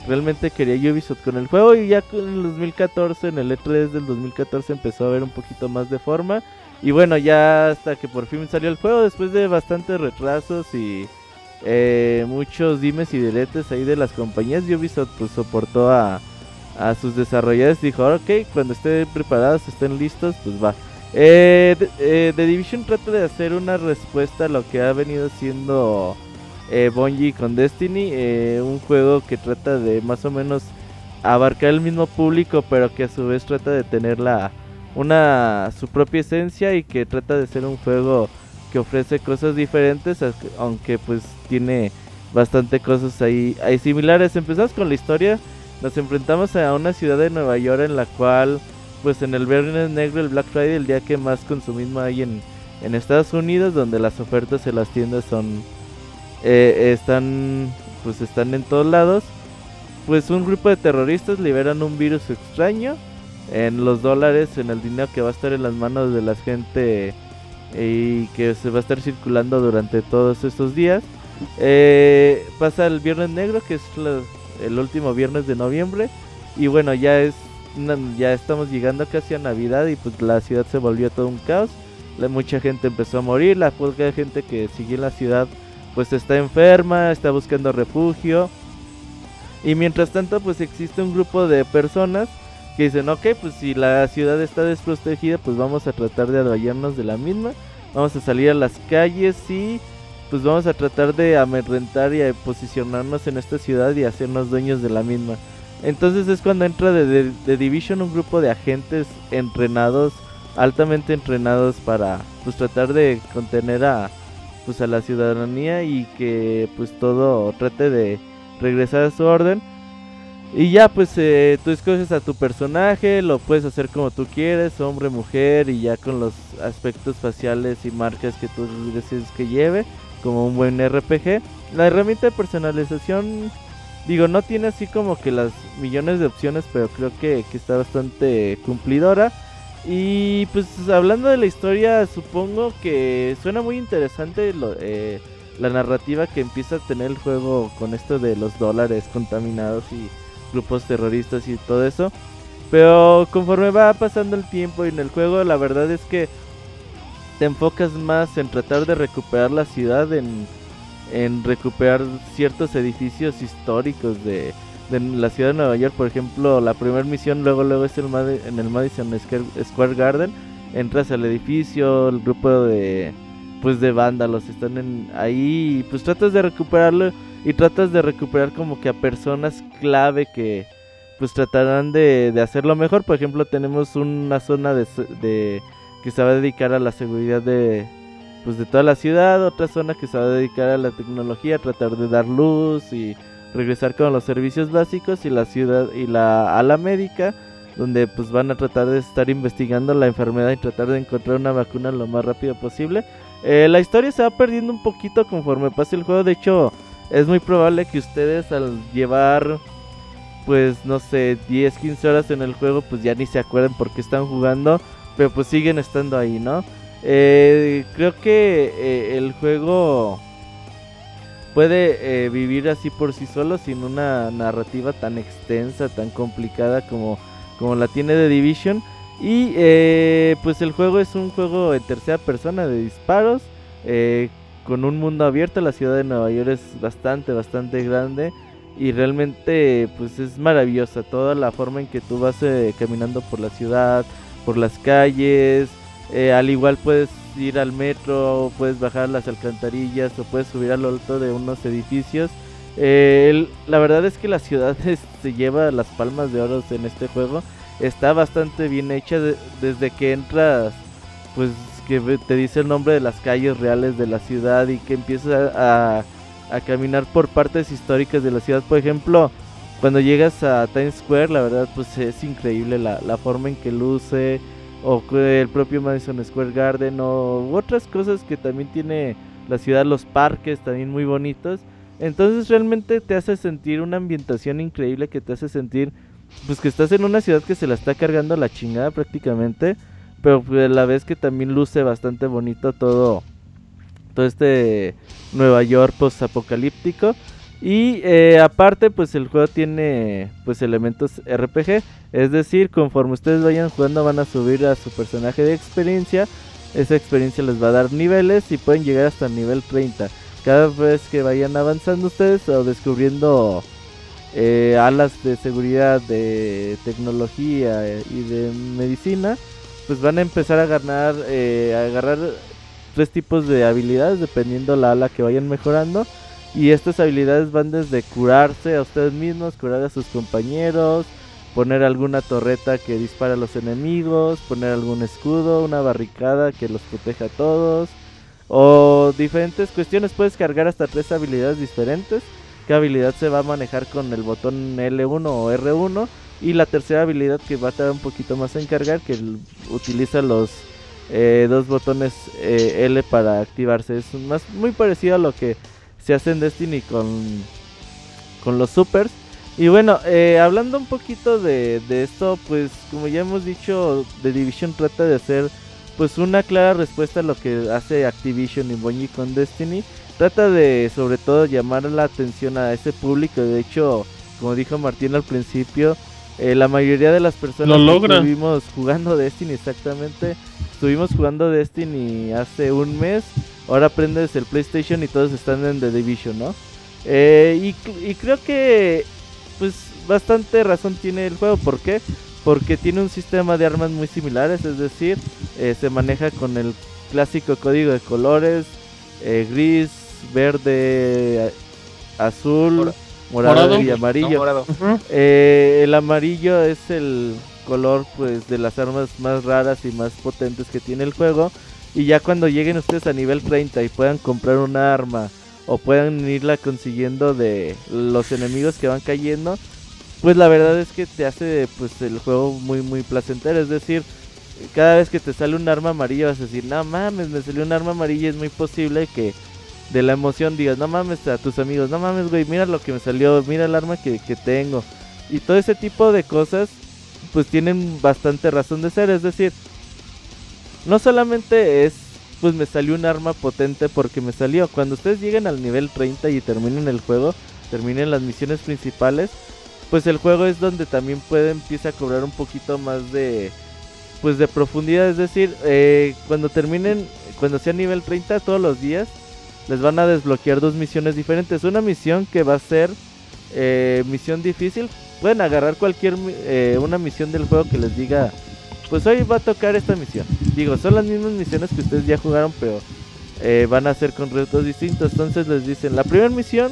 realmente quería Ubisoft con el juego y ya con el 2014, en el E3 del 2014 empezó a ver un poquito más de forma Y bueno, ya hasta que por fin salió el juego, después de bastantes retrasos y eh, muchos dimes y diretes ahí de las compañías, Ubisoft pues soportó a, a sus desarrolladores. Dijo, ok, cuando estén preparados, estén listos, pues va. Eh, eh, The Division trata de hacer una respuesta a lo que ha venido siendo eh, con Destiny. eh, un juego que trata de más o menos abarcar el mismo público, pero que a su vez trata de tener la, una su propia esencia y que trata de ser un juego que ofrece cosas diferentes, aunque pues tiene bastante cosas ahí similares. Empezamos con la historia, nos enfrentamos a una ciudad de Nueva York en la cual pues en el Viernes Negro, el Black Friday, el día que más consumismo hay en, en Estados Unidos, donde las ofertas en las tiendas son eh, están pues están en todos lados. Pues un grupo de terroristas liberan un virus extraño en los dólares, en el dinero que va a estar en las manos de la gente y que se va a estar circulando durante todos estos días. Eh, pasa el Viernes Negro, que es la- el último viernes de noviembre. Y bueno, ya es ya estamos llegando casi a Navidad y pues la ciudad se volvió todo un caos. Mucha gente empezó a morir, la poca gente que sigue en la ciudad pues está enferma, está buscando refugio. Y mientras tanto pues existe un grupo de personas que dicen, ok, pues si la ciudad está desprotegida, pues vamos a tratar de adueñarnos de la misma. Vamos a salir a las calles y pues vamos a tratar de amedrentar y posicionarnos en esta ciudad y hacernos dueños de la misma. Entonces es cuando entra de, de Division un grupo de agentes entrenados, altamente entrenados para pues tratar de contener a pues a la ciudadanía y que pues todo trate de regresar a su orden. Y ya pues eh, tú escoges a tu personaje, lo puedes hacer como tú quieres, hombre, mujer, y ya con los aspectos faciales y marcas que tú decides que lleve, como un buen RPG. La herramienta de personalización, digo, no tiene así como que las millones de opciones, pero creo que, que está bastante cumplidora. Y pues hablando de la historia, supongo que suena muy interesante lo- eh, la narrativa que empieza a tener el juego con esto de los dólares contaminados y grupos terroristas y todo eso. Pero conforme va pasando el tiempo y en el juego, la verdad es que te enfocas más en tratar de recuperar la ciudad, en, en recuperar ciertos edificios históricos de, de la ciudad de Nueva York. Por ejemplo, la primera misión luego luego es el Madi- en el Madison Square Garden. Entras al edificio, el grupo de pues de vándalos están en ahí y pues tratas de recuperarlo y tratas de recuperar como que a personas clave que pues tratarán de, de hacerlo mejor. Por ejemplo, tenemos una zona de, de- que se va a dedicar a la seguridad de pues de toda la ciudad, otra zona que se va a dedicar a la tecnología, tratar de dar luz y regresar con los servicios básicos y la ciudad y la ala médica donde pues van a tratar de estar investigando la enfermedad y tratar de encontrar una vacuna lo más rápido posible. Eh, la historia se va perdiendo un poquito conforme pase el juego, de hecho es muy probable que ustedes al llevar pues no sé 10, 15 horas en el juego pues ya ni se acuerden por qué están jugando, pero pues siguen estando ahí, ¿no? Eh, creo que eh, el juego puede eh, vivir así por sí solo sin una narrativa tan extensa, tan complicada como, como la tiene The Division. Y eh, pues el juego es un juego en tercera persona de disparos, con un mundo abierto. La ciudad de Nueva York es bastante, bastante grande. Y realmente pues es maravillosa toda la forma en que tú vas caminando por la ciudad, por las calles. Eh, al igual puedes ir al metro, puedes bajar las alcantarillas o puedes subir al alto de unos edificios. Eh, la verdad es que la ciudad se lleva las palmas de oro en este juego. Está bastante bien hecha de- desde que entras, pues que te dice el nombre de las calles reales de la ciudad y que empiezas a, caminar por partes históricas de la ciudad. Por ejemplo, cuando llegas a Times Square, la verdad pues es increíble la forma en que luce o el propio Madison Square Garden o otras cosas que también tiene la ciudad, los parques también muy bonitos. Entonces realmente te hace sentir una ambientación increíble que te hace sentir pues que estás en una ciudad que se la está cargando la chingada prácticamente, pero pues, a la vez que también luce bastante bonito todo todo este Nueva York post apocalíptico y eh, aparte pues el juego tiene pues elementos RPG, es decir, conforme ustedes vayan jugando van a subir a su personaje de experiencia Esa experiencia les va a dar niveles y pueden llegar hasta el nivel 30. Cada vez que vayan avanzando ustedes o descubriendo eh, alas de seguridad, de tecnología eh, y de medicina, pues van a empezar a ganar, a agarrar tres tipos de habilidades dependiendo la ala que vayan mejorando. Y estas habilidades van desde curarse a ustedes mismos, curar a sus compañeros, poner alguna torreta que dispara a los enemigos, poner algún escudo, una barricada que los proteja a todos, o diferentes cuestiones. Puedes cargar hasta tres habilidades diferentes. Cada habilidad se va a manejar con el botón L1 o R1. Y la tercera habilidad que va a tardar un poquito más en cargar, que utiliza los eh, dos botones eh, L para activarse. Es más muy parecido a lo que se hace en Destiny con, con los supers. Y bueno, eh, hablando un poquito de, de, esto, pues como ya hemos dicho, The Division trata de hacer pues una clara respuesta a lo que hace Activision y Bungie con Destiny. Trata de sobre todo llamar la atención a ese público. De hecho, como dijo Martín al principio, eh, la mayoría de las personas que estuvimos jugando Destiny exactamente, estuvimos jugando Destiny hace un mes. Ahora prendes el PlayStation y todos están en The Division, ¿no? Eh, y, y creo que pues bastante razón tiene el juego. ¿Por qué? Porque tiene un sistema de armas muy similares, es decir, eh, se maneja con el clásico código de colores, eh, gris, verde, azul, morado, y amarillo. Eh, el amarillo es el color pues de las armas más raras y más potentes que tiene el juego. Y ya cuando lleguen ustedes a nivel 30 y puedan comprar un arma o puedan irla consiguiendo de los enemigos que van cayendo, pues la verdad es que te hace pues el juego muy muy placentero, es decir, cada vez que te sale un arma amarilla vas a decir, no mames, me salió un arma amarilla, es muy posible que de la emoción digas, no mames a tus amigos, no mames güey, mira lo que me salió, mira el arma que, que tengo. Y todo ese tipo de cosas pues tienen bastante razón de ser, es decir, no solamente es pues me salió un arma potente porque me salió. Cuando ustedes lleguen al nivel 30 y terminen el juego, terminen las misiones principales, pues el juego es donde también puede empieza a cobrar un poquito más de pues de profundidad, es decir, eh, cuando terminen, cuando sea nivel 30 todos los días, les van a desbloquear dos misiones diferentes. Una misión que va a ser eh, misión difícil. Pueden agarrar cualquier eh, una misión del juego que les diga pues hoy va a tocar esta misión. Digo, son las mismas misiones que ustedes ya jugaron, pero eh, van a ser con retos distintos. Entonces les dicen, la primera misión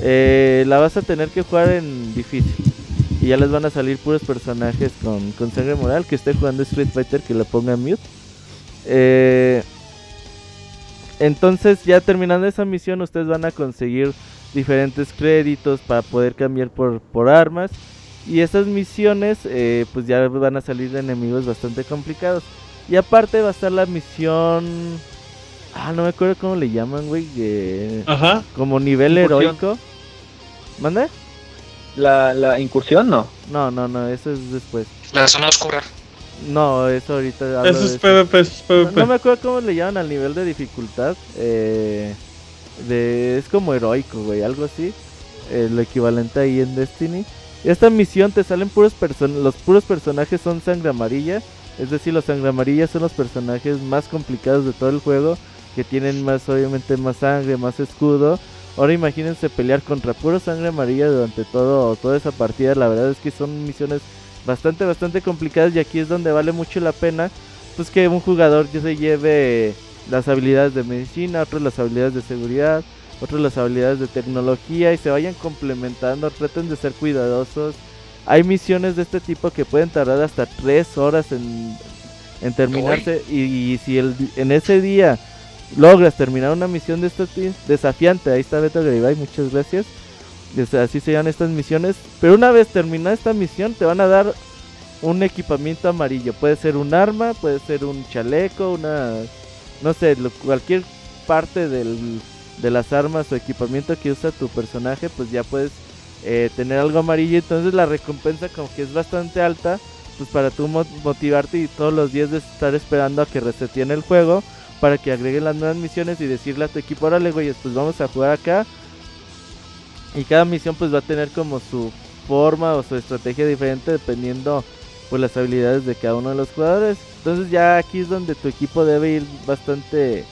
eh, la vas a tener que jugar en difícil. Y ya les van a salir puros personajes con, con sangre moral. Que esté jugando Street Fighter, que le ponga mute. Eh, entonces ya terminando esa misión, ustedes van a conseguir diferentes créditos para poder cambiar por, por armas. Y esas misiones, eh, pues ya van a salir de enemigos bastante complicados. Y aparte va a estar la misión. Ah, no me acuerdo cómo le llaman, güey. Ajá. Como nivel heroico. ¿Mande? La, la incursión, no. No, no, no, eso es después. La zona oscura. No, eso ahorita. Eso es PvP, es PvP. No, me acuerdo cómo le llaman al nivel de dificultad. Eh, de, es como heroico, güey, algo así. Eh, lo equivalente ahí en Destiny. Esta misión te salen puros personajes, los puros personajes son sangre amarilla, es decir, los sangre amarilla son los personajes más complicados de todo el juego, que tienen más, obviamente, más sangre, más escudo. Ahora imagínense pelear contra puro sangre amarilla durante todo, toda esa partida, la verdad es que son misiones bastante, bastante complicadas y aquí es donde vale mucho la pena, pues que un jugador ya se lleve las habilidades de medicina, otros las habilidades de seguridad, otros las habilidades de tecnología y se vayan complementando, traten de ser cuidadosos. Hay misiones de este tipo que pueden tardar hasta 3 horas en, en terminarse y, si el, en ese día logras terminar una misión de este desafiante, ahí está Beto Garibay, muchas gracias. Así se llaman estas misiones. Pero una vez terminada esta misión, te van a dar un equipamiento amarillo. Puede ser un arma, puede ser un chaleco, una. No sé, cualquier parte del de las armas o equipamiento que usa tu personaje, pues ya puedes eh, tener algo amarillo. Entonces la recompensa como que es bastante alta, pues para tú motivarte y todos los días de estar esperando a que reseteen el juego para que agreguen las nuevas misiones y decirle a tu equipo, órale güey, pues vamos a jugar acá. Y cada misión pues va a tener como su forma o su estrategia diferente dependiendo pues las habilidades de cada uno de los jugadores. Entonces ya aquí es donde tu equipo debe ir bastante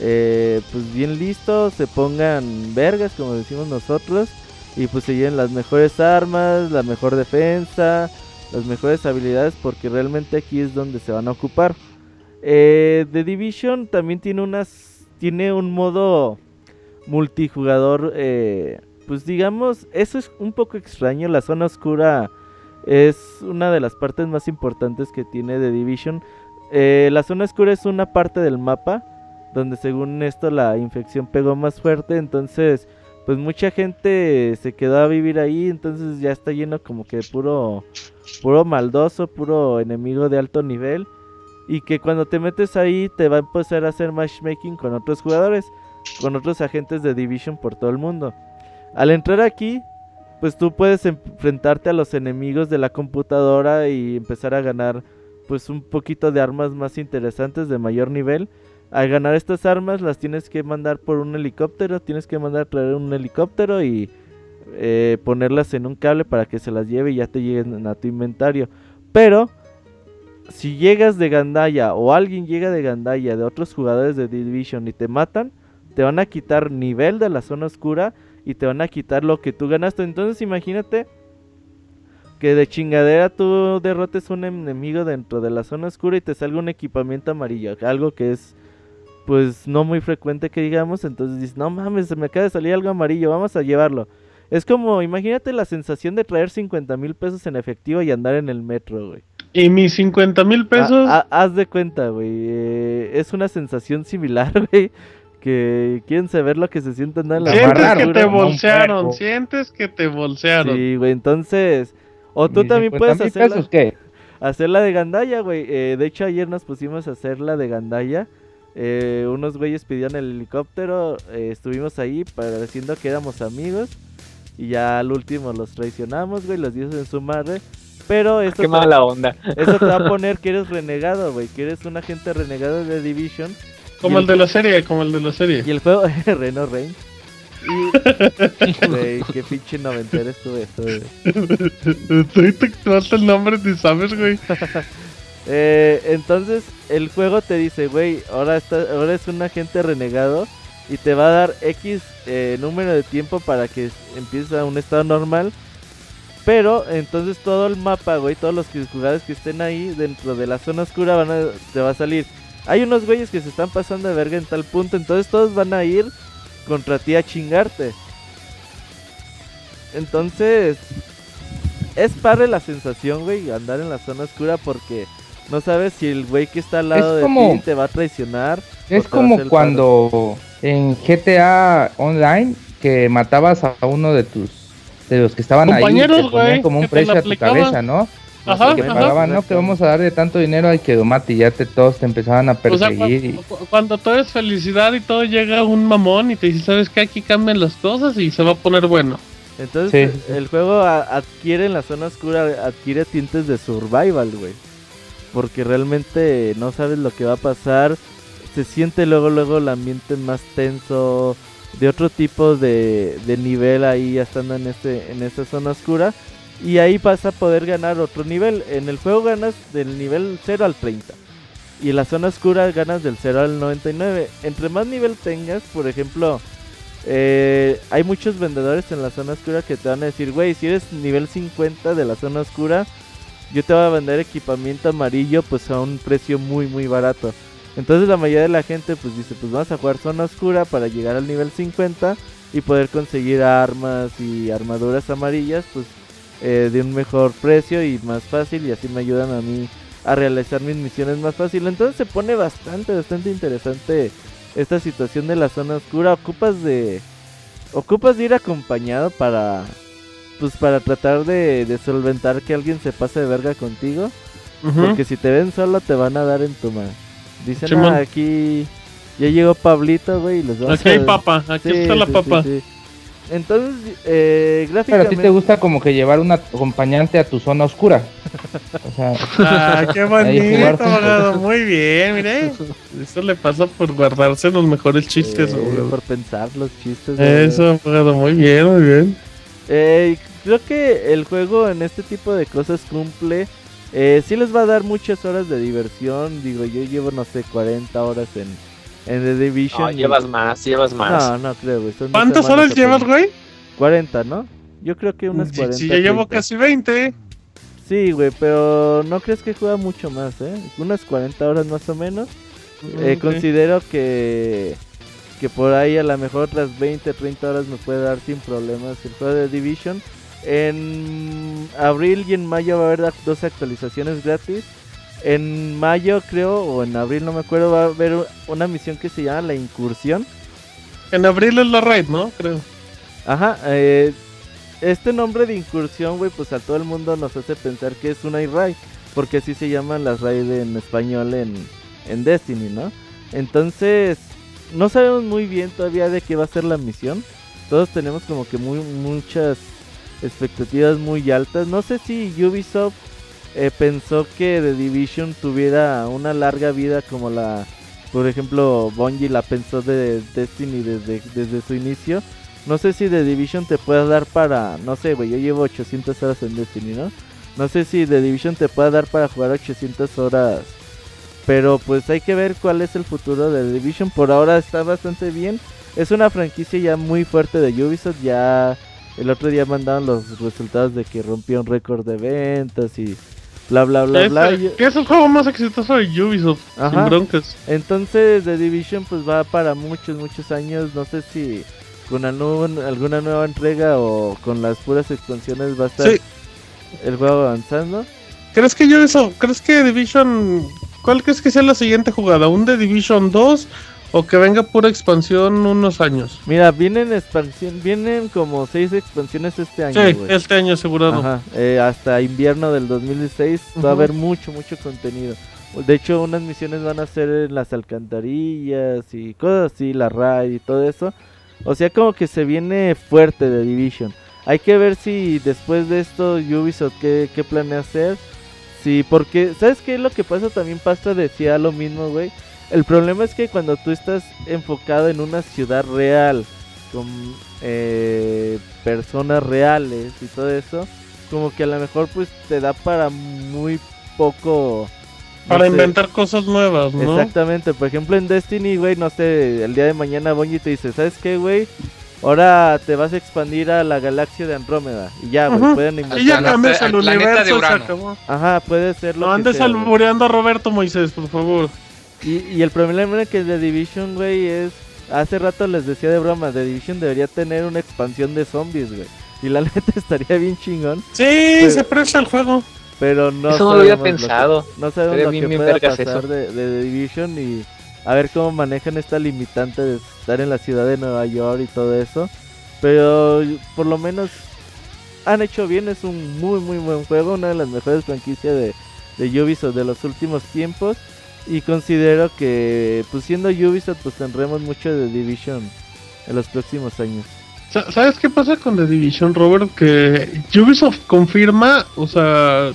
eh, pues bien listo, se pongan vergas como decimos nosotros y pues se lleven las mejores armas, la mejor defensa, las mejores habilidades porque realmente aquí es donde se van a ocupar. Eh, The Division también tiene unas tiene un modo multijugador eh, pues digamos eso es un poco extraño la zona oscura es una de las partes más importantes que tiene The Division eh, la zona oscura es una parte del mapa donde según esto la infección pegó más fuerte entonces pues mucha gente se quedó a vivir ahí entonces ya está lleno como que puro puro maldoso puro enemigo de alto nivel y que cuando te metes ahí te va a empezar a hacer matchmaking con otros jugadores, con otros agentes de Division por todo el mundo. Al entrar aquí, pues tú puedes enfrentarte a los enemigos de la computadora y empezar a ganar pues un poquito de armas más interesantes de mayor nivel. Al ganar estas armas las tienes que mandar por un helicóptero, tienes que mandar traer un helicóptero y eh, ponerlas en un cable para que se las lleve y ya te lleguen a tu inventario. Pero si llegas de Gandaya o alguien llega de Gandaya de otros jugadores de Division y te matan, te van a quitar nivel de la zona oscura y te van a quitar lo que tú ganaste. Entonces imagínate que de chingadera tú derrotes un enemigo dentro de la zona oscura y te salga un equipamiento amarillo, algo que es pues no muy frecuente que digamos, entonces dices, no mames, se me acaba de salir algo amarillo, vamos a llevarlo. Es como, imagínate la sensación de traer 50 mil pesos en efectivo y andar en el metro, güey. ¿Y mis 50 mil pesos? haz de cuenta, güey. eh, es una sensación similar, güey. Que quieren saber lo que se siente andar en la Sientes barra, que te bolsearon, sientes que te bolsearon. Sí, güey, entonces... O tú ¿Mis también 50 puedes mil hacerla, pesos qué? hacerla de gandalla, güey. Eh, de hecho, ayer nos pusimos a hacerla de gandalla. Eh, unos güeyes pidieron el helicóptero. eh, estuvimos ahí pareciendo que éramos amigos. Y ya al último los traicionamos, güey. Los dioses en su madre. Pero esto Qué te- mala onda. Eso te va a poner que eres renegado, güey. Que eres un agente renegado de Division. Como el de la serie, como el de la serie. Y el juego, Reno Reigns. Y. Güey, qué pinche noventero estuve esto, güey. Ahorita que te el nombre, ni sabes, güey. Eh, entonces, el juego te dice, güey, ahora, está, ahora es un agente renegado. Y te va a dar X eh, número de tiempo para que empieces a un estado normal. Pero entonces todo el mapa, güey, todos los jugadores que estén ahí dentro de la zona oscura van a, te va a salir. Hay unos güeyes que se están pasando de verga en tal punto, entonces todos van a ir contra ti a chingarte. Entonces, es padre la sensación, güey, andar en la zona oscura porque no sabes si el güey que está al lado de como- ti te va a traicionar. Es como cuando en GTA Online que matabas a uno de tus de los que estaban ahí te ponían como un precio a tu cabeza, ¿no? Ajá, que ajá. pagaban, no, que vamos a darle tanto dinero al que lo mate y ya te, todos te empezaban a O sea, perseguir. cuando todo es felicidad y todo llega un mamón y te dice, ¿sabes qué? Aquí cambian las cosas y se va a poner bueno. Entonces, Sí, el juego adquiere en la zona oscura, adquiere tintes de survival, güey. Porque realmente no sabes lo que va a pasar. Se siente luego, luego el ambiente más tenso. De otro tipo de, nivel ahí estando en, este, en esta zona oscura. Y ahí vas a poder ganar otro nivel. En el juego ganas del nivel 0 al 30. Y en la zona oscura ganas del 0 al 99. Entre más nivel tengas, por ejemplo, eh, hay muchos vendedores en la zona oscura que te van a decir, güey, si eres nivel 50 de la zona oscura, yo te voy a vender equipamiento amarillo pues a un precio muy muy barato. Entonces la mayoría de la gente pues dice, pues vamos a jugar zona oscura para llegar al nivel 50 y poder conseguir armas y armaduras amarillas pues eh, de un mejor precio y más fácil y así me ayudan a mí a realizar mis misiones más fácil. Entonces se pone bastante, bastante interesante esta situación de la zona oscura. Ocupas de ocupas de ir acompañado para pues para tratar de, de solventar que alguien se pase de verga contigo. Porque si te ven solo te van a dar en tu mano. Dicen. "Ah, aquí ya llegó Pablito, güey, y los vamos Aquí hay a... papa, aquí Sí, está la sí, papa. sí. Entonces, eh, Pero a ti gráficamente... te gusta como que llevar un acompañante a tu zona oscura. O sea, Ah, qué Ahí bonito. Muy bien, mire. Eso le pasa por guardarse los mejores chistes, eh, por pensar los chistes. Eso, abogado, muy bien, muy bien. Eh, creo que el juego en este tipo de cosas cumple Eh, sí les va a dar muchas horas de diversión. Digo, yo llevo, no sé, 40 horas en, en The Division. No, y- llevas más, llevas más. No, no creo, güey. ¿Cuántas horas llevas, güey? 40, ¿no? Yo creo que unas Sí, 40. sí, yo llevo 30. casi 20. Sí, güey, pero no crees que juega mucho más, ¿eh? Unas 40 horas más o menos. Eh. Considero que, que por ahí a lo mejor otras 20, 30 horas me puede dar sin problemas el juego de Division. En abril y en mayo va a haber ac- dos actualizaciones gratis. En mayo creo, o en abril no me acuerdo, va a haber una misión que se llama La Incursión. En abril es la raid, ¿no? Creo. Ajá, eh, este nombre de incursión, güey, pues a todo el mundo nos hace pensar que es una raid, porque así se llaman las raid en español en, en Destiny, ¿no? Entonces, no sabemos muy bien todavía de qué va a ser la misión. Todos tenemos como que muy muchas expectativas muy altas. No sé si Ubisoft eh, pensó que The Division tuviera una larga vida como la, por ejemplo, Bungie la pensó de Destiny desde, desde su inicio. No sé si The Division te pueda dar para, no sé, güey, yo llevo 800 horas en Destiny, ¿no? No sé si The Division te pueda dar para jugar 800 horas. Pero pues hay que ver cuál es el futuro de The Division. Por ahora está bastante bien. Es una franquicia ya muy fuerte de Ubisoft. Ya el otro día mandaron los resultados de que rompió un récord de ventas y bla bla bla bla. Yo- que es el juego más exitoso de Ubisoft, Ajá. sin broncas. Entonces The Division pues va para muchos, muchos años. No sé si con alguna nueva entrega o con las puras expansiones va a estar Sí. el juego avanzando. ¿Crees que Ubisoft, crees que Division, cuál crees que sea la siguiente jugada? ¿Un de Division 2 o que venga pura expansión unos años? Mira, vienen expansión, vienen como seis expansiones este año. Sí, güey. este año asegurado. Eh, hasta invierno del 2016 va a haber mucho, mucho contenido. De hecho, unas misiones van a ser en las alcantarillas y cosas así, la raid y todo eso. O sea, como que se viene fuerte de Division. Hay que ver si después de esto Ubisoft qué, qué planea hacer. Sí, porque, ¿sabes qué? Lo que pasa también, Pasta decía lo mismo, güey. El problema es que cuando tú estás enfocado en una ciudad real, con eh, personas reales y todo eso, como que a lo mejor pues te da para muy poco... no Para sé, inventar cosas nuevas, ¿no? Exactamente, por ejemplo en Destiny, güey, no sé, el día de mañana Bungie te dice, ¿sabes qué, güey? Ahora te vas a expandir a la galaxia de Andrómeda. Y ya, güey, pueden Y inventar. ya Al cambias al universo de y se Urano. acabó. Ajá, puede ser lo No que andes sea, güey. a Roberto Moisés, por favor. Y, y el problema que The Division, güey, es... Hace rato les decía de broma, The Division debería tener una expansión de zombies, güey. Y la neta estaría bien chingón. Sí, Pero- se presta el juego. Pero no Eso no lo había que- pensado. no sabemos lo bien, que pueda pasar eso. de, de The Division y a ver cómo manejan esta limitante de estar en la ciudad de Nueva York y todo eso. Pero por lo menos han hecho bien, es un muy muy buen juego, una de las mejores franquicias de, de Ubisoft de los últimos tiempos. Y considero que pues siendo Ubisoft pues tendremos mucho de Division en los próximos años. Sa- ¿Sabes qué pasa con The Division, Robert? Que Ubisoft confirma, o sea,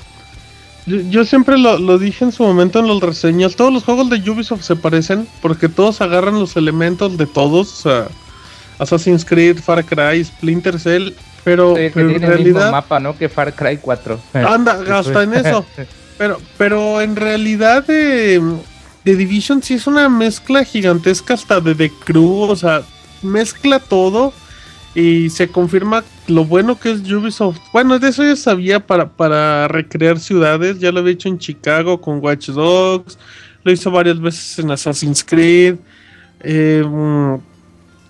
yo, yo siempre lo, lo dije en su momento en las reseñas, todos los juegos de Ubisoft se parecen porque todos agarran los elementos de todos, o sea, Assassin's Creed, Far Cry, Splinter Cell, pero, Sí, que pero en tiene el mismo realidad... mapa, ¿no? Que Far Cry 4. Anda, hasta en eso. Pero, pero en realidad de, de Division sí es una mezcla gigantesca hasta de The Crew, o sea, mezcla todo y se confirma lo bueno que es Ubisoft. Bueno, de eso ya sabía para, para recrear ciudades, ya lo había hecho en Chicago con Watch Dogs, lo hizo varias veces en Assassin's Creed. eh,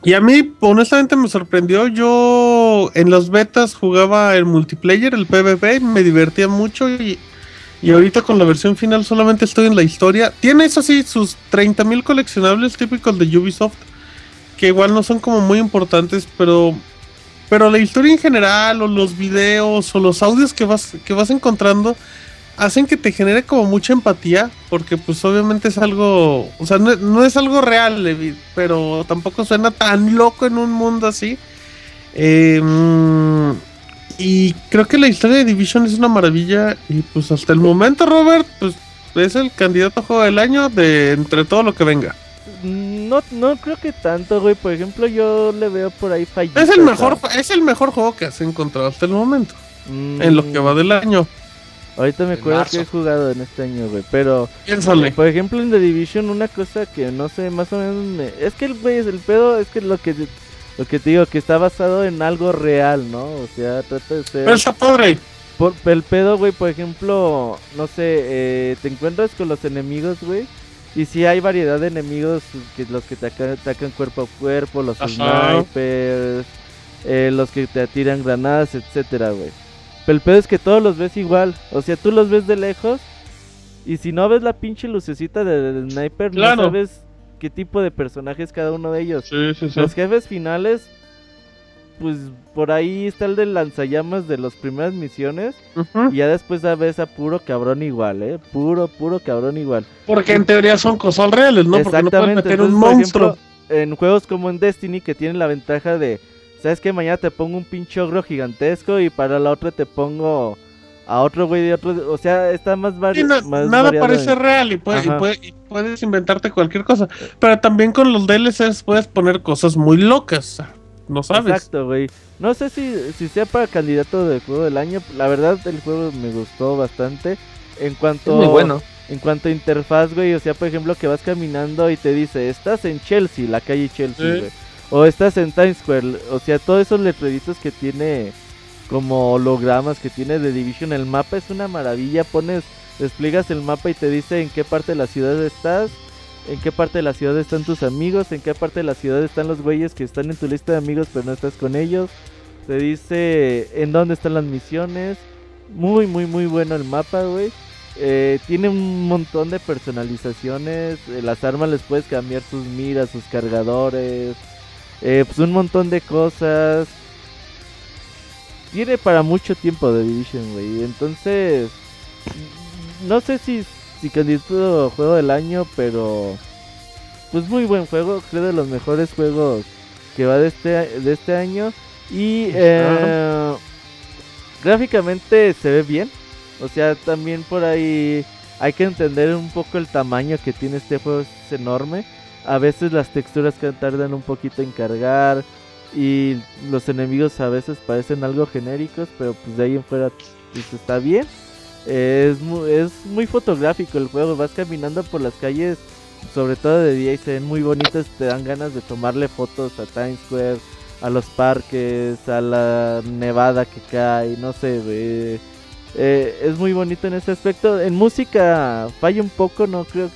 y a mí, honestamente, me sorprendió. Yo en las betas jugaba el multiplayer, el PvP, me divertía mucho y, y ahorita con la versión final solamente estoy en la historia. Tiene eso sí, sus 30.000 coleccionables típicos de Ubisoft, que igual no son como muy importantes, pero, pero la historia en general, o los videos, o los audios que vas, que vas encontrando, hacen que te genere como mucha empatía, porque pues obviamente es algo, o sea, no, no es algo real, evi- pero tampoco suena tan loco en un mundo así. Eh, y creo que la historia de Division es una maravilla y pues hasta el momento Robert, pues es el candidato a juego del año de entre todo lo que venga. No, no creo que tanto, güey. Por ejemplo, yo le veo por ahí fallitas. Es el mejor, es el mejor juego que has encontrado hasta el momento, Mm, en lo que va del año. Ahorita me acuerdo que he jugado en este año, güey. Pero, Piénsale. por ejemplo, en The Division, una cosa que no sé, más o menos me... Es que el, güey, el pedo es que lo que lo que te digo, que está basado en algo real, ¿no? O sea, trata de ser... Pero está padre. Por, el pedo, güey, por ejemplo, no sé, eh, te encuentras con los enemigos, güey. Y si hay variedad de enemigos, que los que te atacan, atacan cuerpo a cuerpo, los Ajá. snipers, eh, los que te tiran granadas, etcétera, güey. Pero el pedo es que todos los ves igual. O sea, tú los ves de lejos. Y si no ves la pinche lucecita de- del sniper, Claro. no sabes qué tipo de personaje es cada uno de ellos. Sí, sí, sí. Los jefes finales, pues por ahí está el de lanzallamas de las primeras misiones. Ujú. Y ya después ves a puro cabrón igual, ¿eh? Puro, puro cabrón igual. Porque en teoría son cosas reales, ¿no? Porque no pueden meter un por monstruo. ejemplo, en juegos como en Destiny que tienen la ventaja de, ¿sabes qué? Mañana te pongo un pinche ogro gigantesco y para la otra te pongo a otro güey de otro, o sea, está más, vari- Sí, na- más nada variado parece real y, puede- y Ajá. puede- y puedes inventarte cualquier cosa. Pero también con los DLCs puedes poner cosas muy locas. No sabes. Exacto, güey. No sé si, si sea para candidato del juego del año. La verdad, el juego me gustó bastante. En cuanto, Es muy bueno. En cuanto a interfaz, güey. O sea, por ejemplo, que vas caminando y te dice, estás en Chelsea, la calle Chelsea, Sí. güey. O estás en Times Square. O sea, todos esos letreritos que tiene como hologramas que tiene de Division. El mapa es una maravilla. Pones, despliegas el mapa y te dice en qué parte de la ciudad estás. En qué parte de la ciudad están tus amigos, en qué parte de la ciudad están los güeyes que están en tu lista de amigos pero no estás con ellos. Te dice en dónde están las misiones. Muy, muy, muy bueno el mapa, güey. Eh, tiene un montón de personalizaciones. eh, las armas les puedes cambiar sus miras, sus cargadores. eh, pues un montón de cosas. Tiene para mucho tiempo de Division, güey. Entonces, no sé si, si candidato juego del año, pero pues muy buen juego. Creo de los mejores juegos que va de este, de este año. Y eh, gráficamente se ve bien. O sea, también por ahí hay que entender un poco el tamaño que tiene este juego. Es enorme. A veces las texturas que tardan un poquito en cargar. Y los enemigos a veces parecen algo genéricos. Pero pues de ahí en fuera pues, está bien. Es muy, es muy fotográfico el juego. Vas caminando por las calles. Sobre todo de día y se ven muy bonitas. Te dan ganas de tomarle fotos a Times Square. A los parques. A la nevada que cae. No sé. Eh, es muy bonito en ese aspecto. En música falla un poco, no creo.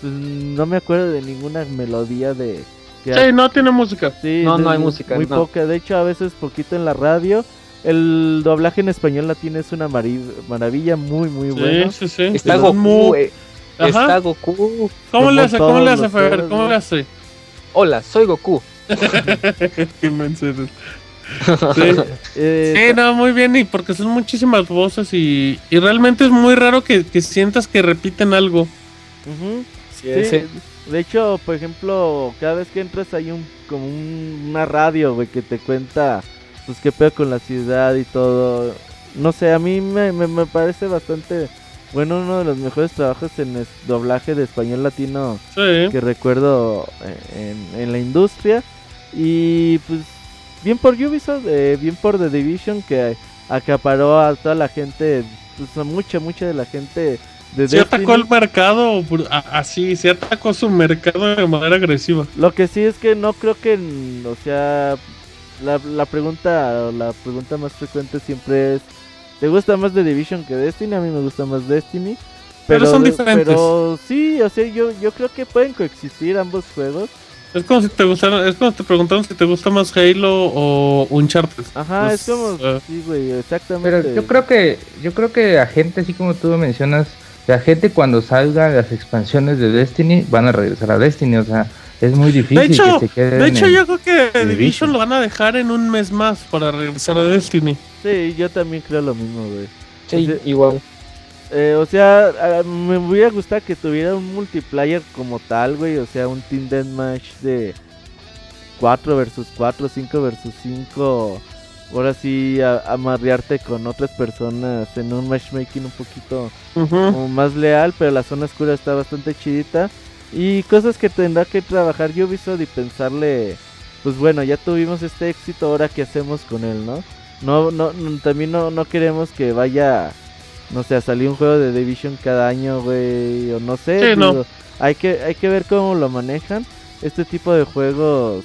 pues, no me acuerdo de ninguna melodía de. Que Sí, no tiene música. Sí, No, no hay música, Muy no. poca. De hecho, a veces poquito en la radio. El doblaje en español latino es una maravilla muy, muy bueno. Sí, sí, sí. Está Es Goku, muy- eh, Ajá. está Goku. ¿Cómo le hace? ¿Cómo le hace, Fer? ¿Cómo le hace? Hola, soy Goku. Qué menso eres. Sí. Eh, Sí, no, muy bien, y porque son muchísimas voces y, y realmente es muy raro que, que sientas que repiten algo. Sí, sí. De hecho, por ejemplo, cada vez que entras hay un como un- una radio, güey, que te cuenta pues qué pedo con la ciudad y todo. No sé, a mí me, me, me parece bastante bueno, uno de los mejores trabajos en doblaje de español latino Sí. que recuerdo eh, en, en la industria. Y pues bien por Ubisoft, eh, bien por The Division que acaparó a toda la gente, pues a mucha, mucha de la gente de Se atacó el mercado a- así, se atacó su mercado de manera agresiva. Lo que sí es que no creo que, o sea, la, la pregunta la pregunta más frecuente siempre es, ¿te gusta más The Division que Destiny? A mí me gusta más Destiny. Pero son diferentes. Pero sí, o sea, yo, yo creo que pueden coexistir ambos juegos. Es como si te gustaran, es como si te preguntaran si te gusta más Halo o Uncharted. Ajá, Pues, es como, eh, sí, güey, exactamente. Pero yo creo que yo creo que la gente, así como tú mencionas, la gente cuando salgan las expansiones de Destiny van a regresar a Destiny, o sea, es muy difícil De hecho, que se queden de hecho en- yo creo que Division. Division lo van a dejar en un mes más para regresar a Destiny. Sí, yo también creo lo mismo, güey. Sí, O sea, igual. eh, o sea, me hubiera gustado que tuviera un multiplayer como tal, güey. O sea, un Team Deathmatch de 4 versus 4, 5 versus 5. Ahora sí, a- amarrearte con otras personas en un matchmaking un poquito más leal, pero la zona oscura está bastante chidita. Y cosas que tendrá que trabajar Ubisoft y pensarle, pues bueno, ya tuvimos este éxito, ahora qué hacemos con él, ¿no? No, no, no- también no, no queremos que vaya no sé, salió un juego de Division cada año, güey, o no sé. Sí, no. digo, hay, que, hay que ver cómo lo manejan. Este tipo de juegos,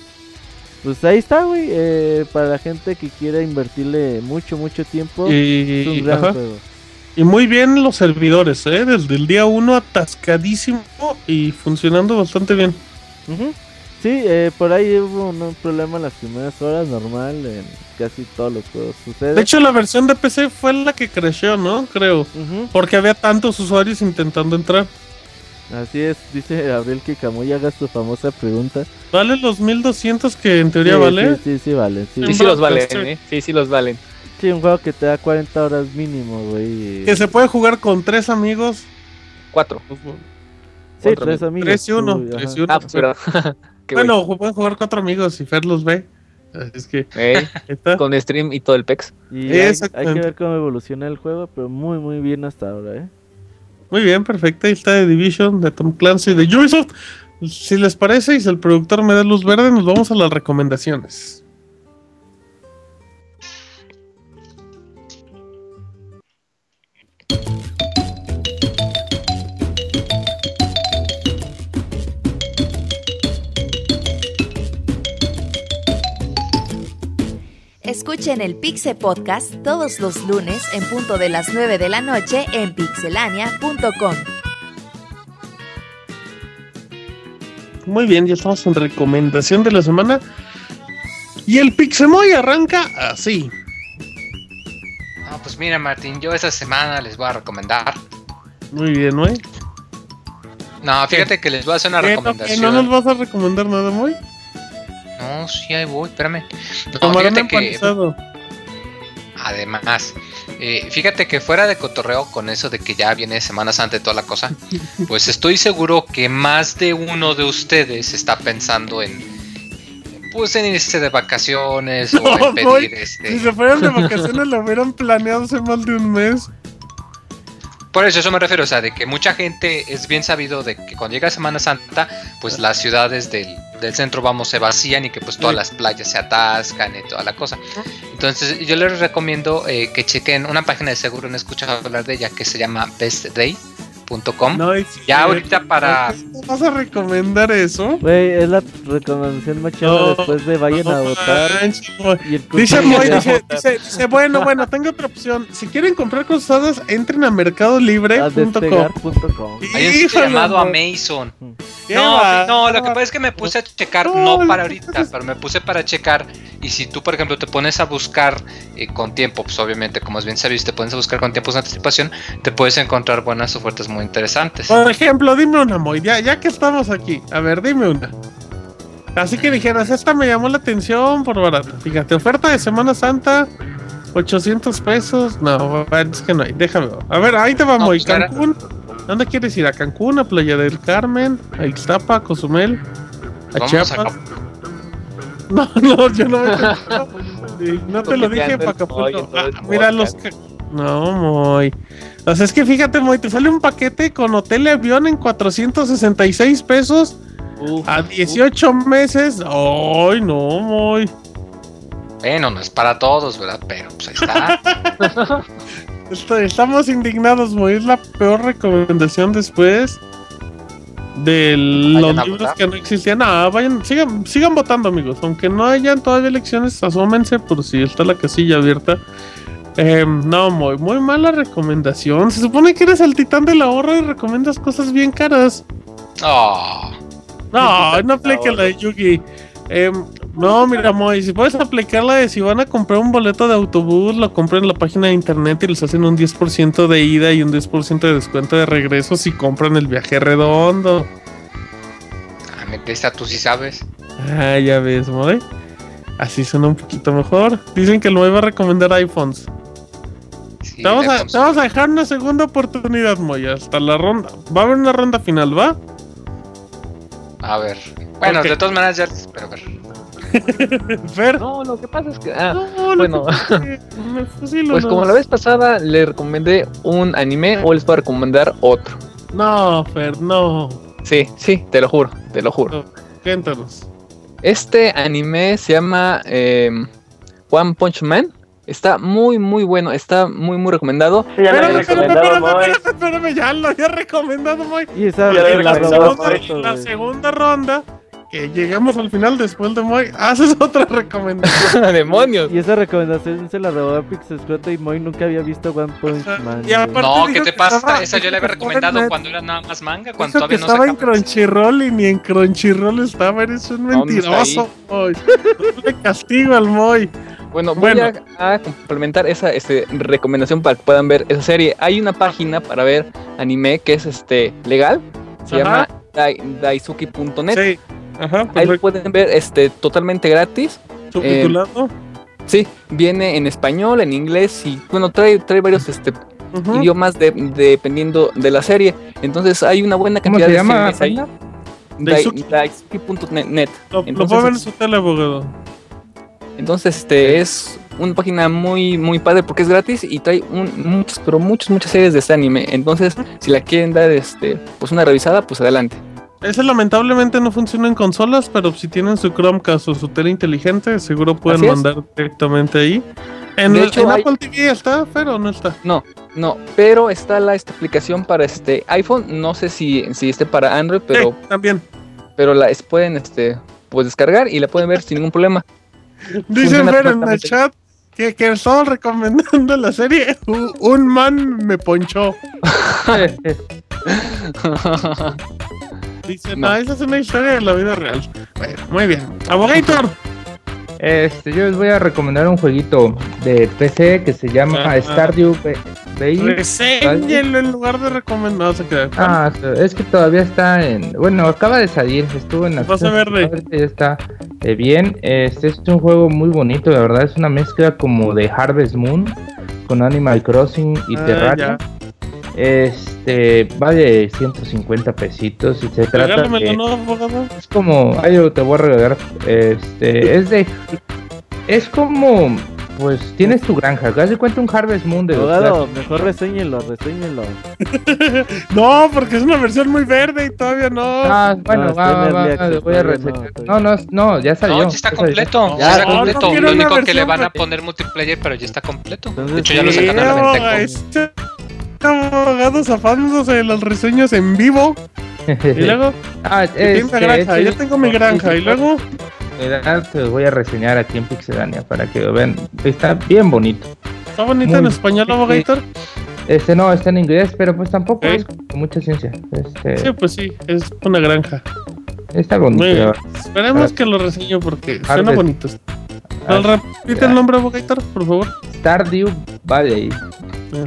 pues ahí está, güey, eh, para la gente que quiera invertirle mucho, mucho tiempo. es un Y, gran ajá. juego. y muy bien los servidores, ¿eh? Desde el día 1 atascadísimo y funcionando bastante bien. Ujú. Sí, eh, por ahí hubo un, un problema en las primeras horas, normal, en casi todos los juegos sucede. De hecho, la versión de PC fue la que creció, ¿no? Creo. Porque había tantos usuarios intentando entrar. Así es, dice Gabriel que Camuy haga su famosa pregunta. ¿Vale los 1200 que en teoría Sí, vale? Sí, sí, sí, vale. Sí. Sí, sí los valen. ¿eh? Sí, sí los valen. Sí, un juego que te da 40 horas mínimo, güey. Que se puede jugar con tres amigos. Cuatro. Sí, Otro tres amigos. Tres y uno. Uy, tres y uno. Ah, pues, pero... bueno, pueden jugar cuatro amigos y Fer los ve. Es que con stream y todo el pex. Y hay, hay que ver cómo evoluciona el juego, pero muy, muy bien hasta ahora, ¿eh? Muy bien, perfecto. Ahí está de Division, de Tom Clancy, de Ubisoft. Si les parece y si el productor me da luz verde, nos vamos a las recomendaciones. Escuchen el Pixe Podcast todos los lunes en punto de las 9 de la noche en pixelania.com. Muy bien, ya estamos en recomendación de la semana. Y el Pixemoy arranca así. No, pues mira, Martín, yo esta semana les voy a recomendar. Muy bien, ¿no? No, fíjate que les voy a hacer una ¿Qué, no, que recomendación. no nos vas a recomendar nada, muy? No, sí, ahí voy, espérame. No, fíjate que, además, eh, fíjate que fuera de cotorreo con eso de que ya viene Semana Santa y toda la cosa, pues estoy seguro que más de uno de ustedes está pensando en, pues en irse de vacaciones o No, en pedir voy. este. Si se fueran de vacaciones lo hubieran planeado hace más de un mes. Por eso, eso me refiero, o sea, de que mucha gente es bien sabido de que cuando llega Semana Santa, pues las ciudades del, del centro, vamos, se vacían y que pues todas las playas se atascan y toda la cosa. Entonces, yo les recomiendo eh, que chequen una página de seguro, no he escuchado hablar de ella, que se llama bestday.com. No, es Ya cierto. ahorita para... ¿No ¿Vas a recomendar eso? Güey, es la recomendación más No, después de vayan a votar. Y el Dice de dice, dice, dice, bueno, bueno, tengo otra opción. Si quieren comprar cosas, entren a mercadolibre.com. Hay un llamado. Amazon. ¿Qué No, va? no, lo ¿Qué que pasa es que me puse a checar, No, para ahorita, pero me puse para checar. Y si tú, por ejemplo, te pones a buscar eh, con tiempo, pues obviamente, como es bien sabido, si te pones a buscar con tiempos de anticipación, te puedes encontrar buenas ofertas muy interesantes. Por ejemplo, dime una, Moy, ya, ya que estamos aquí. A ver, dime una. Así que dijeras, esta me llamó la atención por barata. Fíjate, oferta de Semana Santa, 800 pesos. No, es que no hay, déjame. A ver, ahí te va, No, Moy. pues, cara- Cancún. ¿Dónde quieres ir? ¿A Cancún? ¿A Playa del Carmen? ¿A Ixtapa? ¿A Cozumel? ¿A Vamos Chiapas? a No, no, yo no me. No te lo dije para Acapulco. Ah, mira los. No, Moy. O sea, es que fíjate, Moy, te sale un paquete con hotel y avión en 466 pesos Uf, a 18 meses. Ay, no, Moy. Bueno, no es para todos, ¿verdad? Pero pues ahí está. Estamos indignados, Moy. Es la peor recomendación después de los libros votar. que no existían. Ah, vayan, sigan, sigan votando, amigos. Aunque no hayan todavía elecciones, asómense por si está la casilla abierta. Em, no, muy, muy mala recomendación. Se supone que eres el titán del ahorro y recomiendas cosas bien caras. Oh, No, no aplique la de Yugi. Em, no, mira, Moy, si puedes aplicar la de si van a comprar un boleto de autobús, lo compren en la página de internet y les hacen un 10% de ida y un 10% de descuento de regreso si compran el viaje redondo. ah, metiste tú si sabes. Ah, ya ves, Moy. Así suena un poquito mejor. Dicen que Moy va a recomendar iPhones. Sí, Te vamos, a, te vamos a dejar una segunda oportunidad, Moy, hasta la ronda. Va a haber una ronda final, ¿va? A ver. Bueno, de todas maneras ya les espero ver. Fer. No, lo que pasa es que. Ah, No, lo bueno. que- me fusilo, pues no. como la vez pasada le recomendé un anime, o les puedo recomendar otro. No, Fer, no. Sí, sí, te lo juro, te lo juro. Cuéntanos. Este anime se llama em, One Punch Man. Está muy, muy bueno. Está muy, muy recomendado. Sí, ya lo había Espérame, espérame, recomendado, espérame, espérame, espérame, ya lo había recomendado, Moy. Y esa Ya En la, la segunda, la segunda ronda, que llegamos al final después de Moy, haces otra recomendación. ¡Demonios! Y esa recomendación se la robó a Pixescroto y Moy nunca había visto One Punch Man. Y aparte No, ¿qué te pasa? estaba- Esa yo le había recomendado Net- cuando era nada más manga, cuando Dijo que todavía no estaba en. Crunchyroll y ni en Crunchyroll estaba, eres un mentiroso, Moy. Le castigo al Moy. Bueno, voy Bueno. A, a complementar esa este, recomendación para que puedan ver esa serie. Hay una página para ver anime que es este legal. Se Ajá. llama dai- daisuki.net. Sí. Ajá, Ahí lo pueden ver este, totalmente gratis. Subtitulado. Sí, viene en español, en inglés y bueno, trae, trae varios este, idiomas de- dependiendo de la serie. Entonces hay una buena ¿Cómo cantidad se de llama? ahí. Daisuki. Daisuki.net. Lo, lo ver en su tele, abogado. Entonces, este es una página muy, muy padre porque es gratis y trae un, muchas, pero muchas, muchas series de este anime. Entonces, si la quieren dar, este, pues una revisada, pues adelante. Ese lamentablemente no funciona en consolas, pero si tienen su Chromecast o su tele inteligente, seguro pueden mandar directamente ahí. En, De el- hecho, en hay- Apple TV está, pero no está. No, no, pero está la esta aplicación para este iPhone. No sé si, si esté para Android, pero, Sí, también. pero la es- pueden este, pues descargar y la pueden ver sin ningún problema. Dice Fer en el chat que, que estaba recomendando la serie. Un, un man me ponchó. Dice, no. No. esa es una historia de la vida real. Bueno, muy bien. Abogator. Este, yo les voy a recomendar un jueguito de PC que se llama. Stardew Valley. Reséñelo en lugar de queda. Ah, es que todavía está en. Bueno, acaba de salir, estuvo en Vas a verle. Ya está eh, bien. Este es un juego muy bonito, la verdad. Es una mezcla como de Harvest Moon con Animal Crossing y Ah, Terraria. Este vale 150 pesitos y se trata. Es como. Ay, yo te voy a regalar. Este. Es de. Es como. Pues tienes tu granja. Haz de cuenta un Harvest Moon de Abogado, mejor reséñelo, reséñelo. No, porque es una versión muy verde y todavía no. Ah, bueno, No, va, va, access, voy a reseñar. No, no, no, ya salió. No, ya está completo. Ya, Ya está completo. Lo único que le van a poner multiplayer, pero ya está completo. Entonces, De hecho, ya lo sacaron a la venta. Este abogado zafándose de las reseñas en vivo. Y luego, ah, tiene una granja. este, Yo tengo mi granja. Y luego, te voy a reseñar aquí en Pixelania para que lo vean. Está bien bonito. ¿está bonito en español, abogator? Este no, está en inglés, pero pues tampoco es con mucha ciencia. Este, Sí, pues sí, es una granja. Está bonito. Esperemos que lo reseño porque suena bonito. Repite el nombre, abogator, por favor. Stardew Valley.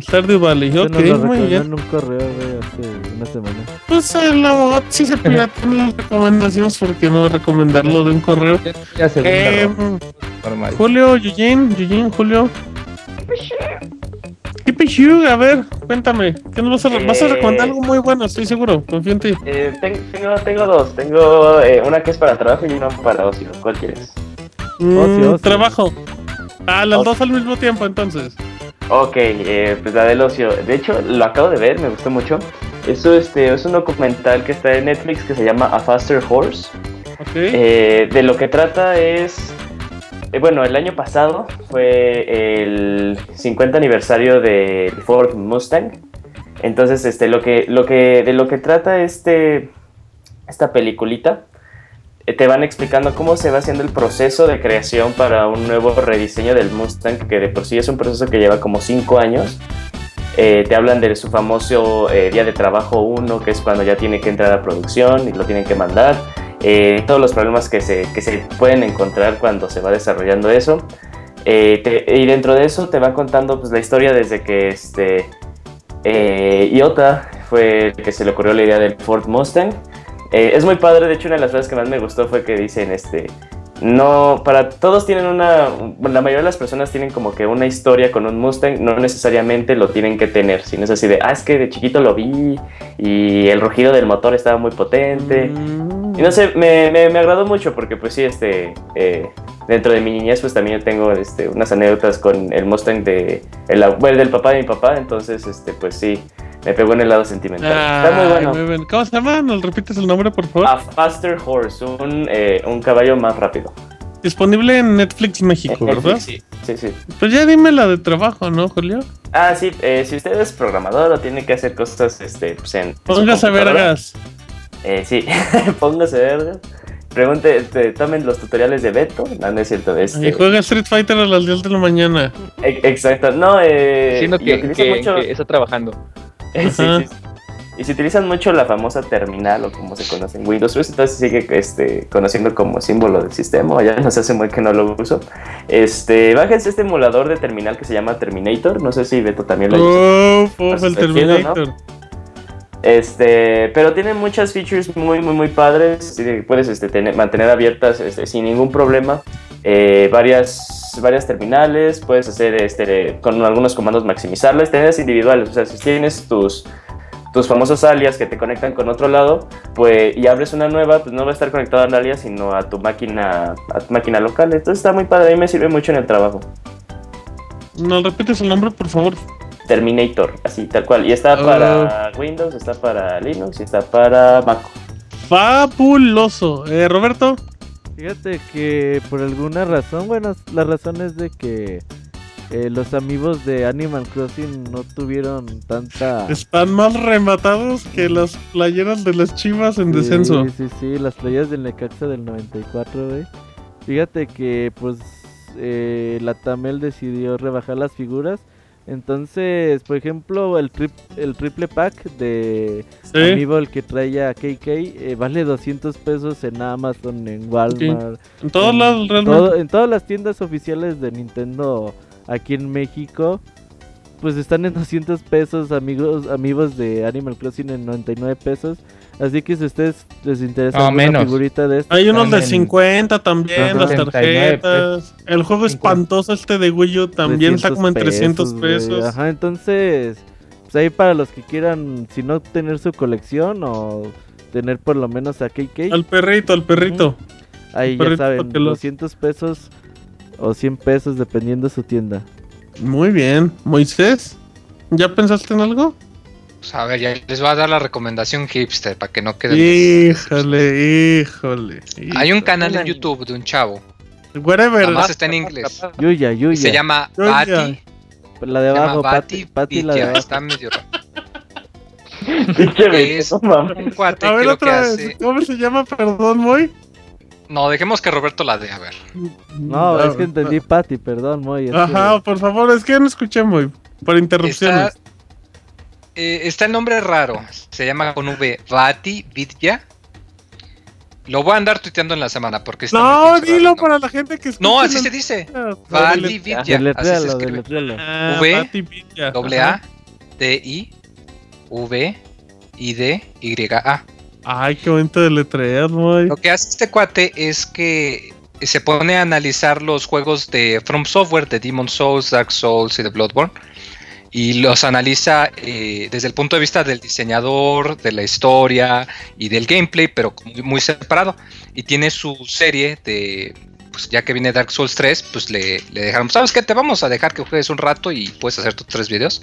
Stardew Valley. Ok, lo muy bien. en un correo, güey, hace una semana. Pues el abogado sí se pirata en las recomendaciones porque no recomendarlo de un correo. Ya segunda Eh. Julio, Eugene, Eugene, Julio. ¿Qué pichu? A ver, cuéntame. ¿Qué nos vas a, vas a Eh, recomendar algo muy bueno? Estoy seguro. Confío en ti. Eh, ten- tengo, tengo dos. Tengo eh, una que es para trabajo y una para ocio. ¿Cuál quieres? Mm, Ocio, ocio. Trabajo. Ah, las Ocio. dos al mismo tiempo, entonces. Ok, eh, pues la del ocio. De hecho, lo acabo de ver, me gustó mucho. Eso este, es un documental que está en Netflix que se llama A Faster Horse. Ok. Eh, de lo que trata es. eh, bueno, el año pasado fue el 50 aniversario de Ford Mustang. Entonces, este, lo que, lo que, de lo que trata este, esta peliculita, te van explicando cómo se va haciendo el proceso de creación para un nuevo rediseño del Mustang, que de por sí es un proceso que lleva como 5 años. Eh, te hablan de su famoso eh, día de trabajo 1, que es cuando ya tiene que entrar a producción y lo tienen que mandar. Eh, todos los problemas que se, que se pueden encontrar cuando se va desarrollando eso. Eh, te- y dentro de eso te va contando pues, la historia desde que este, eh, Iota fue el que se le ocurrió la idea del Ford Mustang. Eh, es muy padre, de hecho una de las frases que más me gustó fue que dicen, este, no, para todos tienen una, la mayoría de las personas tienen como que una historia con un Mustang, no necesariamente lo tienen que tener, sino es así de, ah, es que de chiquito lo vi y el rugido del motor estaba muy potente. Y no sé, me, me, me agradó mucho porque pues sí, este, eh, dentro de mi niñez pues también yo tengo este, unas anécdotas con el Mustang de, el, del papá de mi papá, entonces este, pues sí, me pegó en el lado sentimental. Está muy bueno. muy bien. ¿Cómo se llama? ¿Nos repites el nombre, por favor? A Faster Horse, un, eh, un caballo más rápido. Disponible en Netflix México, ¿verdad? Sí. Sí, sí. Pues ya dime la de trabajo, ¿no, Julio? Ah, sí, eh, si usted es programador o tiene que hacer cosas este, pues en. Póngase vergas. Eh, sí, póngase vergas. Pregunte, este, tomen los tutoriales de Beto. No, no es cierto. Este, Y juega Street Fighter a las 10 de la mañana. e- Exacto, no, eh. Diciendo y que, que- mucho- que está trabajando. Eh, sí, sí, sí. Y se utilizan mucho la famosa terminal o como se conoce en Windows, entonces sigue este, conociendo como símbolo del sistema, o ya no se hace muy que no lo uso. Este, bájense este emulador de terminal que se llama Terminator, no sé si Beto también lo usa. Pues el Terminator. Este, pero tiene muchas features muy, muy, muy padres. Puedes este, tener- mantener abiertas este, sin ningún problema eh, varias, varias terminales. Puedes hacer este, con algunos comandos maximizarlas. Tenerlas individuales. O sea, si tienes tus, tus famosos alias que te conectan con otro lado pues, y abres una nueva, pues no va a estar conectada al alias, sino a tu máquina, a tu máquina local. Entonces está muy padre. A mí me sirve mucho en el trabajo. ¿No repites el nombre, por favor? Terminator, así tal cual. Y está Ah. para Windows, está para Linux y está para Mac. Fabuloso. Eh, Roberto. Fíjate que por alguna razón, bueno, la razón es de que eh, los amigos de Animal Crossing no tuvieron tanta... Están más rematados que las playeras de las chivas en Sí, descenso. Sí, sí, las playas del Necaxa del 94, güey. Fíjate que, pues, eh, la Tamel decidió rebajar las figuras. Entonces, por ejemplo, el, trip, el triple pack de Sí. Amiibo, el que trae a KK, eh, vale 200 pesos en Amazon, en Walmart. En todos en lados, realmente. todo- en todas las tiendas oficiales de Nintendo aquí en México. Pues están en 200 pesos, amigos, amigos de Animal Crossing en 99 pesos. Así que si a ustedes les interesa No, menos. figurita de esta, Hay unos de en 50 también, Ajá. las 79 tarjetas. El juego espantoso este de Wii U también está 300 como en 300 güey. pesos. Ajá, entonces, pues ahí para los que quieran, si no tener su colección o tener por lo menos a KK, Al perrito, al perrito. ahí ya perrito saben, los- 200 pesos o 100 pesos dependiendo su tienda. Muy bien. Moisés, ¿ya pensaste en algo? Pues, a ver, ya les voy a dar la recomendación hipster para que no queden. Híjole, híjole. Hay un híjole. canal en YouTube de un chavo. Whatever. Nada más está en inglés. Yuya, Y Yuya. se llama. Bati. la de abajo, Pati, Pati la de abajo. Está medio raro. Es un cuate A que ver lo que otra vez. hace. ¿Cómo se llama? Perdón, Moy. No, dejemos que Roberto la dé, a ver. No, es que entendí Pati, perdón, Moy. que- Ajá, por favor, es que ya no escuché, Moy. Por Está, interrupciones. Eh, está el nombre raro. Se llama con V. Bati Vidya. Lo voy a andar tuiteando en la semana porque está No, raro dilo para la gente que escucha. No, así el- se dice. Ah, dele- Vidya. Así se escribe. Ah, V. Doble. A, D, I, V, I, D, Y, A. Ay, qué bonito de letrear. Lo que hace este cuate es que se pone a analizar los juegos de From Software, de Demon Souls, Dark Souls y de Bloodborne. Y los analiza eh, desde el punto de vista del diseñador, de la historia y del gameplay, pero muy, separado. Y tiene su serie de, pues ya que viene Dark Souls 3, pues le, le dejaron, ¿sabes qué? Te vamos a dejar que juegues un rato y puedes hacer tus tres videos.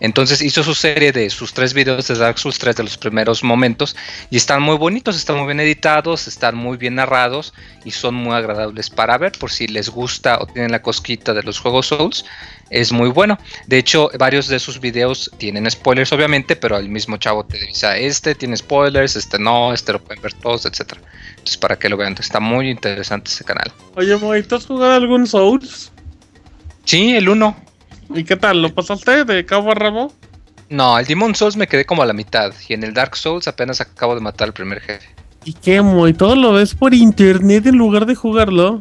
Entonces hizo su serie de sus tres videos de Dark Souls 3 de los primeros momentos y están muy bonitos, están muy bien editados, están muy bien narrados y son muy agradables para ver por si les gusta o tienen la cosquita de los juegos Souls. Es muy bueno. De hecho, varios de sus videos tienen spoilers, obviamente, pero el mismo chavo te dice, este tiene spoilers, este no, este lo pueden ver todos, etcétera. Entonces, para que lo vean, está muy interesante ese canal. Oye, Moy, ¿tú has jugado algún Souls? Sí, el 1. ¿Y qué tal? ¿Lo pasaste de cabo a rabo? No, el Demon Souls me quedé como a la mitad. Y en el Dark Souls apenas acabo de matar al primer jefe. ¿Y qué, Moy? ¿Todo lo ves por internet en lugar de jugarlo?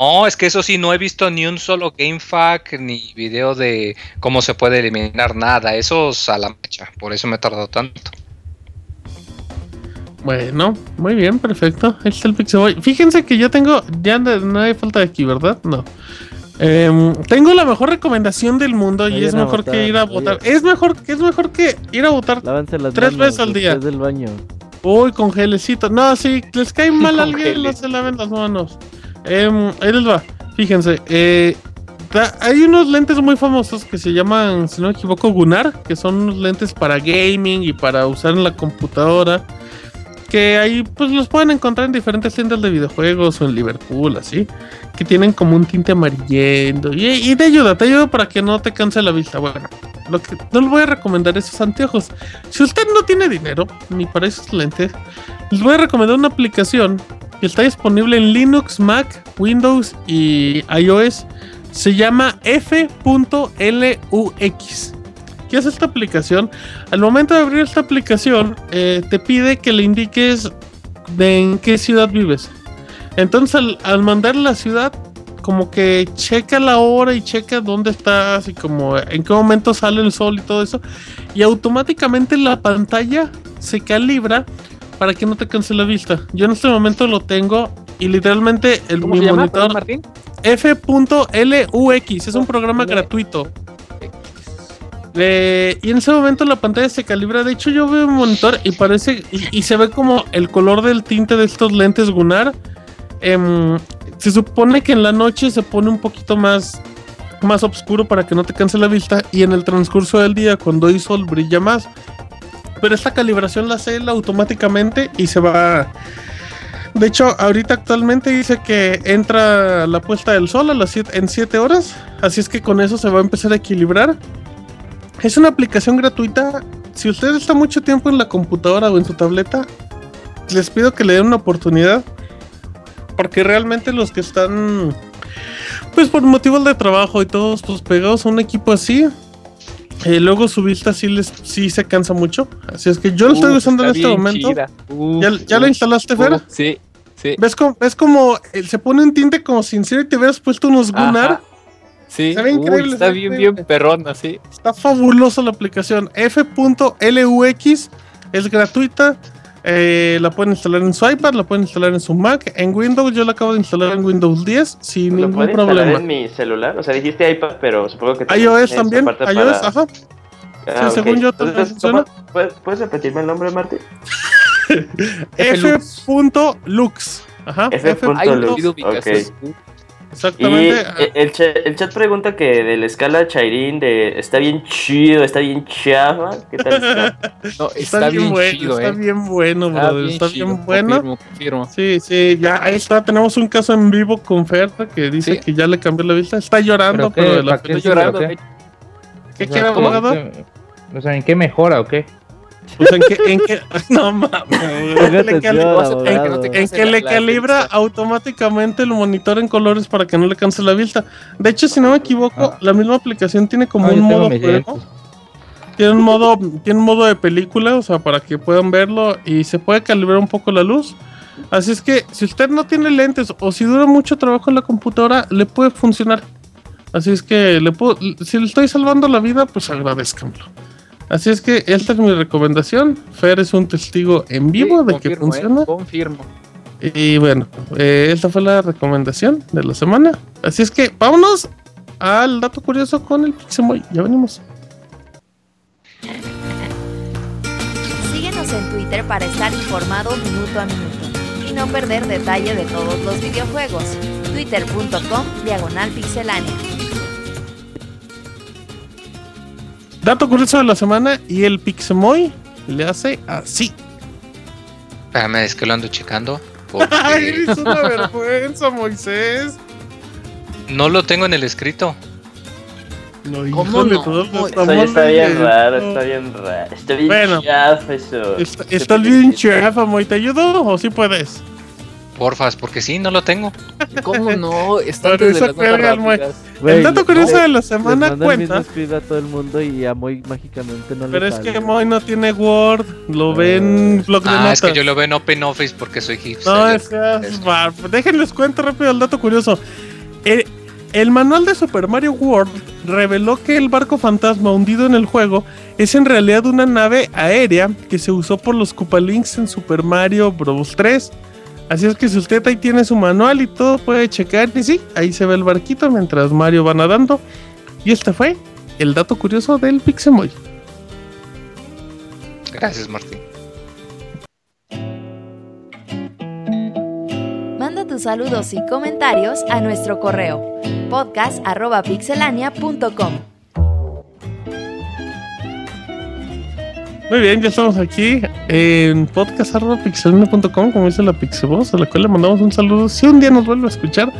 No, es que eso sí, no he visto ni un solo GameFAQ ni video de cómo se puede eliminar nada. Eso es a la mecha. Por eso me he tardado tanto. Bueno, muy bien, perfecto. Ahí está el Pixel Boy. Fíjense que yo tengo. Ya no no hay falta de aquí, ¿verdad? No. Em, tengo la mejor recomendación del mundo y es mejor votar, que ir a votar. Es mejor, es mejor que ir a votar las Tres manos veces al día. del baño. Uy, con gelecito. No, si les cae mal a alguien, no se laven las manos. Em, ahí les va. Fíjense, eh, hay unos lentes muy famosos que se llaman, si no me equivoco, Gunnar, que son unos lentes para gaming y para usar en la computadora. que ahí pues los pueden encontrar en diferentes tiendas de videojuegos o en Liverpool, así, que tienen como un tinte amarillento y, te ayuda, te ayuda para que no te canse la vista. Bueno, lo que no les voy a recomendar esos anteojos. Si usted no tiene dinero, ni para esos lentes, les voy a recomendar una aplicación está disponible en Linux, Mac, Windows y iOS. Se llama F.lux. ¿Qué es esta aplicación? Al momento de abrir esta aplicación, eh, te pide que le indiques de en qué ciudad vives. Entonces, al, al mandar la ciudad, como que checa la hora y checa dónde estás y como en qué momento sale el sol y todo eso. Y automáticamente la pantalla se calibra para que no te canse la vista. Yo en este momento lo tengo y literalmente el ¿Cómo mi se llama, monitor Martín? F.lux es un programa gratuito. Eh, y en ese momento la pantalla se calibra. De hecho, yo veo un monitor y parece. Y, y se ve como el color del tinte de estos lentes Gunnar. Em, se supone que en la noche se pone un poquito más. Más oscuro para que no te canse la vista. Y en el transcurso del día, cuando hay sol, brilla más. Pero esta calibración la hace él automáticamente y se va. De hecho, ahorita actualmente dice que entra la puesta del sol a las siete- en 7 horas. Así es que con eso se va a empezar a equilibrar. Es una aplicación gratuita. Si usted está mucho tiempo en la computadora o en su tableta, les pido que le den una oportunidad. Porque realmente los que están, pues por motivos de trabajo y todos pues pegados a un equipo así, eh, luego su vista sí, les, sí se cansa mucho. Así es que yo lo estoy Uf, usando en está este bien momento. Uf, ¿Ya, ya lo instalaste, Fer? Sí, sí. ¿Ves como, ves como eh, se pone un tinte como sincero y te hubieras puesto unos Gunnar? Ajá. Sí, ve uy, increíble, está bien, increíble. bien perrona, sí. Está fabulosa la aplicación. F.lux es gratuita. Eh, la pueden instalar en su iPad, la pueden instalar en su Mac. En Windows, yo la acabo de instalar en Windows 10 sin ¿Lo ningún problema. en mi celular? O sea, dijiste iPad, pero supongo que iOS también, iOS, para- ajá. Ah, Sí, según yo, también Entonces, funciona. ¿cómo- ¿puedes, puedes repetirme el nombre, Martín? F.lux. Ajá. F.lux, Ay, no olvido ok. ubicación. Y Exactamente. eh, el, cha- el chat pregunta que de la escala Chairin de está bien chido, está bien chafa. ¿Qué tal está? No, está, bien, bueno, chido, está eh. bien bueno, Está brother. bien Está chido, bien bueno. Confirmo, confirmo. Sí, sí, ya ahí está. Tenemos un caso en vivo con Ferta que dice Sí. que ya le cambió la vista. Está llorando, ¿Pero pero, qué? de la ¿Para qué felicidad. llorando, ¿Qué? de- ¿Qué O sea, quiere, ¿cómo abogado? O sea, ¿en qué mejora o qué? Pues en que, en que, no mames, en le calibra automáticamente el monitor en colores para que no le canse la vista. De hecho, si no me equivoco, Ah. la misma aplicación tiene como Ah, un modo juego. Tiene un modo, tiene un modo de película, o sea, para que puedan verlo y se puede calibrar un poco la luz. Así es que si usted no tiene lentes o si dura mucho trabajo en la computadora, le puede funcionar. Así es que le puedo, si le estoy salvando la vida, pues agradezcanlo. Así es que esta es mi recomendación. Fer es un testigo en vivo Sí, de que confirmo, eh, funciona. confirmo. Y bueno, eh, esta fue la recomendación de la semana. Así es que vámonos al dato curioso con el Pixemoy. Ya venimos. Síguenos en Twitter para estar informado minuto a minuto y no perder detalle de todos los videojuegos. Twitter.com Diagonal Pixelánea. Dato curioso de la semana y el Pixemoy le hace así. Espérame, es que lo ando checando. Ay, Porque eres una vergüenza, Moisés. no lo tengo en el escrito. No, ¿Cómo híjole, no? ya estamos está bien raro, está bien raro. Está bien Bueno. chafa eso. Está, está bien chafa, Moy. ¿Te ayudo o sí puedes? Porfas, porque sí, no lo tengo. ¿Cómo no? Está antes de las notas cuelga el dato curioso de la semana manda el mismo cuenta. a todo el mundo y a Moy mágicamente no le Pero es sale. que Moy no tiene Word, lo ve en blog de Ah, notas. es que yo lo veo en Open Office porque soy hipster. No, es que es bar- Déjenles cuento rápido el dato curioso. El, el manual de Super Mario World reveló que el barco fantasma hundido en el juego es en realidad una nave aérea que se usó por los Koopalinks en Super Mario Bros. 3. Así es que si usted ahí tiene su manual y todo, puede checar. Y sí, ahí se ve el barquito mientras Mario va nadando. Y este fue el dato curioso del Pixemoy. Gracias, Martín. Manda tus saludos y comentarios a nuestro correo podcast.pixelania.com. Muy bien, ya estamos aquí en podcast.pixelino.com, como dice la Pixeboss, a la cual le mandamos un saludo si un día nos vuelve a escuchar.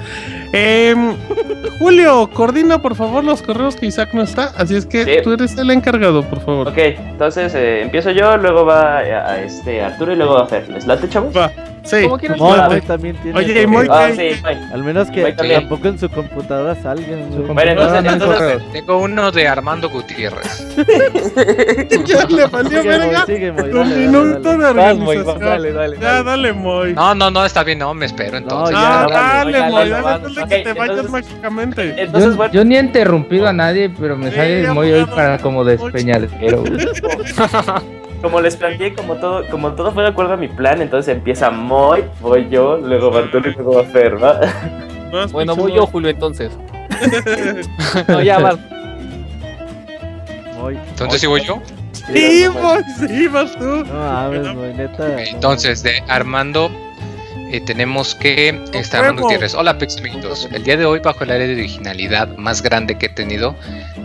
Em, Julio, coordina por favor los correos que Isaac no está, así es que Sí. tú eres el encargado, por favor. Ok, entonces eh, empiezo yo, luego va a, a este Arturo y luego va a Fer. ¿Les late, chavos? Va, sí. Como quieras. Moy, también tiene. Oye, y. Moy, Ah, ¿qué- sí, bye. Al menos que Moy también. tampoco en su computadora. Bueno, entonces, No, Tengo uno de Armando Gutiérrez. ya le valió Sigue, Moy, verga. sigue, Moy, Un dale, dale, minuto dale. de Vas, Moy, organización. vas, dale, dale, Ya, dale. dale, Moy. No, no, no, está bien, no, me espero entonces. No, Ah, ya, dale, dale, Moy, dale, antes de Ok, que te vayas entonces- mágicamente. Entonces, Yo, bueno, yo ni he interrumpido a nadie, pero me Sí, sale muy hoy para como despeñadero. güey. como les planteé, como todo, como todo fue de acuerdo a mi plan, entonces empieza Moy, voy yo, luego va Arturo y luego va Fer, ¿va? Vas, Bueno, voy yo, Julio, entonces. No, ya. Moy. Entonces sigo yo. Sí, Moy, sí, vas tú. No mames, Moy, neta. no. Entonces, de Armando, eh, tenemos que Armando huevo. Gutiérrez. Hola, Pixamitos. El día de hoy, bajo el área de originalidad más grande que he tenido,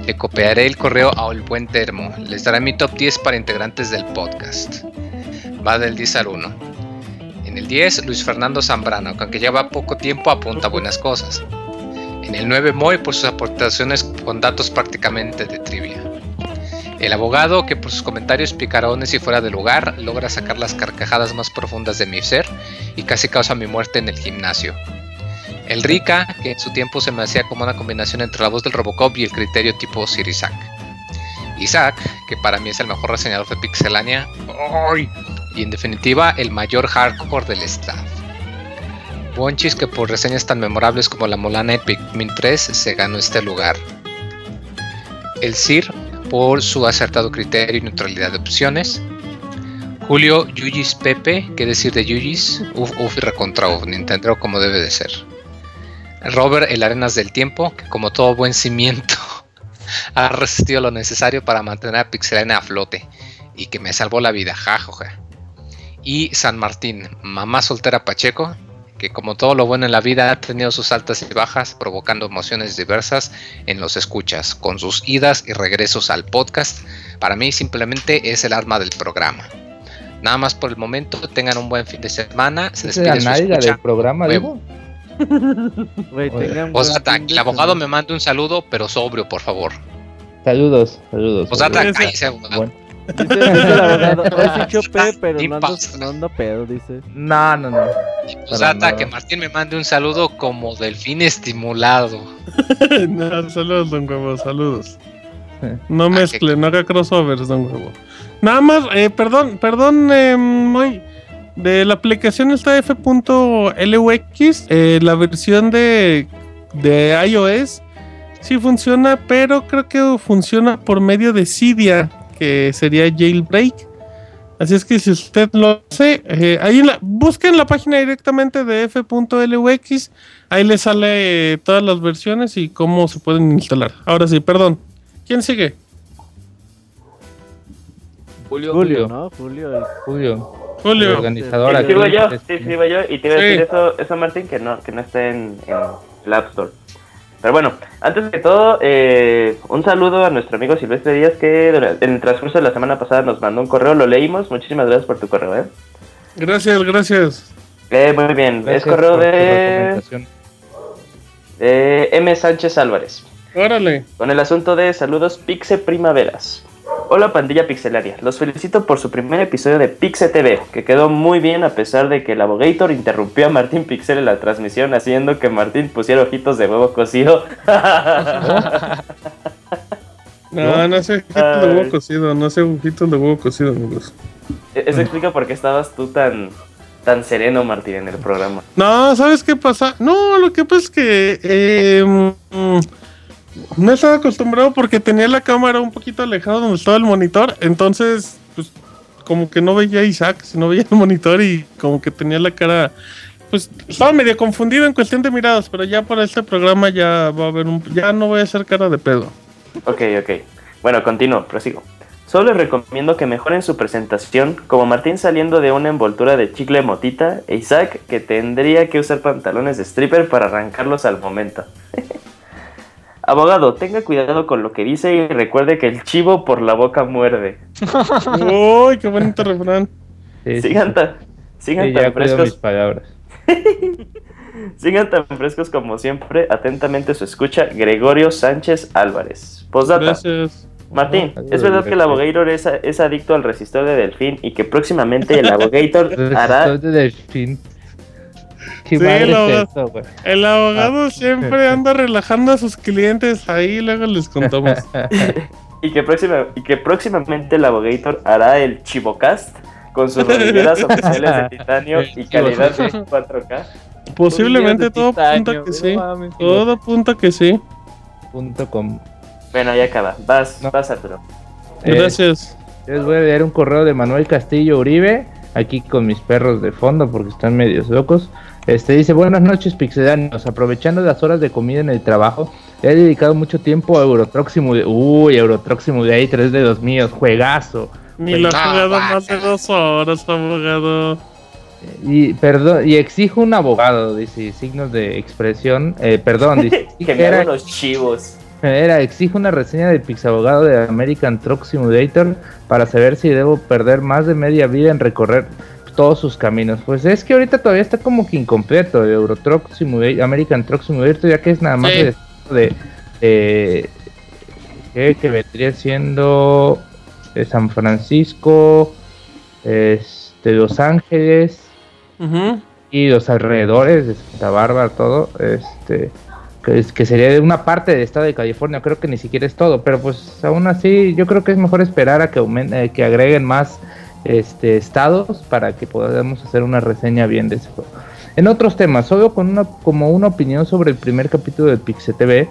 le copiaré el correo a El Buen Termo. Les daré mi top 10 para integrantes del podcast. Va del 10 al 1. En el 10, Luis Fernando Zambrano, que aunque lleva poco tiempo, apunta buenas cosas. En el 9, Moy por sus aportaciones con datos prácticamente de trivia. El abogado, que por sus comentarios picarones y fuera de lugar, logra sacar las carcajadas más profundas de mi ser y casi causa mi muerte en el gimnasio. El Rika, que en su tiempo se me hacía como una combinación entre la voz del Robocop y el criterio tipo Sir Isaac. Isaac, que para mí es el mejor reseñador de Pixelania. ¡Ay! Y en definitiva, el mayor hardcore del staff. Bonchis, que por reseñas tan memorables como la Molana de Pikmin 3 se ganó este lugar. El Sir, por su acertado criterio y neutralidad de opciones. Julio Yuyis Pepe, ¿qué decir de Yuyis? Uf, uf recontra uf, Nintendo como debe de ser. Robert, el Arenas del Tiempo, que como todo buen cimiento ha resistido lo necesario para mantener a Pixelania a flote y que me salvó la vida, jajoja. Y San Martín, mamá soltera Pacheco, que como todo lo bueno en la vida ha tenido sus altas y bajas, provocando emociones diversas en los escuchas, con sus idas y regresos al podcast. Para mí simplemente es el arma del programa. Nada más por el momento, tengan un buen fin de semana. Se ¿Es la despide su escucha. del programa, digo? El abogado me mande un saludo, pero sobrio, por favor. Saludos, saludos. Saludos. cállese, abogado. Bueno. Dice, dice el abogado, hoy sí chopé, pero Ni no ando, no ando pedo, dice. No, no, no. Posdata, nada. que Martín me mande un saludo como delfín estimulado. no, saludos, don Huevo, saludos. No Ah, mezcle, no haga crossovers, don Huevo. Nada más, eh, perdón, perdón, eh. De la aplicación está f.lux, eh, la versión de, de iOS sí funciona, pero creo que funciona por medio de Cydia, que sería jailbreak. Así es que si usted lo hace, eh, ahí en la, busquen la página directamente de f.lux, ahí le sale eh, todas las versiones y cómo se pueden instalar. Ahora sí, perdón. ¿Quién sigue? Julio. Julio. ¿no? Julio. el- Julio, organizador Sí, yo, sí, yo, y te iba a Sí. decir eso, eso Martín, que no, que no esté en, en el App Store. Pero bueno, antes de todo, eh, un saludo a nuestro amigo Silvestre Díaz, que durante- en el transcurso de la semana pasada nos mandó un correo, lo leímos, muchísimas gracias por tu correo, ¿eh? Gracias, gracias. Eh, muy bien, gracias es correo de M. Sánchez Álvarez. Órale. Con el asunto de saludos Pixe Primaveras. Hola pandilla pixelaria, los felicito por su primer episodio de Pixe TV, que quedó muy bien a pesar de que el abogator interrumpió a Martín Pixel en la transmisión haciendo que Martín pusiera ojitos de huevo cocido. No, no hace ojitos de huevo cocido, no hace ojitos de huevo cocido, amigos. Eso explica por qué estabas tú tan, tan sereno, Martín, en el programa. No, ¿sabes qué pasa? No, lo que pasa es que eh, mm, no estaba acostumbrado porque tenía la cámara un poquito alejada donde estaba el monitor, entonces, pues, como que no veía a Isaac, no veía el monitor y como que tenía la cara, pues, estaba medio confundido en cuestión de miradas, pero ya para este programa ya va a haber un, ya no voy a hacer cara de pedo. Ok, ok. Bueno, continúo, prosigo. Solo les recomiendo que mejoren su presentación, como Martín saliendo de una envoltura de chicle motita e Isaac que tendría que usar pantalones de stripper para arrancarlos al momento. Abogado, tenga cuidado con lo que dice y recuerde que el chivo por la boca muerde. Uy, qué bonito refrán. Sí, Sigan, tan, sigan Sí, tan mis frescos, palabras. sigan tan frescos como siempre. Atentamente su escucha, Gregorio Sánchez Álvarez. Postdata. Gracias. Martín, ¿es verdad que el abogator es, es adicto al resistor de delfín y que próximamente el abogator hará Resistor de delfín. ¿Qué Sí, madre lo- es eso, güey? El abogado siempre anda relajando a sus clientes. Ahí luego les contamos. y que, próxima, y que próximamente el abogator hará el Chivocast con sus rodilleras oficiales de titanio y calidad de 4K. Posiblemente todo apunta que sí. Todo apunta que sí. Punto com. Bueno, ya acaba. Vas, No. vas Arturo. Eh, Gracias. Les voy a leer un correo de Manuel Castillo Uribe, aquí con mis perros de fondo porque están medios locos. Este dice, buenas noches pixedanos, aprovechando las horas de comida en el trabajo, he dedicado mucho tiempo a Eurotruck Simulator. Uy, Eurotruck Simulator 3 de los míos, juegazo. Ni lo he jugado más de dos horas, abogado. Y perdón, y exijo un abogado, dice, signos de expresión, eh, perdón, dice, Que me era, los chivos. era, exijo una reseña del Pixabogado de American Truck Simulator para saber si debo perder más de media vida en recorrer todos sus caminos. Pues es que ahorita todavía está como que incompleto el Euro Truck Simulator, American Truck Simulator, ya que es nada más Sí. de, de- que vendría siendo de San Francisco, este, Los Ángeles y los alrededores de Santa Bárbara, todo, este, que, sería de una parte del estado de California, creo que ni siquiera es todo, pero pues aún así yo creo que es mejor esperar a que aumen- eh, que agreguen más este estados para que podamos hacer una reseña bien de ese juego. En otros temas, solo con una, como una opinión sobre el primer capítulo de Pixel TV,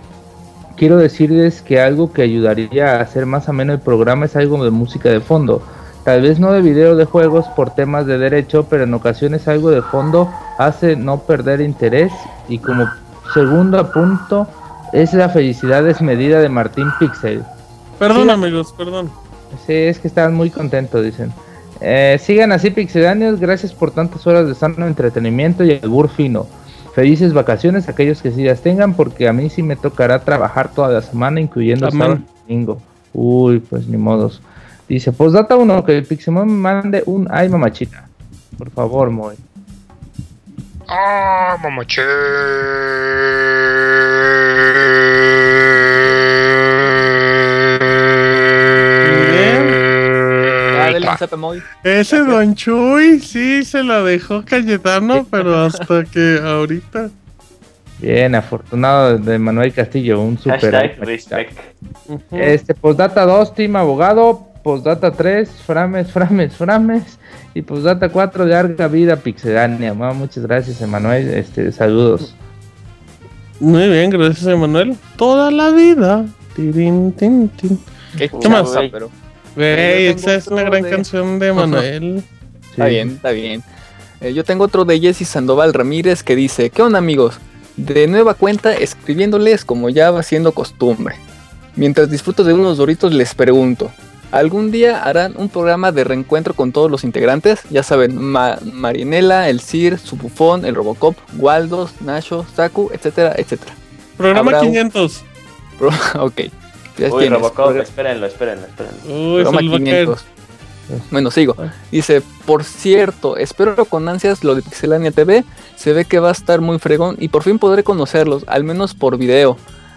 quiero decirles que algo que ayudaría a hacer más ameno el programa es algo de música de fondo. Tal vez no de video de juegos por temas de derecho, pero en ocasiones algo de fondo hace no perder interés. Y como segundo punto, es la felicidad desmedida de Martín Pixel. Perdón, Sí. amigos, perdón. Sí, es que están muy contentos, dicen. Eh, sigan así, Pixelanios. Gracias por tantas horas de sano entretenimiento y albur fino. Felices vacaciones a aquellos que sí las tengan, porque a mí sí me tocará trabajar toda la semana, incluyendo sábado y domingo. Uy, pues ni modos. Dice, pues data uno, que el me mande un ay mamachita. Por favor, Moy. Ah, mamache. Moy. Ese Don Chuy sí se la dejó Cayetano, pero hasta que ahorita. Bien, afortunado de Manuel Castillo, un super. Hashtag respect. Este, postdata 2, Team Abogado. Postdata 3, Frames, Frames, Frames. Y postdata 4, larga vida pixelánea. Ma, muchas gracias, Emanuel. Este, saludos. Muy bien, gracias, Emanuel. Toda la vida. Tirin, tin, tin. Qué ¿Qué más? pero Güey, esa es una gran de- canción de Emanuel. Está bien, está bien. Eh, yo tengo otro de Jesse Sandoval Ramírez que dice, ¿qué onda amigos? De nueva cuenta escribiéndoles como ya va siendo costumbre. Mientras disfruto de unos doritos les pregunto, ¿algún día harán un programa de reencuentro con todos los integrantes? Ya saben, Ma- Marinela, el Sir, su bufón, el Robocop, Waldos, Nacho, Saku, etcétera, etcétera. Programa Habrá un- 500. Pro- ok. Ya Uy, tienes, Robocop, espérenlo, espérenlo, espérenlo. Uy, Programa se lo va a caer. 500. Bueno, sigo. Dice, por cierto, espero con ansias lo de Pixelania TV. Se ve que va a estar muy fregón y por fin podré conocerlos, al menos por video.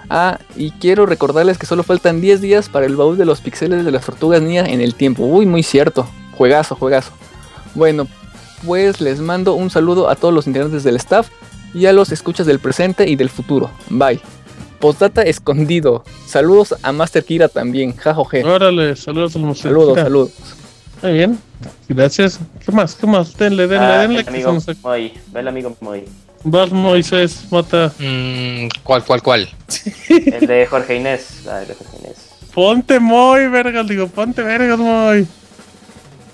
Ah, y quiero recordarles que solo faltan 10 días para el baúl de los pixeles de las tortugas niñas en el tiempo. Uy, muy cierto. Juegazo, juegazo. Bueno, pues les mando un saludo a todos los integrantes del staff y a los escuchas del presente y del futuro. Bye. Postdata escondido. Saludos a Master Kira también. Jajoje. Órale, saludos al museo. Saludos, saludos. Muy bien. Gracias. ¿Qué más? ¿Qué más? Denle, denle, Ah, denle. el se amigo nos Moy, el amigo Moy. Vas, Moisés, mata. Mm, ¿Cuál, cuál, cuál? El de Jorge Inés. Ah, el de Jorge Inés. Ponte Moy, vergas. Digo, ponte vergas, Moy.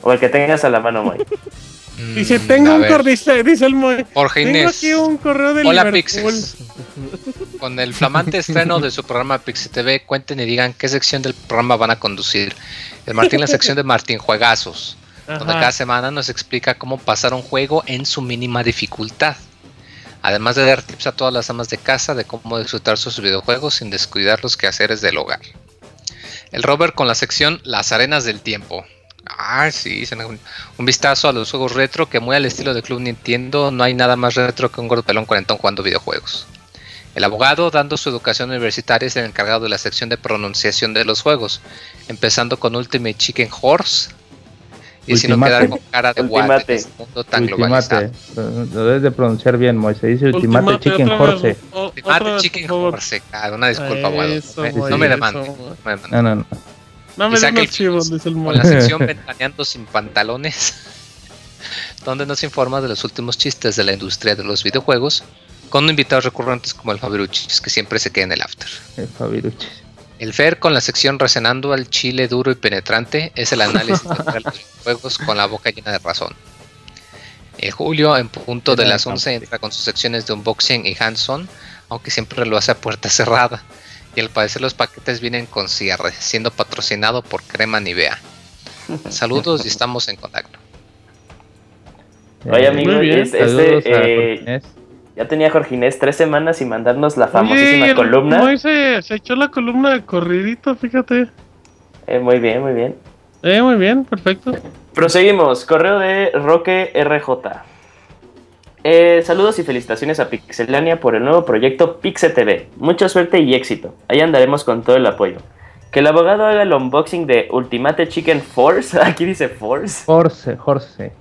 O el que tengas a la mano, Moy. Mm, Dice, tengo a un correo, dice, dice el Moy. Jorge Tengo Inés. aquí un correo de Hola Liverpool. Pixels. Con el flamante estreno de su programa Pixel TV, cuenten y digan qué sección del programa van a conducir. El Martín, la sección de Martín Juegazos, donde cada semana nos explica cómo pasar un juego en su mínima dificultad. además de dar tips a todas las amas de casa de cómo disfrutar sus videojuegos sin descuidar los quehaceres del hogar. El rover con la sección Las Arenas del Tiempo. Ah, sí, un, un vistazo a los juegos retro que muy al estilo de Club Nintendo, no hay nada más retro que un gordo pelón cuarentón jugando videojuegos. El abogado, dando su educación universitaria, es el encargado de la sección de pronunciación de los juegos, empezando con Ultimate Chicken Horse, y si no quedar con cara de guate en este mundo tan Ultimate. Lo debes de pronunciar bien, Moisés. Dice Ultimate, Ultimate Chicken Horse. Ultimate Chicken Horse, claro, una disculpa, Guado. No me demande. No, no, no. No me den chivo, dice el Con la sección Ventaneando sin pantalones, donde nos informa de los últimos chistes de la industria de los videojuegos, con invitados recurrentes como el Fabiruchis, que siempre se queda en el after. El Fabiruchis. El Fer con la sección Recenando al chile duro y penetrante es el análisis de los juegos con la boca llena de razón. El Julio en punto de las 11 entra con sus secciones de unboxing y hands-on, aunque siempre lo hace a puerta cerrada. Y al parecer los paquetes vienen con cierre, siendo patrocinado por Crema Nivea. Saludos y estamos en contacto. Oye amigo, este, este ya tenía Jorginés tres semanas sin mandarnos la famosísima Oye, columna. Moy se, se, echó la columna de corridito, fíjate. Eh, muy bien, muy bien. Eh, muy bien, perfecto. Proseguimos. Correo de Roque RJ. Eh, saludos y felicitaciones a Pixelania por el nuevo proyecto Pixe TV. Mucha suerte y éxito. Ahí andaremos con todo el apoyo. Que el abogado haga el unboxing de Ultimate Chicken Force. Aquí dice Force. Force, Force.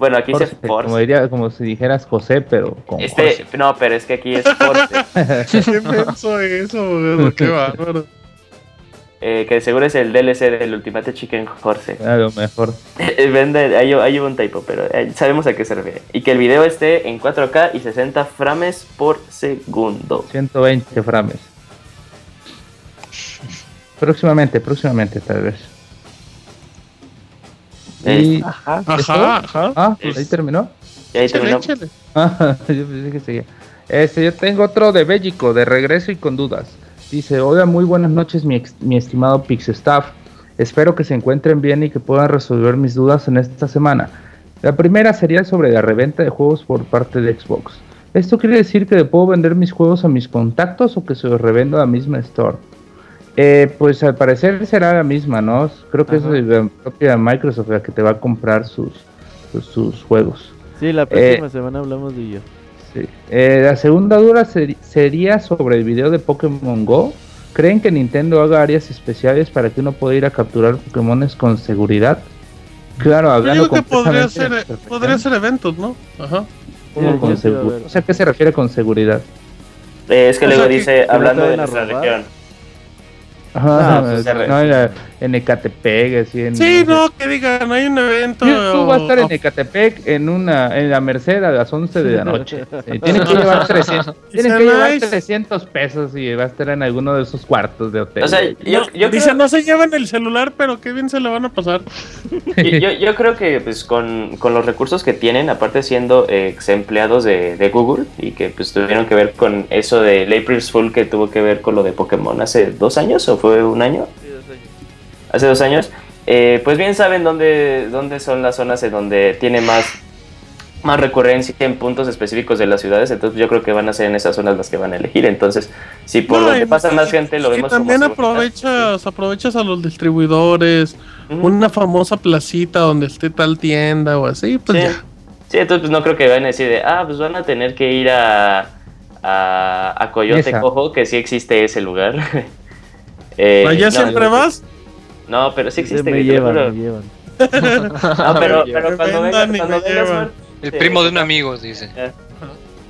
Bueno, aquí Force, dice Force. Como, diría, como si dijeras José, pero con este, Force. No, pero es que aquí es Force. ¿Qué pensó eso, boludo? Qué bárbaro. Eh, que seguro es el DLC del Ultimate Chicken Force. A lo mejor. Vende, ahí hubo un typo, pero eh, sabemos a qué se refiere. Y que el video esté en 4K y 60 frames por segundo. 120 frames. Próximamente, próximamente tal vez. Y... Ajá, ajá, ajá. Ah, pues ahí terminó. Y ahí terminó. Échale. Ah, yo pensé que seguía. Este, yo tengo otro de Bélico, de regreso y con dudas. Dice, hola, muy buenas noches, mi, ex- mi estimado Pixestaff. Espero que se encuentren bien y que puedan resolver mis dudas en esta semana. La primera sería sobre la reventa de juegos por parte de Xbox. ¿Esto quiere decir que le puedo vender mis juegos a mis contactos o que se los revendo a la misma store? Eh, pues al parecer será la misma, ¿no? Creo que Ajá. es la propia Microsoft la que te va a comprar sus, sus, sus juegos. Sí, la próxima semana hablamos de ello. Sí. Eh, la segunda duda sería sobre el video de Pokémon Go. ¿Creen que Nintendo haga áreas especiales para que uno pueda ir a capturar Pokémones con seguridad? Claro, Yo hablando digo que podría ser, de perfección. podría ser eventos, ¿no? Ajá. ¿Cómo Sí, con. O sea, ¿qué se refiere con seguridad? Eh, es que O luego que- dice, hablando de nuestra región. Ajá, pues, no, en, Ecatepec, así en... Sí, no, que digan, hay un evento. Tú vas a estar o- en Ecatepec en una en la Merced a las 11 de la noche. Eh, Tienen que llevar 300, tienen que Dice, llevar nice. 300 pesos y va a estar en alguno de esos cuartos de hotel. O sea, yo, No, yo dice, creo, no se llevan el celular, pero qué bien se le van a pasar. yo, yo- yo creo que pues con, con los recursos que tienen, aparte siendo eh, ex empleados de, de Google y que pues tuvieron que ver con eso de April's Fool que tuvo que ver con lo de Pokémon hace dos años o fue un año, hace dos años, eh, pues bien saben dónde, dónde son las zonas en donde tiene más, más recurrencia en puntos específicos de las ciudades, entonces yo creo que van a ser en esas zonas las que van a elegir, entonces si por No, donde pasa más gente lo vemos también como aprovechas, aprovechas a los distribuidores, una famosa placita donde esté tal tienda o así, pues Sí. ya. Sí, entonces pues no creo que vayan a decir de, ah, pues van a tener que ir a, a, a Coyote Esa. Cojo, que sí existe ese lugar. Eh, ¿Allá no, siempre no, vas? No, pero sí existe. me que te lo llevan, juro. me llevan. No, pero, cuando venga, cuando. Mar, El Sí. primo de un amigo, dice.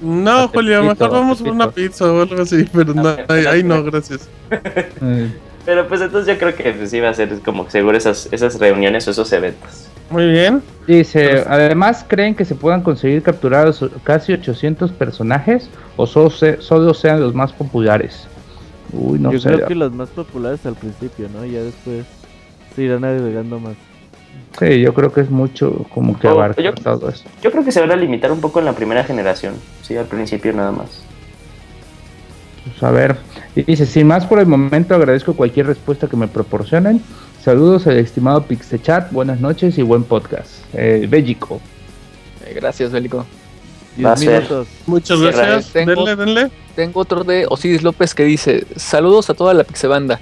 No, A Julio, mejor vamos a por una pizza o algo así, pero no, ahí, ahí no, gracias. Eh, Pero pues entonces yo creo que pues, sí va a ser como seguro esas, esas reuniones o esos eventos. Muy bien. Dice, además, ¿creen que se puedan conseguir capturar los casi 800 personajes o solo, se- solo sean los más populares? Uy, no Yo sé. creo que los más populares al principio, ¿no? Ya después se irán agregando más. Sí, yo creo que es mucho como que Oh, abarca yo- todo eso. Yo creo que se van a limitar un poco en la primera generación. Sí, al principio nada más. Pues, a ver, y dice, sin más por el momento, agradezco cualquier respuesta que me proporcionen. Saludos al estimado Pixechat, buenas noches y buen podcast. Eh, Bélico. Eh, gracias, Bélico. Va a 10 ser. minutos. Muchas Sí, gracias. tengo- Denle, denle. Tengo otro de Osiris López que dice: Saludos a toda la Pixebanda.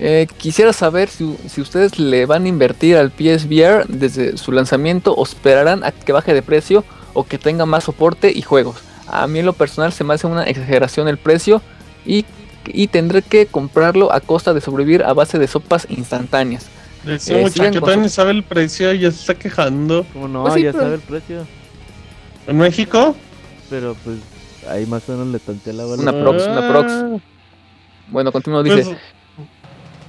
Eh, quisiera saber si, si ustedes le van a invertir al PSVR desde su lanzamiento o esperarán a que baje de precio o que tenga más soporte y juegos. A mí en lo personal se me hace una exageración el precio y, y tendré que comprarlo a costa de sobrevivir a base de sopas instantáneas. Ese Eh, muchacho ni su- sabe el precio y ya se está quejando. Como no, Pues sí, ya pero- sabe el precio. ¿En México? Pero pues ahí más o menos le tanteé la bola. Una prox, una prox. Bueno, continúo, dice. pues,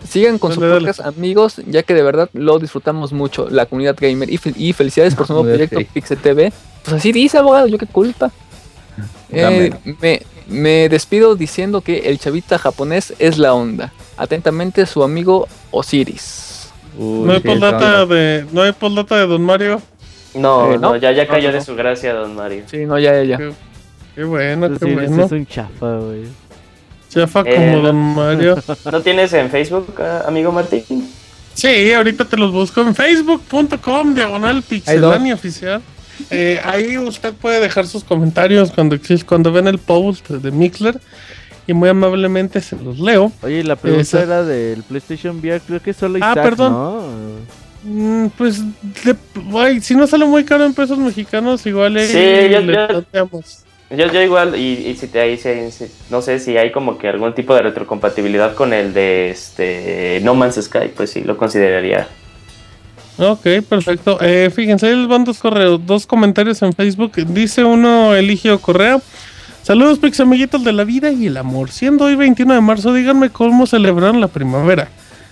Sigan con su Dale, dale. podcast, amigos, ya que de verdad lo disfrutamos mucho, la comunidad gamer. Y, fel- y felicidades por su nuevo proyecto. Pixel TV. Pues así dice, abogado, yo qué culpa. Eh, me, me despido diciendo que el chavita japonés es la onda. Atentamente, su amigo Osiris. Uy, no hay sí, postdata está. de, no hay postdata de Don Mario. No, Eh, no, no. ya, ya cayó no, de su gracia, don Mario. Sí, no, ya, ya. Qué, qué bueno, qué bueno. es un chafa, güey. Chafa Eh, como no. Don Mario. ¿No tienes en Facebook, ah, amigo Martín? Sí, ahorita te los busco en facebook.com, diagonal pixelania oficial. Eh, ahí usted puede dejar sus comentarios cuando, cuando ven el post de Mixler y muy amablemente se los leo. Oye, la pregunta Esa. era del PlayStation VR, creo que solo Ah, Isaac, perdón. ¿no? Mm, pues, de- ay, si no sale muy caro en pesos mexicanos, igual ahí Sí, yo- le yo-. Yo, yo igual, y, y si te ahí si- si- no sé si hay como que algún tipo de retrocompatibilidad con el de este No Man's Sky, pues sí, lo consideraría. Ok, perfecto. Eh, fíjense, ahí les van dos correos, dos comentarios en Facebook. Dice uno, Eligio Correa. Saludos, pix amiguitos de la vida y el amor. Siendo hoy 21 de marzo, díganme cómo celebraron la primavera.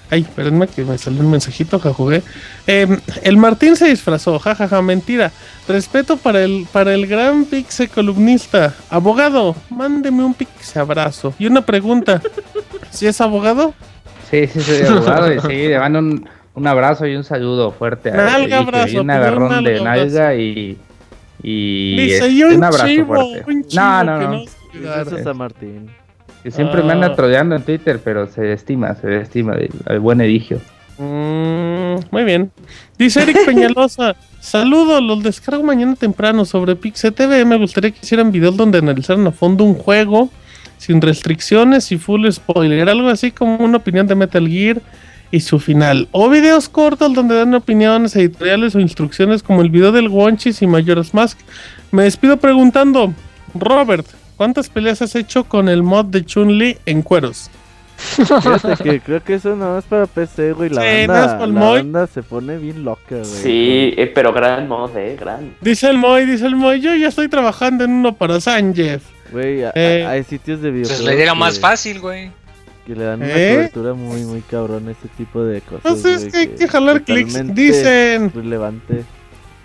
Ay, espérenme que me salió un mensajito que jugué. Eh, el Martín se disfrazó, jajaja, mentira. Respeto para el, para el gran pixe columnista. Abogado, mándeme un pixe abrazo. Y una pregunta. ¿Si es abogado? Sí, sí, soy abogado y sí, le mando un, un abrazo y un saludo fuerte. a- Nalga abrazo, y un agarrón de nalga nalga y. Y. Dice, este, un un abrazo chivo, fuerte. un chivo No, no, no. no es a Martín. Que siempre me Ah. anda troleando en Twitter, pero se estima, se estima el, el buen Eligio. Mm, muy bien. Dice Eric Peñalosa. Saludos, los descargo mañana temprano sobre Pixel TV. Me gustaría que hicieran videos donde analizaran a fondo un juego sin restricciones y full spoiler. Algo así como una opinión de Metal Gear y su final. O videos cortos donde dan opiniones editoriales o instrucciones como el video del Wonchis y Majora's Mask. Me despido preguntando, Robert, ¿cuántas peleas has hecho con el mod de Chun-Li en cueros? Fíjate que creo que eso no es para PC, güey. La, Sí, banda, para el la Moy. banda se pone bien loca, güey. Sí, eh, pero gran mod, eh, gran. Dice el Moy, dice el Moy, yo ya estoy trabajando en uno para San Jeff. Güey, a- Eh, hay sitios de videojuegos Pues idea era que- más fácil, güey. Que le dan una ¿Eh? cobertura muy, muy cabrón a este tipo de cosas. Pues es güey, que hay que jalar clics. Dicen, Relevante.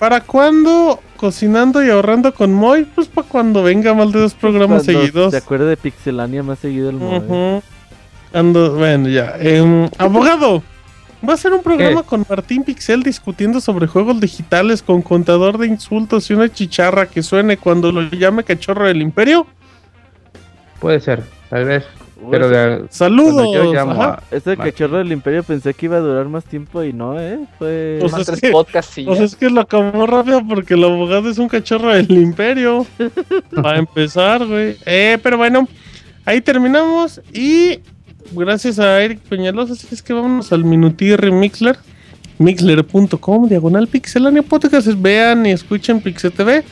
¿Para cuándo cocinando y ahorrando con Moy? Pues para cuando venga más de dos programas Cuando seguidos. ¿Se acuerda de Pixelania más seguido el Moy? Ando, bueno, ya. Em, abogado, va a ser un programa con Martín Pixel discutiendo sobre juegos digitales con contador de insultos y una chicharra que suene cuando lo llame cachorro del imperio. Puede ser, tal vez. Pero de- Saludos. a- Vale. cachorro del imperio pensé que iba a durar más tiempo y no, ¿eh? Fue... Pues Más es tres que- podcasts y Pues ya. es que lo acabó rápido porque el abogado es un cachorro del imperio. Para empezar, güey. Eh, pero bueno, ahí terminamos. Y gracias a Eric Peñalosa, así es que vámonos al minutirri Mixler. Mixler.com, diagonal pixelania podcast. Vean y escuchen Pixel TV.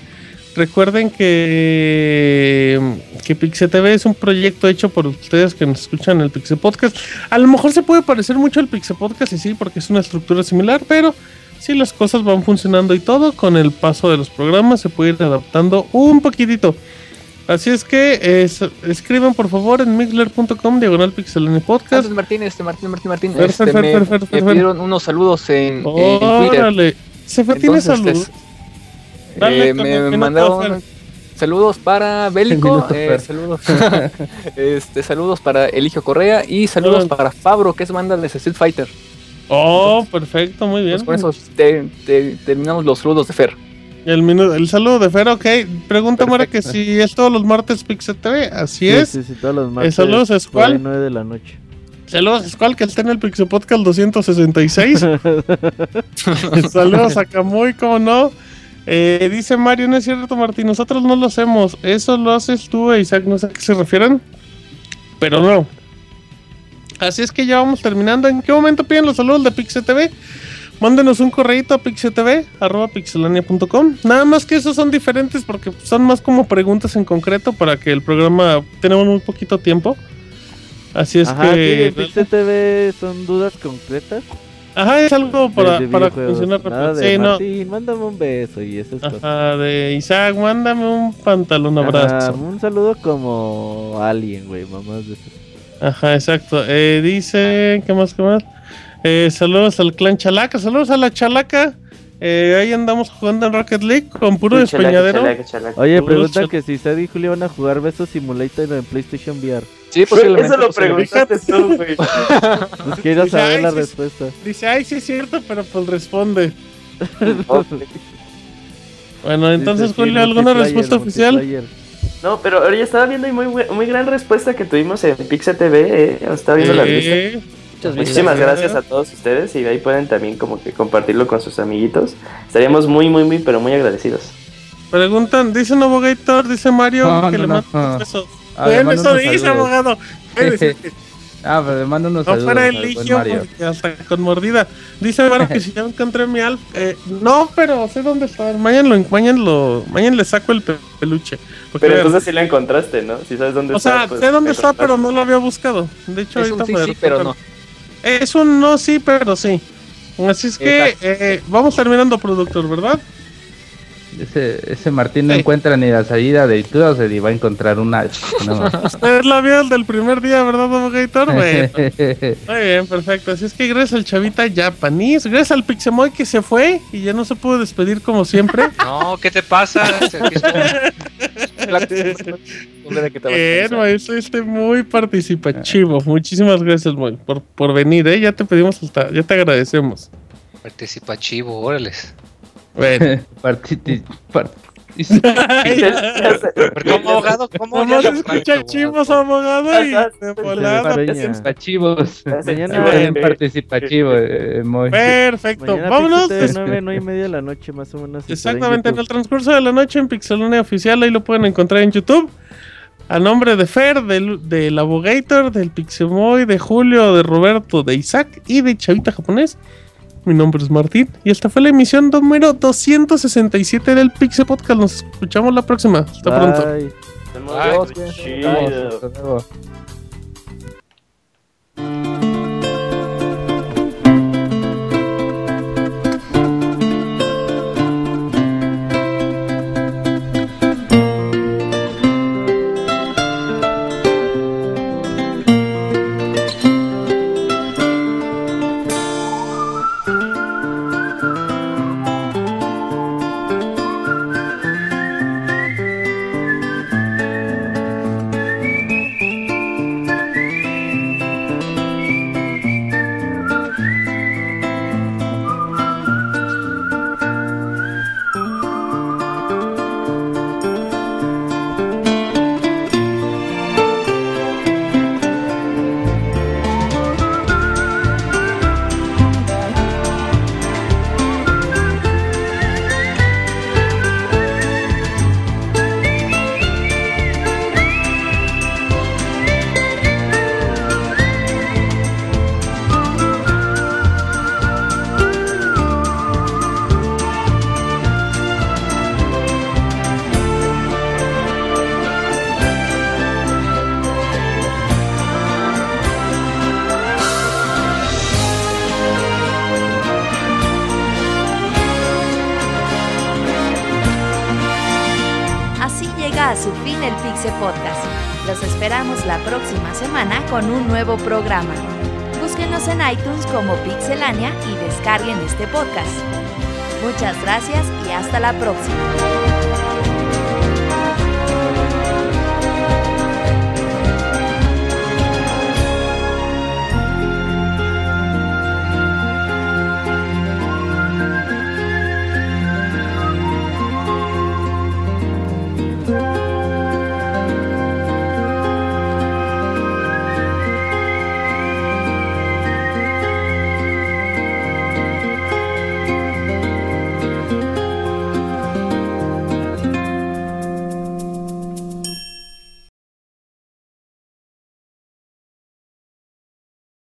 Recuerden que, que Pixel TV es un proyecto hecho por ustedes que nos escuchan en el Pixel Podcast. A lo mejor se puede parecer mucho al Pixel Podcast y sí, porque es una estructura similar, pero si las cosas van funcionando y todo, con el paso de los programas se puede ir adaptando un poquitito. Así es que es- escriban por favor en mixler.com diagonal pixelania podcast. Martín, este Martín, Martín, Martín, Fer, este, Fer, me, Fer, me pidieron unos saludos en, en Twitter. Órale, se fue, tiene Entonces, salud. este, Dale, eh, me mandaron saludos para Bélico, eh, saludos, este, saludos para Eligio Correa y saludos para Fabro, que es banda de Street Fighter. Oh, perfecto, muy bien. Pues con eso te- te- terminamos los saludos de Fer. El, saludo de Fer, ok. Pregunta Mara que si es todos los martes Pixel TV. Así Sí, es. sí, sí, todos los martes. saludos a Squall. ahí, 9 de la noche. Saludos a Squall que está en el Pixel Podcast 266. Saludos a Camuy, cómo no. Eh, dice Mario, no es cierto, Martín, nosotros no lo hacemos. Eso lo haces tú, e Isaac, no sé a qué se refieren. Pero no. Así es que ya vamos terminando. ¿En qué momento piden los saludos de Pixel TV? Mándenos un correíto a pixeltv, arroba pixelania.com. Nada más que esos son diferentes porque son más como preguntas en concreto para que el programa tenemos muy poquito tiempo. Así es Ajá, que... Pixel TV son dudas concretas. Ajá, es algo para, para funcionar rápido. Sí, no. Mándame un beso y esas cosas. Ajá, de Isaac, mándame un pantalón abrazo. Ajá, un saludo como alien, güey, mamás de. Ajá, exacto. Eh, dice, ¿qué más, qué más? Eh, saludos al clan Chalaca, saludos a la Chalaca. Eh, ahí andamos jugando en Rocket League con puro chalaca, despeñadero. Oye, chal- que si Sadie y Julio van a jugar Beso Simulator en PlayStation VR. Sí, posiblemente. Eso lo preguntaste tú, güey. Pues quiero Dice, saber "Ay, la sí, respuesta. Dice, ay, sí es cierto, pero pues responde. Bueno, entonces, Dice, sí, Julio, ¿alguna respuesta oficial? No, pero ya estaba viendo y muy, muy gran respuesta que tuvimos en Pixel TV, eh. Estaba viendo la lista. Muchas Muchísimas gracias a todos ustedes y ahí pueden también como que compartirlo con sus amiguitos. Estaríamos muy, muy, muy, pero muy agradecidos. Preguntan, dice un abogator, dice Mario, No, que no, le no, manda no. unos besos. Ah, Bueno, eso dice, abogado. Ah, pero le mando unos No saludos fuera al el buen ligio, Mario. porque hasta con mordida. Dice Mario que si ya encontré mi alf. Eh, no, pero sé dónde está. Mañana lo, mañana lo, mañana le saco el pe- peluche. Porque, Pero entonces sí lo encontraste, ¿no? Si sabes dónde o está. sea, pues, sé dónde está, pero no lo había buscado. De hecho, Es un ahorita sí, me sí, pero no. Es un no, sí, pero sí. Así es que eh, vamos terminando, productor, ¿verdad? Ese, ese Martín no Sí. encuentra ni la salida de Itudos y va a encontrar una. No. Usted la vio el del primer día, ¿verdad, abogator? Bueno. Muy bien, perfecto. Así es que gracias al chavita Japanese, gracias al Pixemoy que se fue y ya no se pudo despedir como siempre. No, ¿qué te pasa? Aquí estoy. ¿Dónde era que te vas a Bien, pensar? Moy, fuiste muy participativo. Muchísimas gracias, Moy, por, por venir, ¿eh? Ya te pedimos hasta, ya te agradecemos. Participativo, órales. Bueno. Part- como abogado, ¿cómo? Nomás Ya- escucha chivos, abogado, y de volada. Participativos. Mañana- participativo, eh, muy. Perfecto, vámonos. TV, nueve, nueve y media de la noche, más o menos. Exactamente, en el transcurso de la noche en Pixelone Oficial, ahí lo pueden encontrar en YouTube. A nombre de Fer, del, del Abogator, del Pixemoy, de Julio, de Roberto, de Isaac y de Chavita Japonés. Mi nombre es Martín y esta fue la emisión número 267 del Pixel Podcast. Nos escuchamos la próxima. Hasta pronto. Bye. Muy